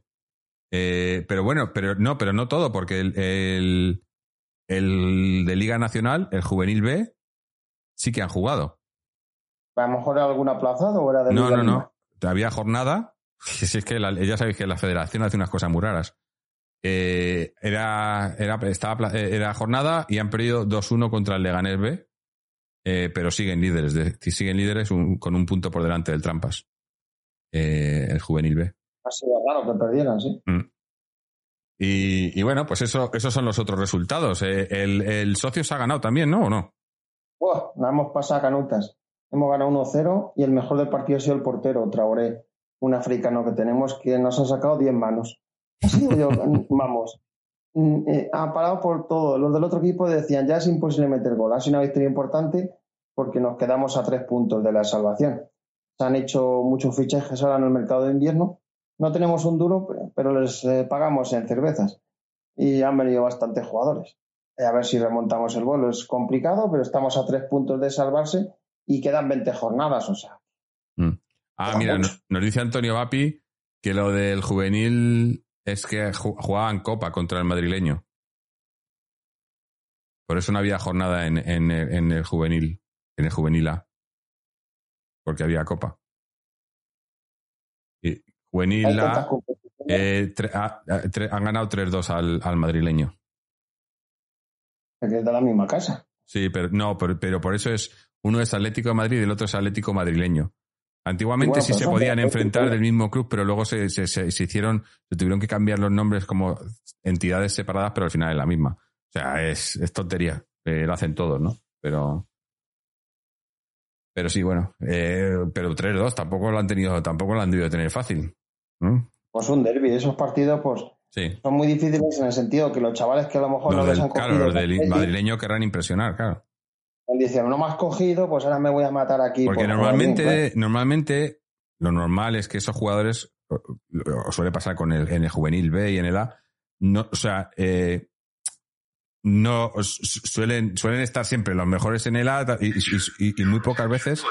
Eh, pero bueno, pero no, pero no todo, porque el, el, el de Liga Nacional, el Juvenil B, sí que han jugado. A lo mejor era algún aplazado o era de No, no, no. Había jornada. Si es que la- ya sabéis que la federación hace unas cosas muy raras. Eh, era, era, estaba, eh, era jornada y han perdido 2-1 contra el Leganés B. eh, pero siguen líderes. de- siguen líderes un- con un punto por delante del Trampas. Eh, el juvenil B. Ha sido raro que perdieran, sí. Mm. Y, y bueno, pues eso, esos son los otros resultados. El, el socio se ha ganado también, ¿no? ¿O no? Buah, nos hemos pasado a canutas. Hemos ganado 1-0 y el mejor del partido ha sido el portero, Traoré, un africano que tenemos que nos ha sacado 10 manos. Así digo yo, vamos. mm, eh, Ha parado por todo. Los del otro equipo decían ya es imposible meter gol. Ha sido una victoria importante porque nos quedamos a tres puntos de la salvación. Se han hecho muchos fichajes ahora en el mercado de invierno. No tenemos un duro, pero- pero les eh, pagamos en cervezas. Y han venido bastantes jugadores. Eh, A ver si remontamos el vuelo. Es complicado, pero estamos a tres puntos de salvarse y quedan 20 jornadas. O sea, Ah, Queda mira, mucho. nos, dice Antonio Vapi que lo del juvenil es que ju- jugaban Copa contra el madrileño. Por eso no había jornada en, en el- en el juvenil, en el juvenil A. Porque había Copa. Y juvenil A eh, ha- tre- han ganado 3-2 al, al madrileño. es de la misma casa. Sí, pero no, pero, pero por eso es uno es Atlético de Madrid y el otro es Atlético madrileño. Antiguamente Bueno, sí se podían enfrentar ¿no? del mismo club, pero luego se, se, se- se hicieron, se tuvieron que cambiar los nombres como entidades separadas, pero al final es la misma. O sea, es, es tontería. Eh, lo hacen todos, ¿no? Pero. Pero sí, bueno. eh, pero 3-2 tampoco lo han tenido, tampoco lo han debido tener fácil. ¿no? Pues un derby. Esos partidos, pues, Sí. son muy difíciles en el sentido que los chavales que a lo mejor Los no les han claro, los del madrileño querrán impresionar, claro. Dicen, no me has cogido, pues ahora me voy a matar aquí. Porque por normalmente, normalmente lo normal es que esos jugadores, o- suele pasar con el, en el juvenil B y en el A, no, o sea, eh, no su- suelen, suelen estar siempre los mejores en el A y, y- y- y muy pocas veces.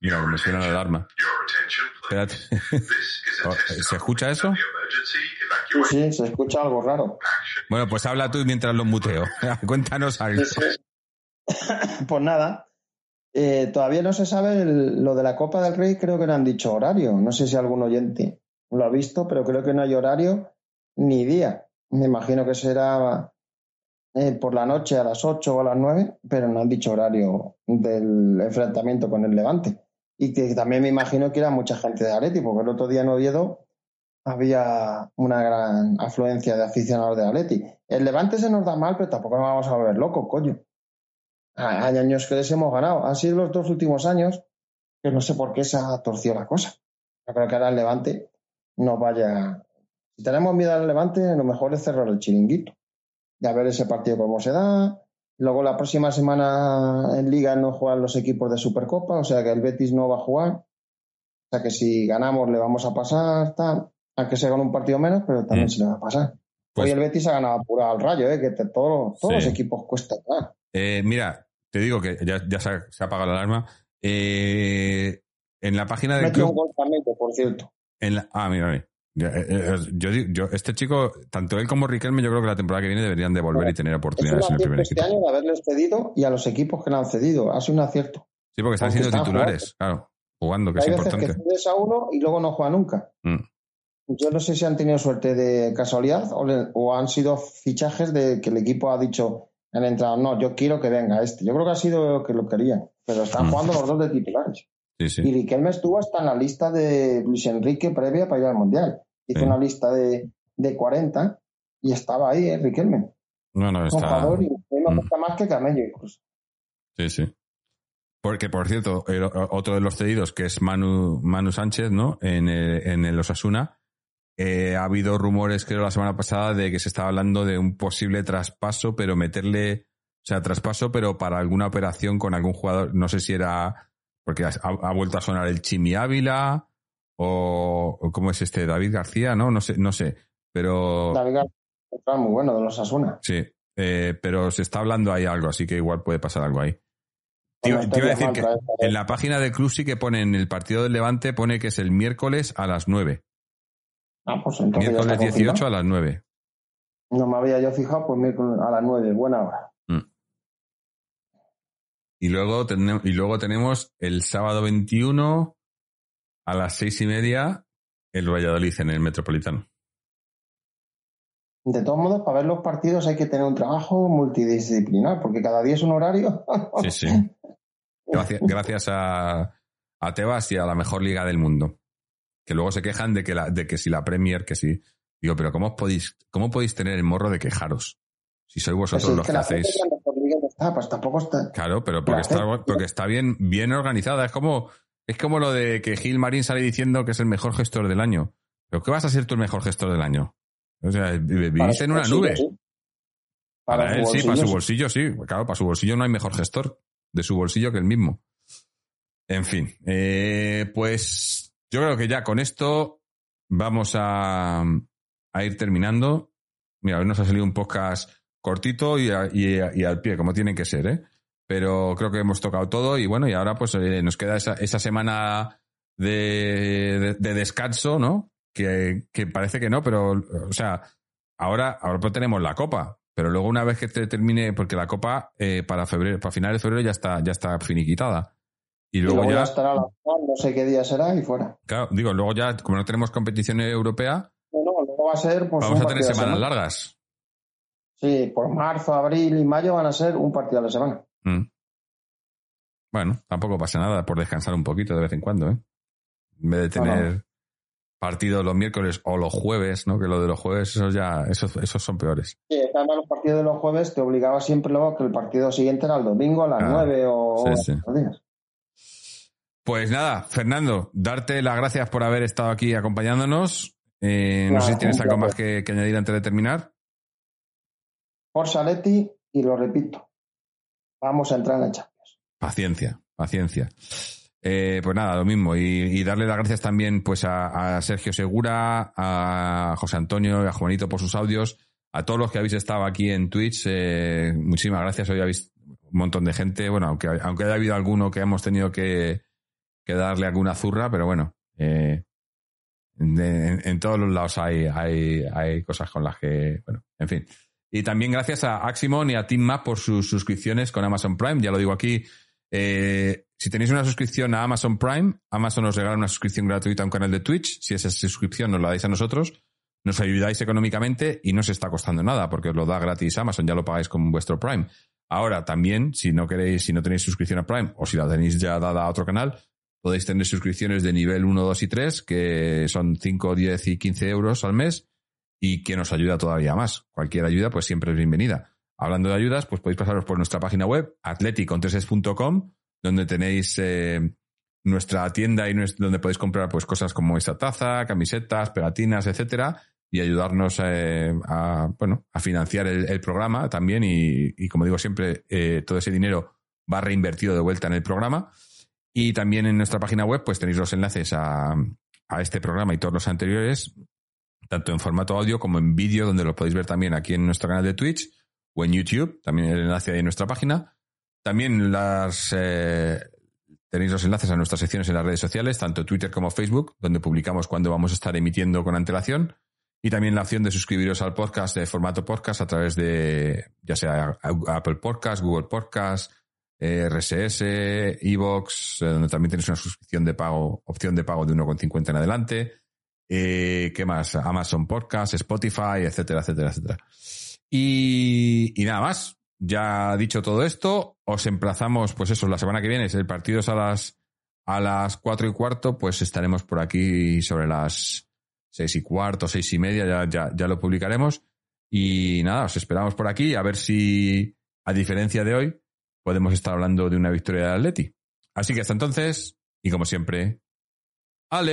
Mira, me suena la alarma. Espérate. Oh, ¿Se escucha eso? sí, se escucha algo raro. Bueno, pues habla tú mientras lo muteo. Cuéntanos algo. Pues nada, eh, todavía no se sabe lo de la Copa del Rey, creo que no han dicho horario. No sé si algún oyente lo ha visto, pero creo que no hay horario ni día. Me imagino que será eh, por la noche a las 8 o a las 9, pero no han dicho horario del enfrentamiento con el Levante. Y que también me imagino que era mucha gente de Atleti, porque el otro día en Oviedo había una gran afluencia de aficionados de Atleti. El Levante se nos da mal, pero tampoco nos vamos a volver locos, coño. Hay años que les hemos ganado. Han sido los dos últimos años que no sé por qué se ha torcido la cosa. Yo creo que ahora el Levante nos vaya. Si tenemos miedo al Levante, lo mejor es cerrar el chiringuito y a ver ese partido cómo se da. Luego la próxima semana en Liga no juegan los equipos de Supercopa, o sea que el Betis no va a jugar. O sea que si ganamos le vamos a pasar, tal. Aunque se gane un partido menos, pero también Mm. se le va a pasar. Pues- Hoy el Betis ha ganado apurado al rayo, ¿eh? que te- todos, todos Sí. los equipos cuesta. Eh, mira, te digo que ya, ya se, ha, se ha apagado la alarma. Eh, en la página del un club. por cierto. En la- ah, mira, mira. Eh, eh, yo, digo- yo- este chico, tanto él como Riquelme, yo creo que la temporada que viene deberían de volver y tener Es un oportunidades en el primer acierto este equipo. año de haberles cedido y a los equipos que le han cedido. Ha sido un acierto. Sí, porque están Aunque siendo están titulares, claro, jugando, que es Hay veces que importante. a uno y luego no juega nunca. Mm. Yo no sé si han tenido suerte de casualidad o, le- o han sido fichajes de que el equipo ha dicho el entrenador, no, yo quiero que venga este. Yo creo que ha sido que lo querían, pero están Mm. jugando los dos de titulares. Sí, sí. Y Riquelme estuvo hasta en la lista de Luis Enrique previa para ir al Mundial. Hizo Sí. una lista de, de 40 y estaba ahí, ¿eh? Riquelme. No, no, Un está. jugador y mí me Mm. gusta más que Camello incluso. Sí, sí. Porque, por cierto, el- otro de los cedidos, que es Manu, Manu Sánchez, ¿no? En el, en el Osasuna, eh, ha habido rumores, creo, la semana pasada, de que se estaba hablando de un posible traspaso, pero meterle, o sea, traspaso, pero para alguna operación con algún jugador, no sé si era, porque ha, ha vuelto a sonar el Chimi Ávila, o, o ¿cómo es este? David García, ¿no? No sé, no sé, pero... David García, muy bueno de los Asuna. Sí, eh, pero se está hablando ahí algo, así que igual puede pasar algo ahí. Te iba, te iba a decir que en la página del club sí que pone en el partido del Levante, pone que es el miércoles a las 9. Ah, pues entonces Miércoles está 18 confirmado. a las 9. No me había yo fijado, pues miércoles a las 9, buena hora. Y luego, tenemos, y luego tenemos el sábado 21 a las seis y media el Valladolid en el Metropolitano. De todos modos, para ver los partidos hay que tener un trabajo multidisciplinar, porque cada día es un horario. Sí, sí. Gracias, gracias a, a Tebas y a la mejor liga del mundo. Que luego se quejan de que, la, de que si la Premier, que si. Digo, pero ¿cómo os podéis, ¿cómo podéis tener el morro de quejaros? Si sois Pues vosotros los que hacéis. pues tampoco está. Claro, pero porque está, porque está bien, bien organizada. Es como, es como lo de que Gil Marín sale diciendo que es el mejor gestor del año. ¿Pero qué vas a ser tú el mejor gestor del año? O sea, vivís en una nube. Para, él sí, para su bolsillo sí. Claro, para su bolsillo no hay mejor gestor de su bolsillo que el mismo. En fin, eh, pues yo creo que ya con esto vamos a, a ir terminando. Mira, hoy nos ha salido un podcast cortito y, y, al pie, como tienen que ser, ¿eh? Pero creo que hemos tocado todo y bueno, y ahora pues eh, nos queda esa, esa semana de, de, descanso, ¿no? Que, que, parece que no, pero, o sea, ahora, ahora pues tenemos la copa, pero luego una vez que te termine, porque la copa eh, para febrero, para finales de febrero ya está, ya está finiquitada. Y luego, ya, estará la no sé qué día será y fuera. Claro, digo, luego ya, como no tenemos competición europea, va a ser. Pues, vamos a tener semanas largas. Sí, por marzo, abril y mayo van a ser un partido a la semana. Mm. Bueno, tampoco pasa nada por descansar un poquito de vez en cuando, ¿eh? En vez de tener partidos los miércoles o los jueves, ¿no? Que lo de los jueves, esos ya, esos, esos son peores. Sí, además los partidos de los jueves te obligaba siempre luego que el partido siguiente era el domingo a las nueve o sí, días. Pues nada, Fernando, darte las gracias por haber estado aquí acompañándonos. Eh, no sé si tienes algo más que, añadir antes de terminar. Por Saletti, y lo repito, vamos a entrar en la Champions. Paciencia, paciencia. Eh, pues nada, lo mismo. Y, darle las gracias también pues a, Sergio Segura, a José Antonio y a Juanito por sus audios. A todos los que habéis estado aquí en Twitch, eh, muchísimas gracias. Hoy habéis un montón de gente. Bueno, aunque, aunque haya habido alguno que hemos tenido que, darle alguna zurra, pero bueno, eh, en, todos los lados hay, hay, hay cosas con las que, bueno, en fin. Y también gracias a Aximon y a Team por sus suscripciones con Amazon Prime. Ya lo digo aquí, eh, si tenéis una suscripción a Amazon Prime, Amazon os regala una suscripción gratuita a un canal de Twitch. Si esa suscripción nos la dais a nosotros, nos ayudáis económicamente y no os está costando nada porque os lo da gratis Amazon, ya lo pagáis con vuestro Prime. Ahora también, si no queréis, si no tenéis suscripción a Prime o si la tenéis ya dada a otro canal, podéis tener suscripciones de nivel 1, 2 y 3, que son 5, 10 y 15 euros al mes y que nos ayuda todavía más. Cualquier ayuda, pues siempre es bienvenida. Hablando de ayudas, pues podéis pasaros por nuestra página web, atleticontreses.com, donde tenéis eh, nuestra tienda y donde podéis comprar pues cosas como esta taza, camisetas, pegatinas, etcétera, y ayudarnos eh, a, bueno, a financiar el, programa también. Y, como digo siempre, eh, todo ese dinero va reinvertido de vuelta en el programa. Y también en nuestra página web, pues tenéis los enlaces a, a este programa y todos los anteriores, tanto en formato audio como en vídeo, donde lo podéis ver también aquí en nuestro canal de Twitch o en YouTube, también el enlace en nuestra página. También las eh, tenéis los enlaces a nuestras secciones en las redes sociales, tanto Twitter como Facebook, donde publicamos cuando vamos a estar emitiendo con antelación. Y también la opción de suscribiros al podcast de formato podcast a través de ya sea Apple Podcast, Google Podcast, RSS, Evox, eh, donde también tenéis una suscripción de pago, opción de pago de 1,50 en adelante. ¿Qué más? Amazon Podcast, Spotify, etcétera, etcétera, etcétera. Y, nada más. Ya dicho todo esto, os emplazamos, pues eso, la semana que viene, el partido es a las, a las cuatro y cuarto, pues estaremos por aquí sobre las seis y cuarto, seis y media, ya, ya, ya lo publicaremos. Y nada, os esperamos por aquí a ver si, a diferencia de hoy, podemos estar hablando de una victoria de Atleti. Así que hasta entonces, y como siempre, Aleti.